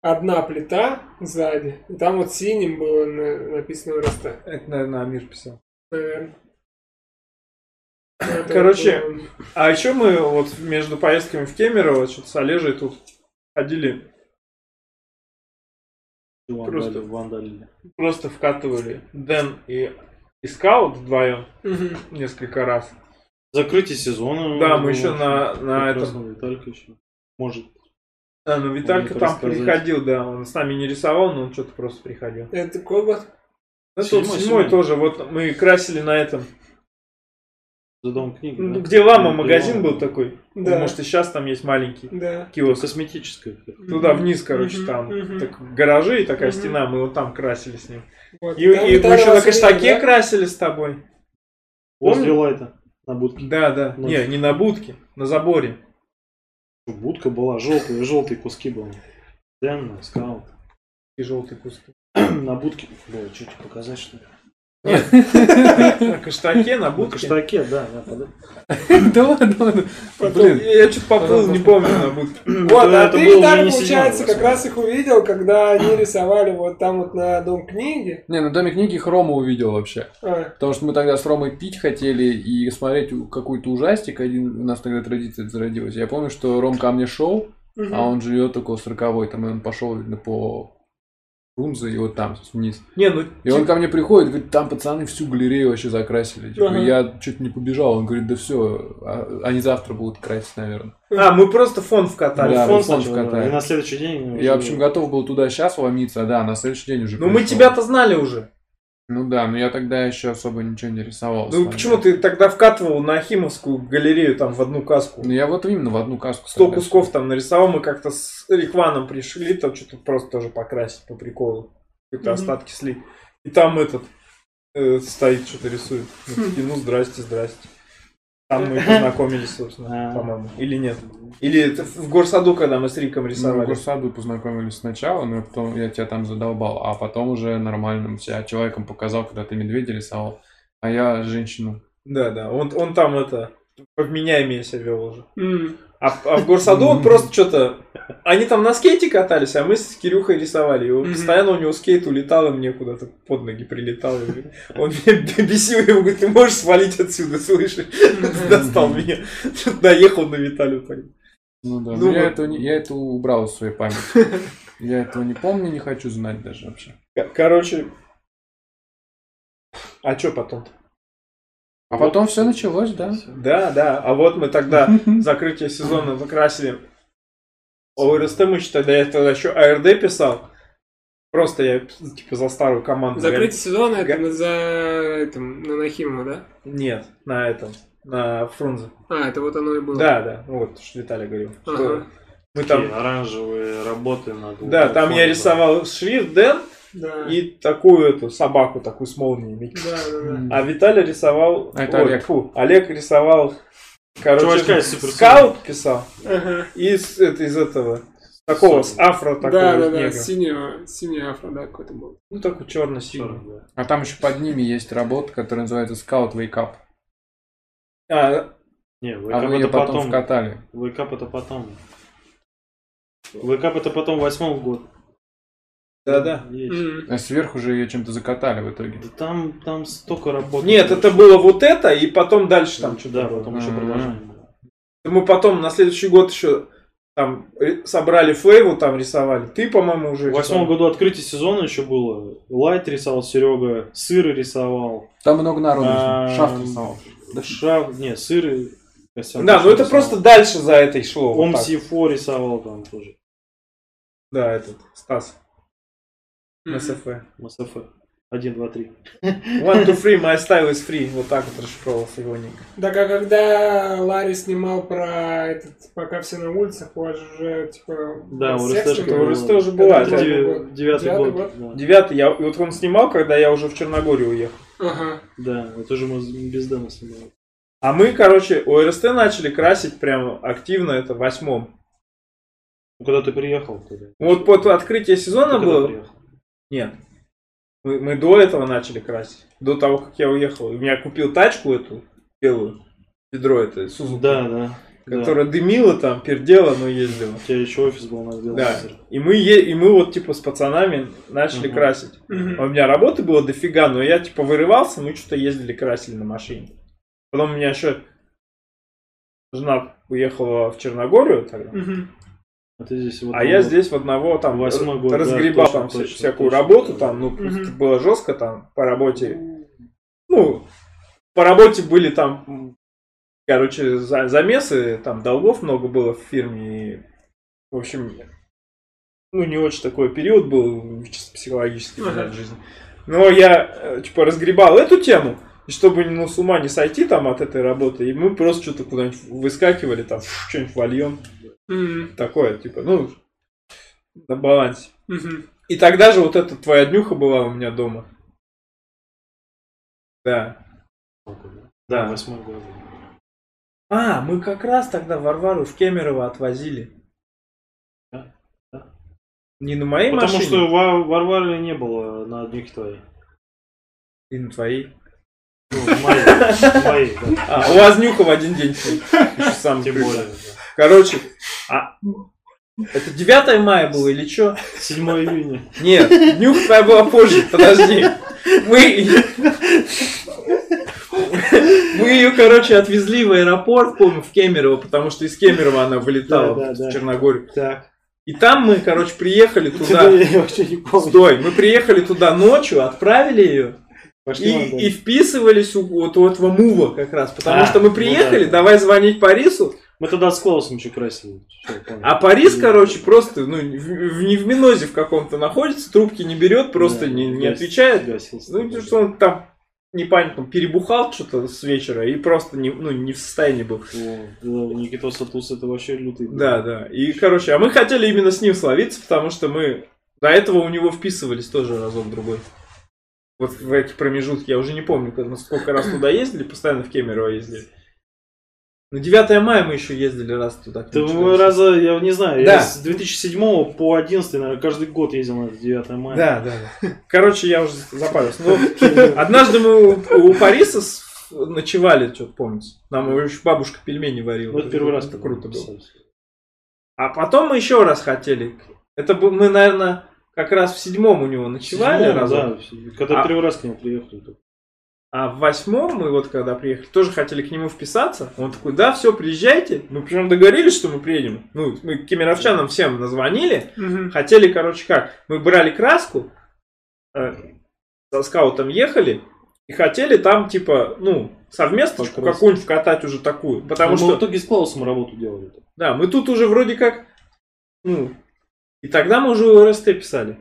одна плита сзади, и там вот синим было на- написано ОРСТ, Это, наверное, Амир писал. наверное. Это Короче, А еще мы вот между поездками в Кемерово что-то с Олежей тут ходили, Просто- Вандали- вандалили. просто вкатывали Дэн и, и Скаут вдвоем Мгм. несколько раз. Закрытие сезона. Да, мы еще на, на этом... Виталька еще. Может. А, ну Виталька там приходил, да, он с нами не рисовал, но он что-то просто приходил. Это какой год? Ну, тут Седьмой, седьмой седьмой. тоже, вот мы красили на этом, За дом книги. ну, да? где Лама Где магазин был такой, Да. может и сейчас там есть маленький Да. киоск. Косметическая. Туда вниз, короче, там так, гаражи и такая стена, мы вот там красили с ним. Вот. И, Там и мы еще на каштаке да? красили с тобой. Возле лайта. На будке. Да, да. Ну. Не, не на будке, на заборе. Будка была желтая, желтые куски были. Дэн, скаут. И желтые куски. На будке. Бля, что тебе показать, что ли? На каштаке, на На будке. каштаке, да. да, ладно, ладно. Блин. я что-то поплыл, не помню на будке. Вот, а ты, не получается, как раз их увидел, когда они рисовали вот там вот на Дом книги. Не, на Доме книги их Рома увидел вообще. А, Потому что мы тогда с Ромой пить хотели и смотреть какой-то ужастик. Один у нас тогда традиция зародилась. Я помню, что Ром ко мне шел, а он живет около 40 там и он пошел видно, по Фрунзе и вот там вниз. Не, ну, И он ко мне приходит, говорит, там пацаны всю галерею вообще закрасили. Типа, Ага. Я чуть не побежал. Он говорит, да все, они завтра будут красить, наверное. а, мы просто фон вкатали. Да, Фон фон вкатали. И на следующий день... Я, в общем, готов был туда сейчас ломиться, а да, на следующий день уже Ну, мы тебя-то знали уже. Ну да, но я тогда еще особо ничего не рисовал. Ну, почему ты тогда вкатывал на Ахимовскую галерею там в одну каску? Ну, я вот именно в одну каску. Сто кусков там нарисовал, мы как-то с Рихваном пришли, там что-то просто тоже покрасить по приколу. Какие-то Мгм. остатки слить. И там этот э, стоит, что-то рисует. Мы такие, ну, здрасте, здрасте. Там мы познакомились, собственно, А. по-моему. Или нет? Или это в горсаду, когда мы с Риком Мы в рисовали? Горсаду познакомились сначала, но потом я тебя там задолбал, а потом уже нормальным себя человеком показал, когда ты медведя рисовал, а я женщину. Да, да. Он, он там это повменяемее себя вел уже. М. А, а в горсаду он просто что-то... Они там на скейте катались, а мы с Кирюхой рисовали. И он постоянно у него скейт улетал, и мне куда-то под ноги прилетал. И Он меня бесил, я ему говорю, ты можешь свалить отсюда, слышишь? Достал меня. Доехал на Виталию. Ну да, Ну я, не- я это убрал из своей памяти. Я этого не помню, не хочу знать даже вообще. Короче... А что потом-то? А потом все началось, да? Да, да. А вот мы тогда закрытие сезона закрасили. ОРСТ мы еще тогда, я тогда еще АРД писал. Просто я типа за старую команду. Закрытие сезона это на- за этим, на Нахимова, да? Нет, на этом, на Фрунзе. А, это вот оно и было. Да, да, вот, что Виталий говорил. Что мы Такие там, оранжевые работы на да, там я рисовал шрифт Дэн Да. и такую эту собаку, такую с молниями. Да, да, да. А Виталий рисовал... А это ой, Олег. тьфу, Олег рисовал... Короче, Чувачка скаут писал. Ага. Из, это, из этого, такого, с афро такого Да, да, да, негра. синего, синий афро, да, какой-то был. Ну, такой черно-синий. А там еще под ними есть работа, которая называется Scout Wake Up. А, Не, А Wake Up вы ее это потом потом. вкатали. Wake Up это потом. Wake Up это потом восьмой год. Да-да. Есть. М. А сверху же ее чем-то закатали в итоге. Да там, там столько работы. Нет, это было вот это, и потом дальше там что-то Да, было. потом еще Мгм. продолжение было. Мы потом на следующий год еще там ри- собрали флейву, там рисовали. Ты, по-моему, уже В восьмом году открытие сезона еще было. Лайт рисовал Серега, сыры рисовал. Там много народу. А, Шафт рисовал. Да, шаг, не, сыры. Костян Да, ну это рисовал. просто дальше за этой шло. вот так. Ом-Си-Фо рисовал там тоже. Да, этот, Стас. МСФ. МСФ. Один, два, три. One, two, three, my style is free. Вот так вот расшифровался егоненько. Так а когда Ларри снимал про этот, пока все на улицах, у вас же уже, типа, Да, у какой-то у? РСТ уже была, был да. девятый Девя- год. Девятый Девятый год. Да. Девятый, я, и вот он снимал, когда я уже в Черногорию уехал. Ага. Да, это же мы без Дэна снимали. А мы, короче, ОРСТ начали красить прям активно, это в восьмом. Ну, когда ты приехал тогда. Вот под открытие Ты сезона когда было... Нет. Мы, мы до этого начали красить. До того, как я уехал. И меня купил тачку эту белую. Ведро это, Сузуки. Да, да. да. Которая дымила там, пердела, но ездила. У тебя еще офис был на Да. И мы, е- и мы вот типа с пацанами начали Мгм. красить. А У меня работы было дофига, но я типа вырывался, мы что-то ездили, красили на машине. Потом у меня еще жена уехала в Черногорию тогда. Мгм. А ты здесь вот А я здесь в одного там Восьмой год, да, разгребал точно, там вся- точно, всякую точно. работу, там, ну, просто было жестко там по работе. Ну, по работе были там, короче, за- замесы, там долгов много было в фирме. И, в общем, ну, не очень такой период был, чисто психологически Ага. в жизни. Но я, э, типа, разгребал эту тему, и чтобы ну, с ума не сойти там от этой работы, и мы просто что-то куда-нибудь выскакивали, там, что-нибудь вольем. Мгм. Такое, типа, ну, на балансе. Мгм. И тогда же вот эта твоя днюха была у меня дома. Да. Да, восьмой год. А, мы как раз тогда Варвару в Кемерово отвозили. Да, да. Не на моей Потому машине. что Ва- Варвары не было на днюхе твоей. И на твои. Ну, да. А, у вас нюха в один день. Сам Тем более. да. Короче, а это 9 мая было или что? 7 июня. Нет, нюха твоя была позже, подожди. Мы... Мы ее, короче, отвезли в аэропорт, помню, в Кемерово, потому что из Кемерово она вылетала Да, да, да. в Черногорию. Так. И там мы, короче, приехали Да, туда. я вообще не помню. Стой, мы приехали туда ночью, отправили ее. Пошли И, надо. и вписывались у, вот у этого мува как раз. Потому А, что мы ну приехали, да. давай звонить Парису. Мы тогда с Клаусом еще красили. А Парис, короче, просто ну, в, в- не в минозе в каком-то находится, трубки не берет, просто Да, не, не отвечает. гасился. Ну, потому что он там непонятно, перебухал что-то с вечера и просто не, ну, не в состоянии был. О, да, Никита Сатус это вообще лютый. Да, да. И, короче, а мы хотели именно с ним словиться, потому что мы до этого у него вписывались тоже разок другой. Вот в эти промежутки, я уже не помню, сколько раз туда ездили, постоянно в Кемерово ездили. На 9 мая мы еще ездили раз туда. Ты раза, я не знаю, Да. я с 2007 по 11, наверное, каждый год ездил на это 9 мая. Да, да, да. Короче, я уже запарился. Ну, однажды мы у, у Париса ночевали, что-то помните. Нам еще бабушка пельмени варила. Ну, это первый раз Это круто было. А потом мы еще раз хотели. Это мы, наверное, как раз в седьмом у него ночевали Седьмом, да, когда А- первый раз к нему приехали. А в восьмом мы вот когда приехали, тоже хотели к нему вписаться. Он такой, да, все, приезжайте. Мы причем договорились, что мы приедем. Ну, мы кемеровчанам всем назвонили. Мгм. Хотели, короче, как? Мы брали краску, э, со скаутом ехали, и хотели там, типа, ну, Покрасить. какую-нибудь вкатать уже такую. Потому Ну, что, мы в итоге с Клаусом работу делали. да, мы тут уже вроде как, ну, и тогда мы уже РСТ писали.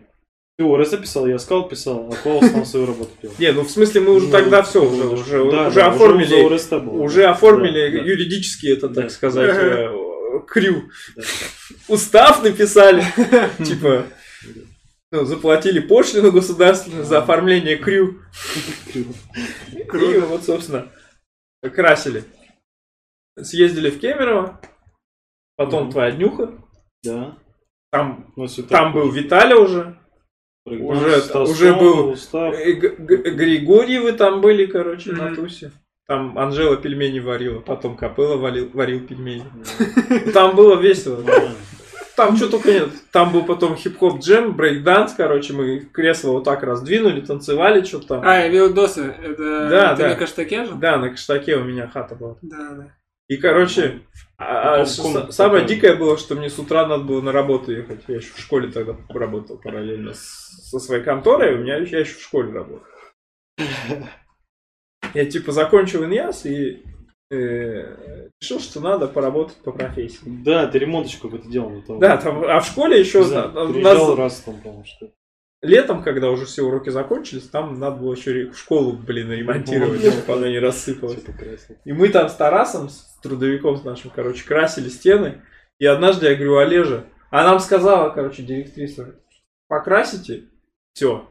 Ты ОРС писал, я скаут писал, а Клаус там свою работу делал. Не, ну, в смысле, мы уже Ну, тогда все, ну, уже, уже, оформили, уже оформили юридически это, так сказать, э, крю. Устав написали, типа, ну, заплатили пошлину государственную за оформление крю. И вот, собственно, красили. Съездили в Кемерово, потом твоя днюха, Да. там, Ну, там был Виталя уже, уже- Стасон, уже был- Устав. э, Григорьевы там были, короче, на Мгм. тусе. Там Анжела пельмени варила, потом Копыла варил, варил пельмени. Там было весело. Нормально. Там что только нет. Там был потом хип-хоп джем, брейк-данс, короче, мы кресло вот так раздвинули, танцевали что-то там. А, я видел досы. Это Да, ты да. на каштаке же? Да, на каштаке у меня хата была. Да, да. И, короче, а- а самое дикое было, что мне с утра надо было на работу ехать. Я еще в школе тогда работал параллельно с- со своей конторой, у меня я еще в школе работал. Я типа закончил иньяс и э, решил, что надо поработать по профессии. Да, ты ремонточку какой-то делал. Да, там, а в школе еще приезжал нас- раз там, по-моему, что летом, когда уже все уроки закончились, там надо было еще школу, блин, ремонтировать, чтобы она не рассыпалась. Типа. И мы там с Тарасом, трудовиком с нашим, короче, красили стены. И однажды я говорю, Олежа, а нам сказала, короче, директриса, покрасите, все.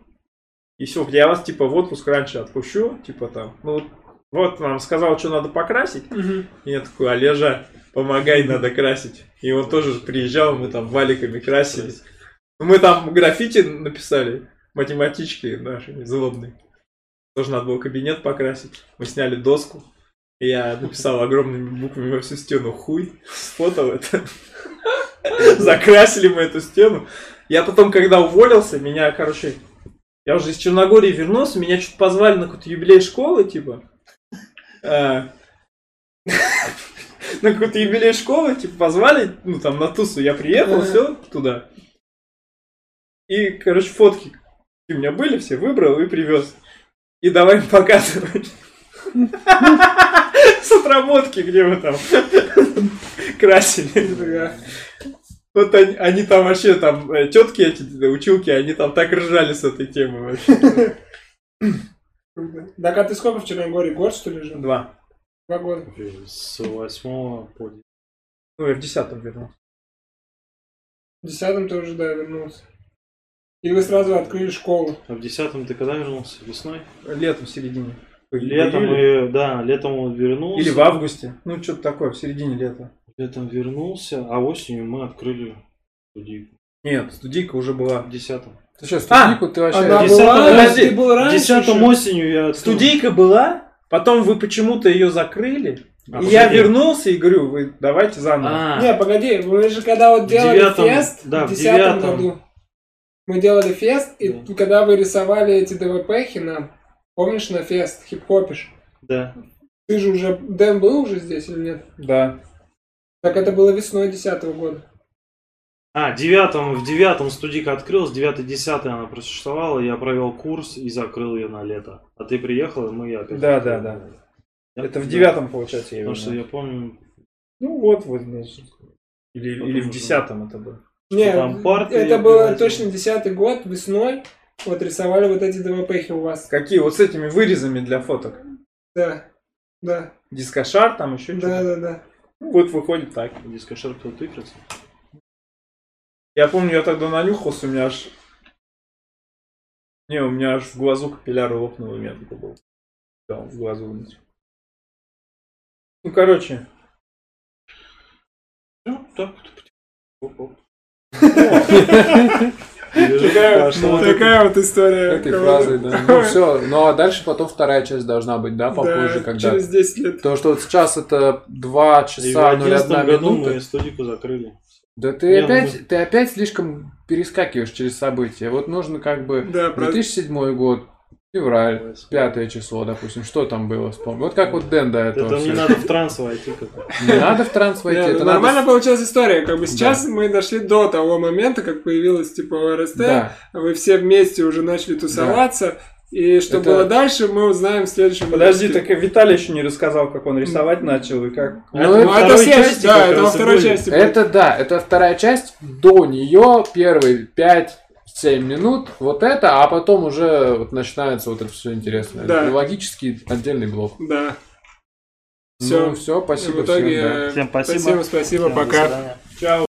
И все, я вас, типа, в отпуск раньше отпущу, типа там, ну, вот нам сказал, что надо покрасить. Мгм. И я такой, Олежа, помогай, надо красить. И он тоже приезжал, мы там валиками красили. Ну, Мы там граффити написали, математички наши злобные. Тоже надо было кабинет покрасить. Мы сняли доску. Я написал огромными буквами во всю стену хуй. Сфотал это. Закрасили мы эту стену. Я потом, когда уволился, меня, короче, я уже из Черногории вернулся, меня что-то позвали на какой-то юбилей школы, типа. А, На какой-то юбилей школы, типа, позвали, ну, там, на тусу. Я приехал, все, туда. И, короче, фотки у меня были все, выбрал и привез. И давай им показывать. С отработки, где мы там красили. Вот они, они там вообще, там, тетки эти, училки, они там так ржали с этой темы вообще. Так, а ты сколько в Черногории? Год, что ли, жил? Два. Два года. С 8 по 10. Ну, я в десятом вернулся. В десятом ты уже, да, вернулся. И вы сразу открыли школу. А в 10 ты когда вернулся? Весной? Летом, в середине. Летом, и, да, летом он вернулся. Или в августе. Ну, что-то такое, в середине лета. Летом вернулся, а осенью мы открыли студийку. Нет, студийка уже была. В 10 Ты что, студийку ты вообще... Она Десятого- была, подожди, ты был раньше Десятым еще? осенью я... оттуда- Студийка была, потом вы почему-то ее закрыли. А, и я вернулся и говорю, вы давайте заново. А, Не, погоди, мы же когда вот делали девятом, фест да, в десятом девятом. году, мы делали фест, и Да. когда вы рисовали эти ДВПхи нам, помнишь, на фест, хип-хопишь, да. ты же уже, Дэн был уже здесь или нет? Да. Так это было весной десятого года. А, девятом, в девятом студийка открылась, девятый, десятый она просуществовала, я провел курс и закрыл ее на лето. А ты приехал, и мы опять... Да, да, да. Я- Это в да. девятом, получается, я Потому что я помню, Ну вот, вот, значит. Или, Потом или в десятом это было. Не, там парты это приводили. точно десятый год, весной, вот рисовали вот эти ДВПхи у вас. Какие? Вот с этими вырезами для фоток. Да, да, Дискошар там еще да, что-то. да, да. Ну, вот выходит так. дискошар кто тыкается. Я помню, я тогда нанюхался, у меня аж... Не, у меня аж в глазу капилляры лопнуло, у меня такое было. Да, в глазу вынес. Ну, короче, Ну, так. Оп-оп. Такая, вот такая вот история. Этой фразой, да. Ну все, ну а дальше потом вторая часть должна быть, да, попозже, Да, когда... через 10 лет. Потому что вот сейчас это 2 И в часа 01 11 году минута. мы студику закрыли. Да ты Не, ну опять, ты опять слишком перескакиваешь через события. Вот нужно как бы Да, про- 2007 год, февраль, пятое число, допустим, что там было, вспомни. Вот как вот Дэн до этого. Это не надо в транс войти Не надо в транс войти, это ну, надо... нормально получилась история. Как бы сейчас мы дошли до того момента, как появилась типа ОРСТ. Да. Вы все вместе уже начали тусоваться. И что Это- было дальше, мы узнаем в следующем подожди, выпуске. так и Виталий еще не рассказал, как он рисовать начал и как... Ну, Это это- Ну, это второй следующая- части да, это во второй части. Это да, это вторая часть. До нее первые 5-7 минут вот это, а потом уже вот начинается вот это все интересное. Да. Логический отдельный блок. Да. Всё. Ну, все, спасибо в итоге, всем, да. Всем спасибо. Спасибо, спасибо, Всем пока. Чао.